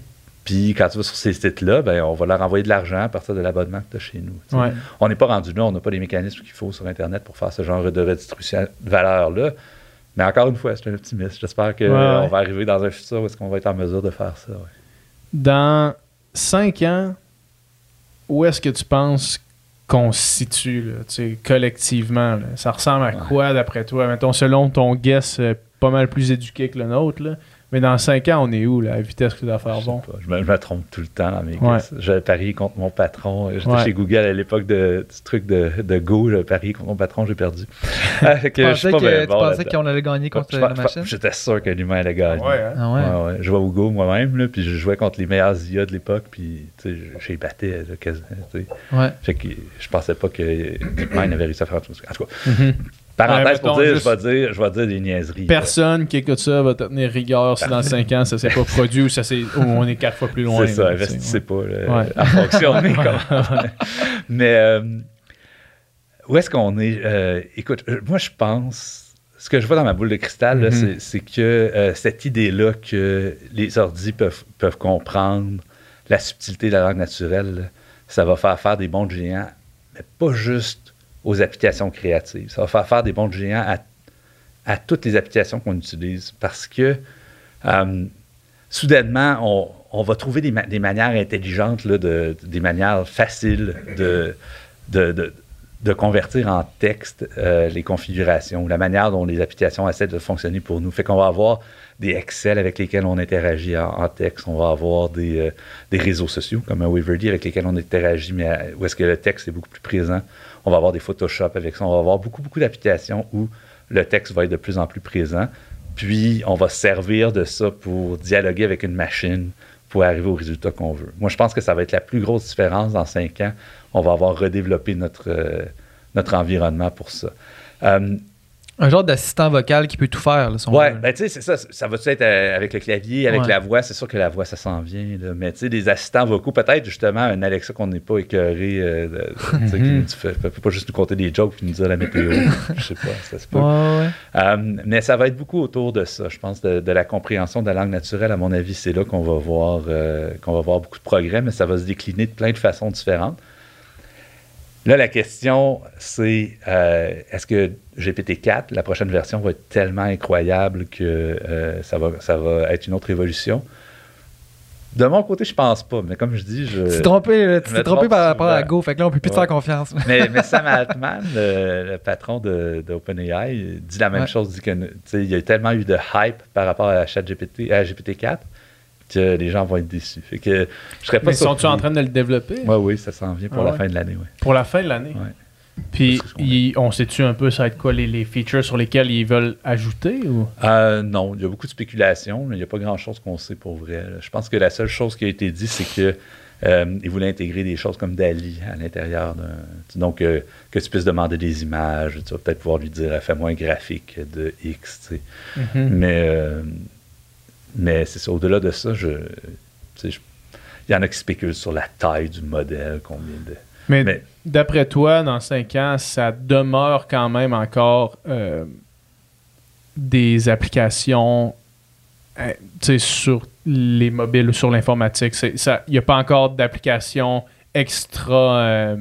puis quand tu vas sur ces sites-là, ben, on va leur envoyer de l'argent à partir de l'abonnement que tu as chez nous. Ouais. On n'est pas rendu là, on n'a pas les mécanismes qu'il faut sur Internet pour faire ce genre de redistribution de valeur-là. Mais encore une fois, c'est un optimiste. J'espère qu'on Ouais, ouais. va arriver dans un futur où est-ce qu'on va être en mesure de faire ça. Dans 5 ans, où est-ce que tu penses situe, là, tu sais, collectivement? là? Ça ressemble à Ouais. quoi, d'après toi? Mettons, selon ton guess, euh, pas mal plus éduqué que le nôtre, là. Mais dans 5 ans, on est où, là, à vitesse que tu dois faire Je, bon? je me, je me trompe tout le temps dans mes Ouais. J'avais parié contre mon patron. J'étais Ouais. chez Google à l'époque de, du truc de, de Go. J'avais parié contre mon patron, j'ai perdu. Ah, que Tu je pensais suis pas que- bien tu bon pensais là-dedans. qu'on allait gagner contre Je- la je- machine? J'étais sûr que l'humain allait gagner. hein? Ah ouais? Ouais, ouais. Je jouais au Go moi-même, là, puis je jouais contre les meilleurs IA de l'époque, puis tu sais, je je les battais là, quasiment. tu sais. Ouais. Fait que je pensais pas que DeepMind avait réussi à faire tout ça. En tout cas, Mhm. Parenthèse pour dire, je vais dire, je vais dire des niaiseries. Personne qui écoute ça va te tenir rigueur si dans 5 ans, ça s'est pas produit ou, ça s'est- ou on est 4 fois plus loin. C'est ça, investissez pas là, Ouais. à fonctionner. Mais euh, où est-ce qu'on est? Euh, écoute, euh, moi je pense, ce que je vois dans ma boule de cristal, Mhm. c'est- que euh, cette idée-là que les ordis peuvent, peuvent comprendre la subtilité de la langue naturelle, là, ça va faire faire des bons géants, mais pas juste aux applications créatives. Ça va faire des bons géants à, toutes les applications qu'on utilise parce que euh, soudainement, on, va trouver des, ma- des manières intelligentes, des manières faciles de, convertir en texte euh, les configurations, la manière dont les applications essaient de fonctionner pour nous. Fait qu'on va avoir des Excel avec lesquels on interagit en, texte, on va avoir des, euh, des, réseaux sociaux comme un Waverly avec lesquels on interagit, mais où est-ce que le texte est beaucoup plus présent. On va avoir des Photoshop avec ça, on va avoir beaucoup, beaucoup d'applications où le texte va être de plus en plus présent. Puis, on va servir de ça pour dialoguer avec une machine pour arriver au résultat qu'on veut. Moi, je pense que ça va être la plus grosse différence dans cinq ans. On va avoir redéveloppé notre, euh, environnement pour ça. Euh, un genre d'assistant vocal qui peut tout faire. Là, ouais, ben, tu sais, c'est ça. Ça va être euh, avec le clavier, avec la voix? C'est sûr que la voix, ça s'en vient. Là. Mais tu sais, des assistants vocaux, peut-être justement un Alexa qu'on n'est pas écœuré, euh, qui ne peut pas juste nous compter des jokes et nous dire la météo. Je sais pas, ça se peut. Euh, mais ça va être beaucoup autour de ça, je pense, de, la compréhension de la langue naturelle. À mon avis, c'est là qu'on va voir qu'on va voir beaucoup de progrès, mais ça va se décliner de plein de façons différentes. Là, la question, c'est euh, est-ce que GPT-4, la prochaine version, va être tellement incroyable que euh, ça, va, ça va être une autre évolution? De mon côté, je pense pas, mais comme je dis, je. Tu t'es trompé, tu t'es trompé par rapport à Go, fait que là, on peut plus te faire confiance. mais, mais, Sam Altman, le, patron d'OpenAI, dit la même chose, dit que il y a tellement eu de hype par rapport à, GPT, à GPT-4 les gens vont être déçus. Fait que je serais pas Mais sont-ils en train de le développer? Oui, oui, ça s'en vient pour ah la fin de l'année. Pour la fin de l'année? Puis, on sait-tu un peu ça va être quoi les, features sur lesquels ils veulent ajouter ou? Euh, Non, il y a beaucoup de spéculation, mais il n'y a pas grand-chose qu'on sait pour vrai. Je pense que la seule chose qui a été dit, c'est que euh, voulaient intégrer des choses comme Dali à l'intérieur d'un. Donc, euh, que tu puisses demander des images, tu vas peut-être pouvoir lui dire fais-moi un graphique de X. Tu sais. Mm-hmm. Mais mais c'est au-delà de ça, je, il y en a qui spéculent sur la taille du modèle, combien de. Mais, d'après toi, dans cinq ans, ça demeure quand même encore euh, des applications euh, sur les mobiles ou sur l'informatique? Il n'y a pas encore d'application extra. Euh,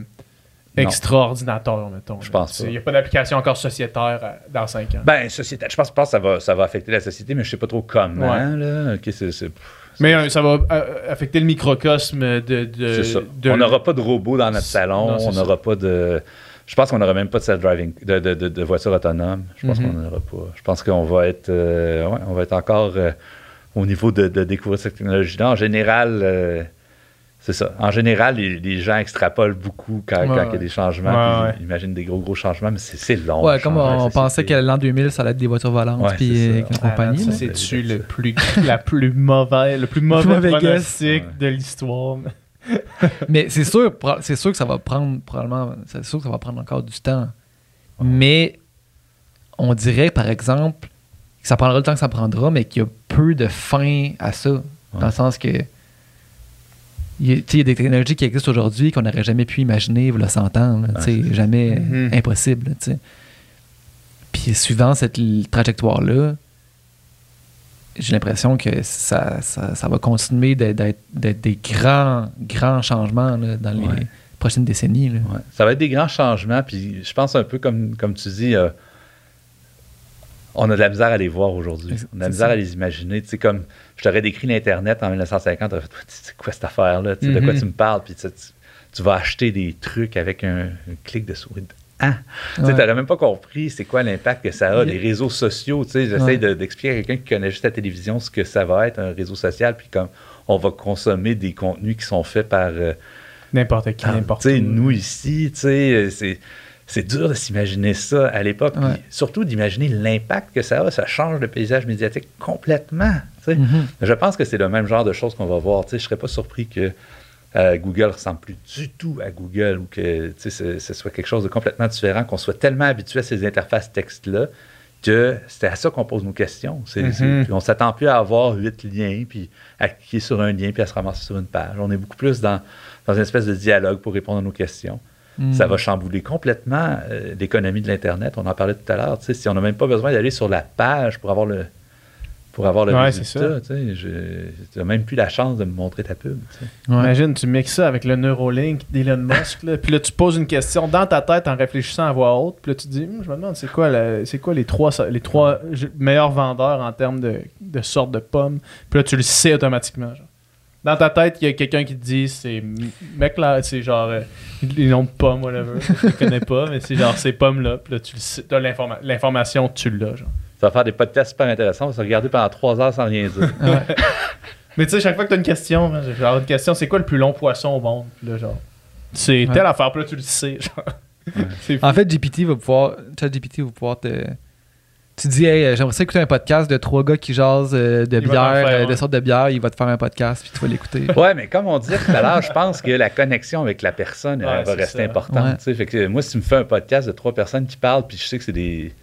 extraordinateur, mettons. Je pense. Il n'y a pas d'application encore sociétaire euh, dans 5 ans. Ben, sociétaire, je pense pas que ça va, ça va affecter la société, mais je sais pas trop comment. Là. Mais euh, ça va euh, affecter le microcosme de. de, ça. On n'aura pas de robots dans notre salon, on n'aura pas de. Je pense qu'on n'aura même pas de self-driving, de, de, de, voiture autonome. Je pense mm-hmm. qu'on n'aura pas. Je pense qu'on va être, ouais, on va être encore au niveau de, découvrir cette technologie-là. En général, c'est ça. En général, les, gens extrapolent beaucoup quand, il y a des changements. ils imaginent des gros, gros changements, mais c'est long. Ouais, comme on, pensait que l'an 2000, ça allait être des voitures volantes puis euh, compagnie. ça, c'est le plus, la plus mauvaise, le plus mauvais pronostic de l'histoire. mais c'est sûr, c'est sûr que ça va prendre probablement, c'est sûr que ça va prendre encore du temps. Mais on dirait, par exemple, que ça prendra le temps que ça prendra, mais qu'il y a peu de fin à ça. Dans le sens que il y, a des technologies qui existent aujourd'hui qu'on n'aurait jamais pu imaginer, vous le s'entendre. jamais mm-hmm. impossible. Puis suivant cette trajectoire-là, j'ai l'impression que ça, ça, va continuer d'être des grands, grands changements dans les prochaines décennies. Ça va être des grands changements. Puis je pense un peu comme, comme tu dis, euh, on a de la misère à les voir aujourd'hui. On a de la misère à les imaginer. Tu sais, comme je t'aurais décrit l'Internet en 1950, fait, c'est quoi cette affaire-là? De quoi mm-hmm. tu me parles? Puis tu, vas acheter des trucs avec un, clic de souris. Ah! Tu n'aurais même pas compris c'est quoi l'impact que ça a, les réseaux sociaux. Tu sais, j'essaie d'expliquer à quelqu'un qui connaît juste la télévision ce que ça va être, un réseau social, puis comme on va consommer des contenus qui sont faits par... Euh, n'importe qui, n'importe qui. Nous, ici, tu sais, c'est c'est dur de s'imaginer ça à l'époque. Surtout d'imaginer l'impact que ça a. Ça change le paysage médiatique complètement. Mm-hmm. Je pense que c'est le même genre de choses qu'on va voir. je ne serais pas surpris que euh, Google ne ressemble plus du tout à Google ou que ce, soit quelque chose de complètement différent, qu'on soit tellement habitué à ces interfaces texte-là que c'est à ça qu'on pose nos questions. Mm-hmm. on ne s'attend plus à avoir huit liens, puis à cliquer sur un lien, puis à se ramasser sur une page. On est beaucoup plus dans, dans une espèce de dialogue pour répondre à nos questions. Hmm. Ça va chambouler complètement euh, l'économie de l'Internet. On en parlait tout à l'heure. Si on n'a même pas besoin d'aller sur la page pour avoir le, pour avoir le résultat. Tu n'as même plus la chance de me montrer ta pub. Imagine, tu mixes ça avec le Neuralink d'Elon Musk. puis là, tu poses une question dans ta tête en réfléchissant à voix haute. Puis là, tu te dis, hum, je me demande, c'est quoi, c'est quoi les trois, les trois meilleurs vendeurs en termes de, de sortes de pommes? Puis là, tu le sais automatiquement. Dans ta tête, il y a quelqu'un qui te dit c'est mec là, c'est genre euh, les noms de pommes, whatever. je les connais pas, mais c'est genre ces pommes-là. Puis là, tu l'information, tu l'as. Genre. Ça va faire des podcasts super intéressants. On va se regarder pendant trois heures sans rien dire. Mais tu sais, chaque fois que t'as une question, j'ai genre une question, c'est quoi le plus long poisson au monde? Puis là, genre, c'est Ouais. telle affaire, puis là, tu le sais. Genre. En fait, GPT va pouvoir. ChatGPT va pouvoir te. Tu dis, hey, euh, j'aimerais ça écouter un podcast de trois gars qui jasent euh, de Il bière, faire euh, de sortes de bière, il va te faire un podcast, puis tu vas l'écouter. Ouais, mais comme on disait tout à l'heure, je pense que la connexion avec la personne Ouais, va rester ça. importante. Ouais. tu sais. Fait que moi, si tu me fais un podcast de trois personnes qui parlent, puis je sais que c'est des,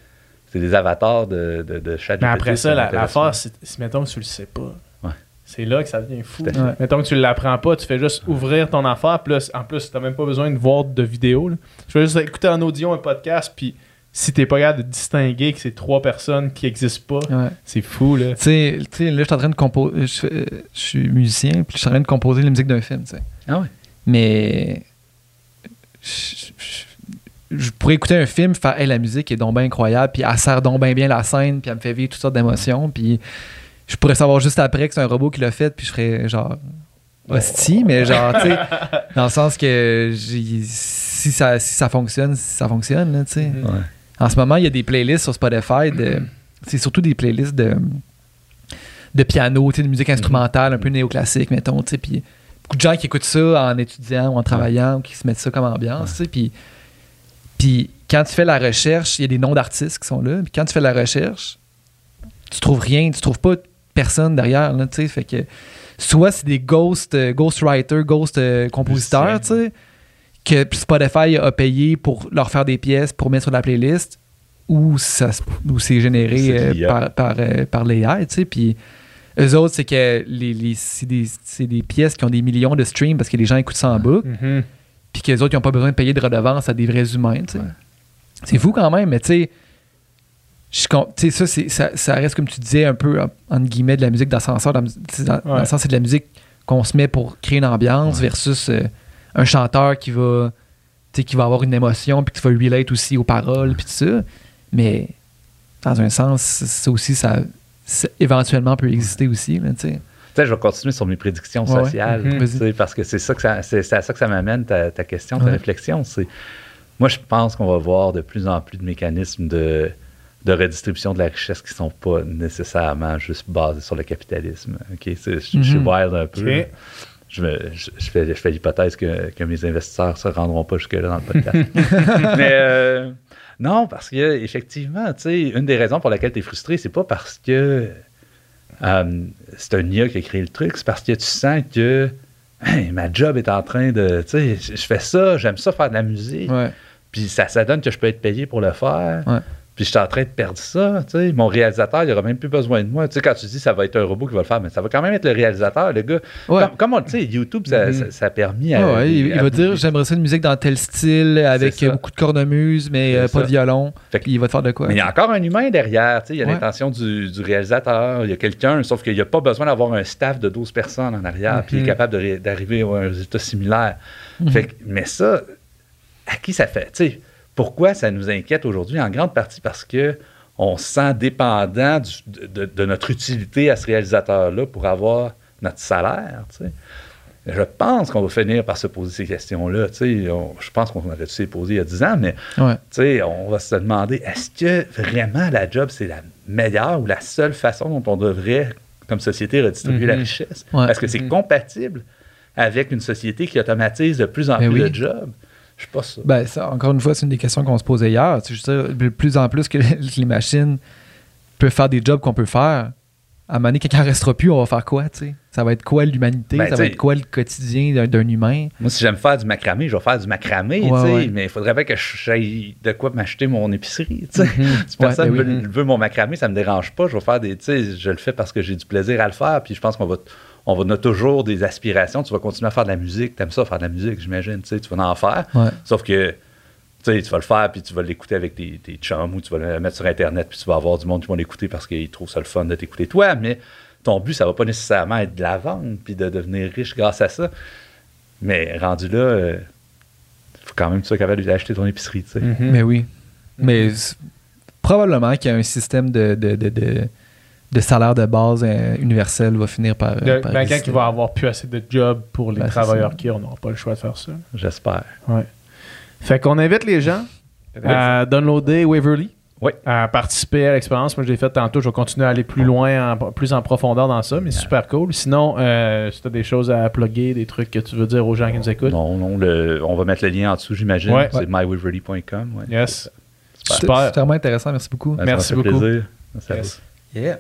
c'est des avatars de, de, de chat Mais après ça, la- c'est, c'est mettons que tu le sais pas. Ouais. C'est là que ça devient fou. Ouais. Mettons que tu l'apprends pas, tu fais juste ouvrir ton affaire, là, en plus, t'as même pas besoin de voir de vidéo. là. Tu fais juste écouter en audio un podcast, puis si t'es pas capable de distinguer que c'est trois personnes qui existent pas, Ouais. c'est fou, là. Tu sais, là, je suis en train de composer. Je, suis musicien, puis je suis en train de composer la musique d'un film, tu sais. Ah ouais. Mais. Je, pourrais écouter un film, faire, hey, la musique est donc bien incroyable, puis elle sert donc bien bien la scène, puis elle me fait vivre toutes sortes d'émotions, puis je pourrais savoir juste après que c'est un robot qui l'a fait, puis je ferais genre. Hostie, mais genre, tu sais, dans le sens que j'ai- si ça, si ça fonctionne, si ça fonctionne, là, tu sais. Ouais. En ce moment, il y a des playlists sur Spotify de. C'est surtout des playlists de, de piano, de musique instrumentale, un peu néoclassique, mettons. Puis beaucoup de gens qui écoutent ça en étudiant ou en travaillant ou qui se mettent ça comme ambiance. Puis, puis quand tu fais la recherche, il y a des noms d'artistes qui sont là. Puis quand tu fais la recherche, tu trouves rien, tu trouves pas personne derrière, là. Fait que soit c'est des ghost, euh, ghostwriters, ghost euh, compositeurs, tu sais que Spotify a payé pour leur faire des pièces pour mettre sur la playlist ou ça se- ou c'est généré euh, par par euh, par l'AI, tu sais puis eux autres c'est que les, les- c'est des, des pièces qui ont des millions de streams parce que les gens écoutent ça en boucle Mhm. puis que les autres ils ont pas besoin de payer de redevance à des vrais humains, tu sais. Ouais. C'est fou quand même, mais tu sais je ça, ça, ça reste comme tu disais un peu en- entre guillemets de la musique d'ascenseur dans, dans- le sens c'est de la musique qu'on se met pour créer une ambiance versus euh, un chanteur qui va qui va avoir une émotion puis qui va relate aussi aux paroles puis tout ça mais dans un sens ça aussi ça, ça éventuellement peut exister aussi là, tu sais. Tu sais, je vais continuer sur mes prédictions Ouais, ouais. sociales, Mhm. parce que c'est ça que ça, c'est c'est à ça que ça m'amène ta, ta question, ta Ouais. réflexion. C'est, moi, je pense qu'on va voir de plus en plus de mécanismes de, de redistribution de la richesse qui sont pas nécessairement juste basés sur le capitalisme. Ok, C'est- je, je suis Mhm. wild un peu. Je, me- je- je fais, je fais l'hypothèse que, que mes investisseurs se rendront pas jusque-là dans le podcast. Mais euh, non, parce que effectivement, tu sais, une des raisons pour laquelle tu es frustré, c'est pas parce que euh, c'est un IA qui a créé le truc, c'est parce que tu sens que Hey, ma job est en train de. Tu sais, je je fais ça, j'aime ça faire de la musique. ouais Puis ça, ça donne que je peux être payé pour le faire. Ouais. Puis je suis en train de perdre ça. Tu sais. Mon réalisateur, il aura même plus besoin de moi. Quand tu dis ça va être un robot qui va le faire, mais ça va quand même être le réalisateur, le gars. Ouais. Comme, comme on le sait, YouTube, ça, Mhm. ça- ça a permis à. Ouais, il, va dire j'aimerais ça une musique dans tel style avec beaucoup de cornemuse mais euh, pas de violon Fait il va te faire de quoi? Mais il y a encore un humain derrière. Il y a Ouais. l'intention du, du réalisateur, il y a quelqu'un, sauf qu'il n'y a pas besoin d'avoir un staff de 12 personnes en arrière, puis il est Mhm. capable d'arriver à un résultat similaire. Mhm. Fait que- mais ça, à qui ça fait? Tu sais, pourquoi ça nous inquiète aujourd'hui? En grande partie? Parce que on se sent dépendant du- de, notre utilité à ce réalisateur-là pour avoir notre salaire. tu sais. Je pense qu'on va finir par se poser ces questions-là. tu sais. On- Je pense qu'on aurait dû se les poser il y a 10 ans, mais ouais tu sais, on va se demander, est-ce que vraiment la job, c'est la meilleure ou la seule façon dont on devrait, comme société, redistribuer la Mhm. richesse? Ouais. Est-ce que c'est Mhm. compatible avec une société qui automatise de plus en Ben plus oui. de jobs? Je suis pas sûr. Ben, ça, encore une fois, c'est une des questions qu'on se posait hier. Dire, de plus en plus que les machines peuvent faire des jobs qu'on peut faire, à un moment donné, quand il restera plus, on va faire quoi, tu sais? Ça va être quoi l'humanité? Ben, ça va être quoi le quotidien d'un, d'un humain? Moi, si j'aime faire du macramé, je vais faire du macramé, Ouais, tu sais, ouais. mais il faudrait bien que j'aille de quoi m'acheter mon épicerie. tu sais. Mhm. Si personne Ouais, ben veut, veut mon macramé, ça me dérange pas. Je vais faire des. Tu sais, je le fais parce que j'ai du plaisir à le faire. Puis je pense qu'on va. On a toujours des aspirations. Tu vas continuer à faire de la musique. Tu aimes ça, faire de la musique, j'imagine. Tu sais, tu vas en faire. Ouais. Sauf que. Tu sais, tu vas le faire, puis tu vas l'écouter avec tes, tes chums ou tu vas le mettre sur Internet, puis tu vas avoir du monde qui va l'écouter parce qu'ils trouvent ça le fun de t'écouter toi. Mais ton but, ça va pas nécessairement être de la vendre, puis de devenir riche grâce à ça. Mais rendu là, il faut quand même que tu sois capable d'acheter ton épicerie, tu sais. Mhm. Mais oui. Mais probablement qu'il y a un système de, de, de, de, de salaire de base euh, universel va finir par. euh, Le- par ben, quand il va avoir plus assez de jobs pour les Ben, travailleurs qui on n'aura pas le choix de faire ça. J'espère. Fait qu'on invite les gens à downloader Waverly. Oui. À participer à l'expérience. Moi, je l'ai fait tantôt. Je vais continuer à aller plus loin, en- plus en profondeur dans ça, mais c'est super cool. Sinon, euh, si tu as des choses à plugger, des trucs que tu veux dire aux gens qui nous écoutent. Non, non, le- on va mettre le lien en dessous, j'imagine. Ouais. C'est mywaverly.com. ouais. Yes. Super. vraiment intéressant. Merci beaucoup. Ben, Merci fait beaucoup. plaisir. Merci à Yes. vous. Yeah.